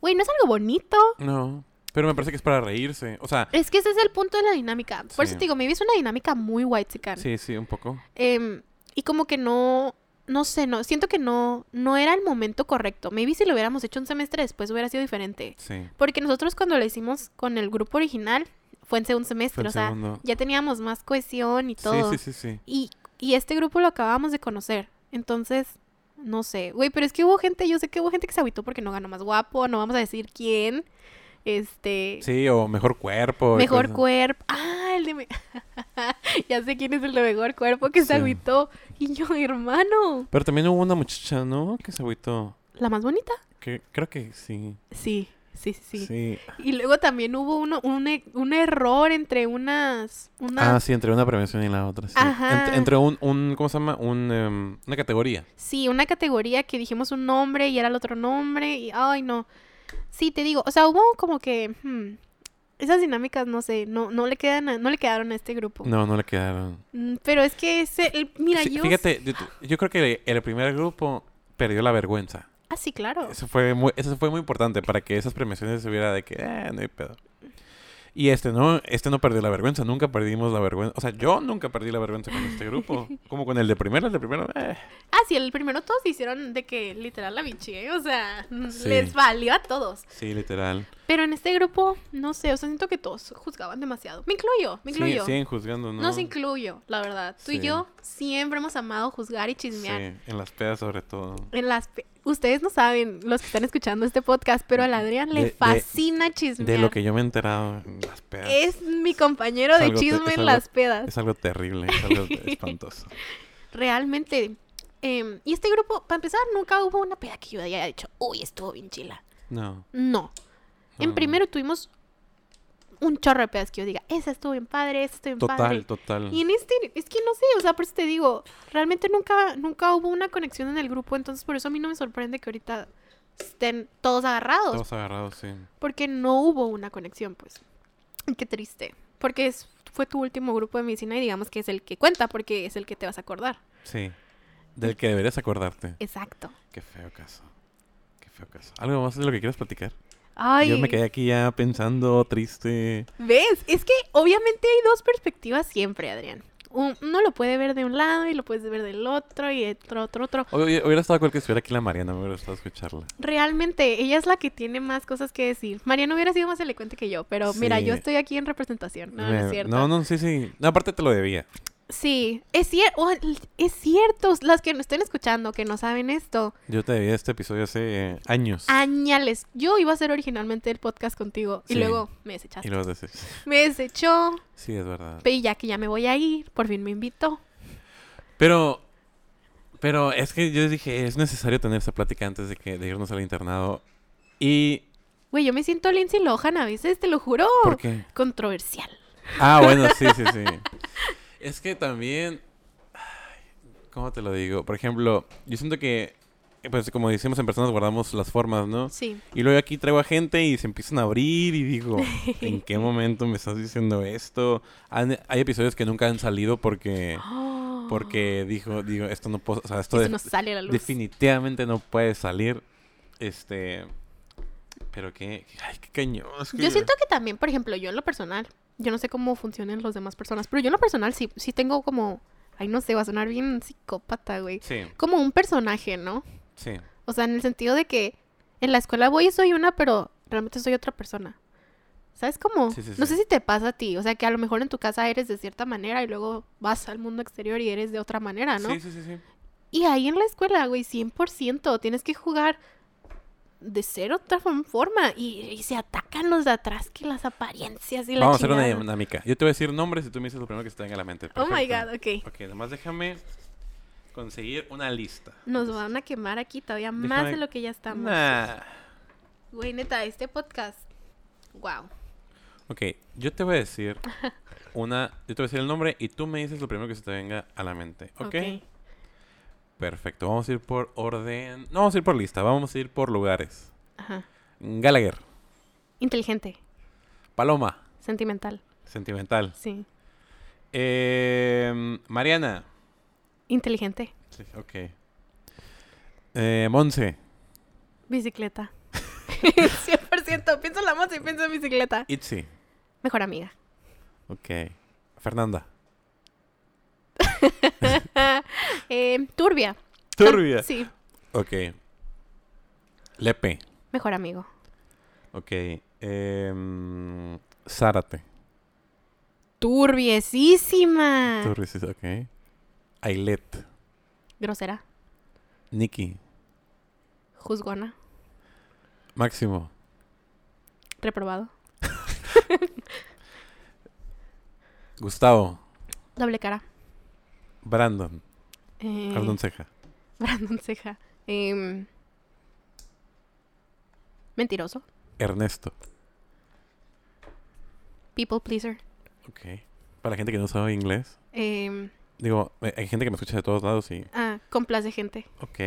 Güey, ¿no es algo bonito? No. Pero me parece que es para reírse. O sea, Es que ese es el punto de la dinámica. Por Sí. eso te digo, maybe es una dinámica muy white chican. sí, sí, un poco. Em, y como que no, no sé, no, siento que no, no era el momento correcto. Maybe si lo hubiéramos hecho un semestre después hubiera sido diferente. Sí. Porque nosotros cuando lo hicimos con el grupo original fue en un semestre, o sea, segundo. ya teníamos más cohesión y Sí, todo. sí, sí, sí. Y, y este grupo lo acabábamos de conocer. Entonces, no sé. Güey, pero es que hubo gente, yo sé que hubo gente que se agüitó porque no ganó más guapo, no vamos a decir quién. Este. Sí, o mejor cuerpo. Mejor cuerpo. Ah, el de. me- (laughs) ya sé quién es el de mejor cuerpo que se Sí. agüitó. Y yo, hermano. Pero también hubo una muchacha, ¿no? Que se agüitó. ¿La más bonita? Que creo que sí. Sí, sí, sí. sí. Y luego también hubo uno, un, e- un error entre unas. unas Ah, sí, entre una prevención y la otra. Sí. Ajá. Ent- entre un, un, ¿cómo se llama? Un, em, una categoría. Sí, una categoría que dijimos un nombre y era el otro nombre y ay no. Sí, te digo, o sea, hubo como que hmm, esas dinámicas no sé, no no le quedan a- no le quedaron a este grupo. No, no le quedaron. Mm, Pero es que ese el- mira, Sí, yo Fíjate, yo, yo creo que el primer grupo perdió la vergüenza. Ah, sí, claro. Eso fue muy, eso fue muy importante para que esas premiaciones se hubiera de que, eh, no hay pedo. Y este no, este no perdió la vergüenza, nunca perdimos la vergüenza. O sea, yo nunca perdí la vergüenza con este grupo. (laughs) Como con el de primero, el de primero, eh. Ah, sí, el primero todos hicieron de que literal la bichi, ¿eh? o sea, Sí. les valió a todos. Sí, literal. Pero en este grupo, no sé, o sea, siento que todos juzgaban demasiado. Me incluyo, me Sí, incluyo. siguen juzgando, ¿no? Nos incluyo, la verdad. Tú y Sí. yo siempre hemos amado juzgar y Sí, chismear. en las pedas sobre todo. En las pe- Ustedes no saben, los que están escuchando este podcast, pero al Adrián De- le de- fascina chismear. De lo que yo me he enterado en las pedas. Es mi compañero Es de te- chisme en algo- las pedas. Es algo terrible, es algo (laughs) espantoso. Realmente. em, y este grupo, para empezar, nunca hubo una peda que yo haya dicho, uy, estuvo bien chila. No. No. En primero tuvimos un chorro de pedas que yo diga, esa estuvo bien padre, esa estuvo bien Total, padre. total. Y en este, es que no sé, o sea, por eso te digo, realmente nunca, nunca hubo una conexión en el grupo, entonces por eso a mí no me sorprende que ahorita estén todos agarrados, Todos agarrados, sí. porque no hubo una conexión, pues. Qué triste, porque es, fue tu último grupo de medicina y digamos que es el que cuenta, porque es el que te vas a acordar. Sí. Del que deberías acordarte. Exacto. Qué feo caso. Qué feo caso. ¿Algo más de lo que quieras platicar? Ay, Yo me quedé aquí ya pensando, triste. ¿ves? Es que obviamente hay dos perspectivas siempre, Adrián. Un- Uno lo puede ver de un lado y lo puedes ver del otro y otro, otro, otro. Hubiera hubiera estado cool que estuviera aquí la Mariana, me hubiera gustado escucharla. Realmente, ella es la que tiene más cosas que decir. Mariana hubiera sido más elocuente que yo, pero mira, yo estoy aquí en representación. No, no es cierto. No, no, sí, sí. No, aparte te lo debía. Sí, es cierto. es cierto. Las que nos estén escuchando, que no saben esto. Yo te debía este episodio hace eh, años. Añales. Yo iba a hacer originalmente el podcast contigo y Sí. luego me Y desechaste. luego dices, Me desechó. sí, es verdad. Pero ya que ya me voy a ir, por fin me invitó. Pero, pero es que yo dije, es necesario tener esa plática antes de que de irnos al internado. Y, Güey, yo me siento Lindsay Lohan a veces, te lo juro. ¿por qué? Controversial. Ah, bueno, sí, sí, sí. (laughs) Es que también, ¿cómo te lo digo? Por ejemplo, yo siento que, pues como decimos en personas, guardamos las formas, ¿no? Sí. Y luego aquí traigo a gente y se empiezan a abrir y digo, (laughs) ¿en qué momento me estás diciendo esto? Han- hay episodios que nunca han salido porque, (gasps) porque dijo, digo, esto no puedo, o sea, esto de- no sale a la luz. definitivamente no puede salir. Este, pero qué, ay, qué cañón. es Yo siento que también, por ejemplo, yo en lo personal, yo no sé cómo funcionan las demás personas, pero yo en lo personal sí, sí tengo como, ay, no sé, va a sonar bien psicópata, güey. Sí, Como un personaje, ¿no? sí. O sea, en el sentido de que en la escuela voy y soy una, pero realmente soy otra persona. ¿Sabes cómo? Sí, sí, No sé si te pasa a ti, o sea, que a lo mejor en tu casa eres de cierta manera y luego vas al mundo exterior y eres de otra manera, ¿no? Sí, sí, sí, sí. Y ahí en la escuela, güey, 100%, tienes que jugar de ser otra fo- forma y, y se atacan los de atrás que las apariencias y la Vamos a hacer una dinámica. Yo te voy a decir nombres y tú me dices lo primero que se te venga a la mente. Oh my Perfecto. god, ok. Ok, nomás déjame conseguir una lista. Nos van a quemar aquí todavía más de lo que ya estamos. Nah. Güey, neta, este podcast. Wow. Ok, yo te voy a decir (laughs) una. Yo te voy a decir el nombre y tú me dices lo primero que se te venga a la mente. ¿Ok? Perfecto. Vamos a ir por orden. No vamos a ir por lista, vamos a ir por lugares. Ajá. Gallagher. Inteligente. Paloma. Sentimental. Sentimental. Sí. Eh, Mariana. Inteligente. Sí, ok. Eh, Monse. Bicicleta. (laughs) 100%. Pienso en la moto y pienso en bicicleta. Itzy. Mejor amiga. Ok. Fernanda. (laughs) Eh, turbia. Turbia. Sí. Ok. Lepe. Mejor amigo. Ok. Em, Zárate. Turbiesísima. Turbia, sí, ok. Ailet. Grosera. Nikki. Juzgona. Máximo. Reprobado. (laughs) Gustavo. Doble cara. Brandon. Eh, Brandon Ceja. (laughs) Brandon Ceja. Em, mentiroso. Ernesto. People pleaser. Ok. Para la gente que no sabe inglés. Em, Digo, eh, hay gente que me escucha de todos lados y... ah, complace gente. Ok.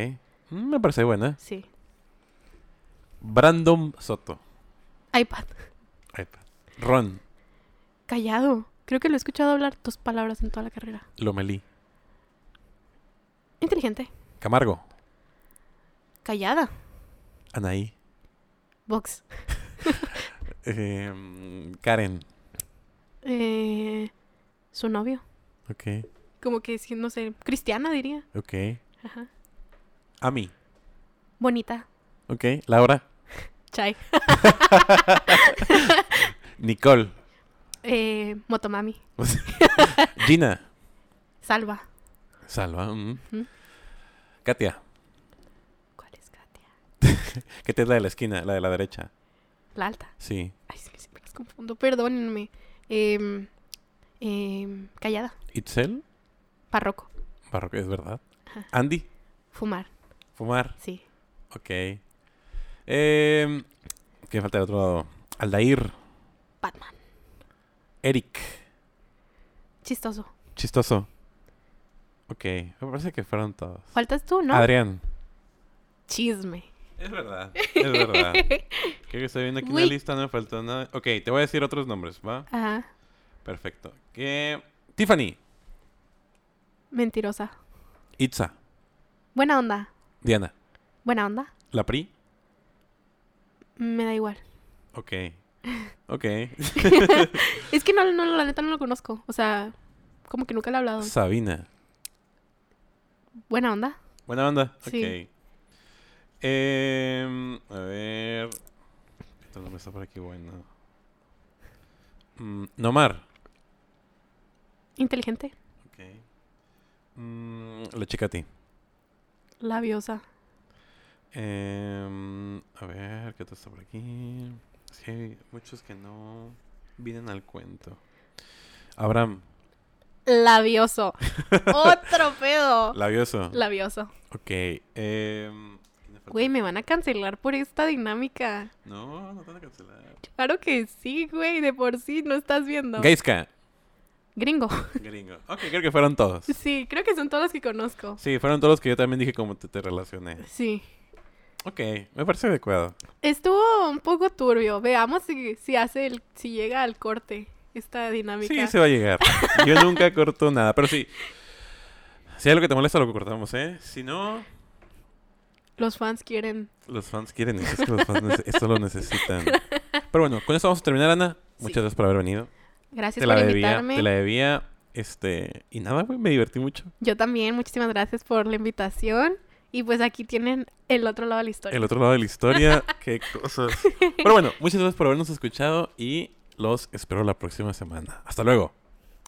Mm, Me parece buena. Sí. Brandon Soto. iPad. iPad. Ron. Callado. Creo que lo he escuchado hablar dos palabras en toda la carrera. Lomelí. Inteligente. Camargo. Callada. Anaí. Vox. (laughs) Em, Karen. Eh, su novio. Ok. Como que, no sé, cristiana diría. Ok. Ajá. Ami. Bonita. Ok. Laura. Chai. (laughs) Nicole. Eh, Motomami. (laughs) Gina. Salva. Salva. mm. Katia. ¿Cuál es Katia? (laughs) Katia es la de la esquina, la de la derecha. La alta. Sí. Ay, es que siempre las confundo. Perdónenme. Em, em, callada. Itzel. Parroco. Barroco, es verdad. Ajá. Andy. Fumar. Fumar. Sí. Ok. Eh, ¿Qué falta del otro lado? Aldair. Batman. Eric. Chistoso. Chistoso. Ok. Me parece que fueron todos. Faltas tú, ¿no? Adrián. Chisme. Es verdad. Es verdad. (laughs) Creo que estoy viendo aquí una Uy. lista, no me faltó nada. Ok, te voy a decir otros nombres, ¿va? Ajá. Perfecto. Que... Tiffany. Mentirosa. Itza. Buena onda. Diana. Buena onda. La Pri. Me da igual. Ok. Ok. (laughs) Es que no, no, la neta no lo conozco. O sea, como que nunca le he hablado. Sabina. Buena onda. Buena onda. Sí. Ok. Em, a ver. Este nombre está por aquí bueno. Mm, Nomar. Inteligente. Ok. Mm, la chica a ti. Labiosa. Em, a ver, ¿qué otro está por aquí? Es que hay muchos que no vienen al cuento. Abraham. Labioso. (laughs) Otro pedo. Labioso. Labioso. Ok. em, ¿quién me falta? Güey, me van a cancelar por esta dinámica. No, no te van a cancelar. Claro que sí, güey. De por sí no estás viendo. Gaiska. Gringo. Gringo. Ok, creo que fueron todos. Sí, creo que son todos los que conozco. Sí, fueron todos los que yo también dije cómo te, te relacioné. Sí. Ok, me parece adecuado. Estuvo un poco turbio. Veamos si, si hace el, si llega al corte esta dinámica. Sí, se va a llegar. Yo nunca corto nada, pero sí. Si hay algo que te molesta, lo cortamos, ¿eh? Si no, Los fans quieren. los fans quieren eso. Es que los fans esto lo necesitan. Pero bueno, con eso vamos a terminar, Ana. Muchas Sí. gracias por haber venido. Gracias Te la por debía, invitarme. te la debía. Este, y nada, güey, me divertí mucho. Yo también, muchísimas gracias por la invitación. Y pues aquí tienen el otro lado de la historia. El otro lado de la historia, qué cosas. (laughs) Pero bueno, muchas gracias por habernos escuchado y los espero la próxima semana. Hasta luego.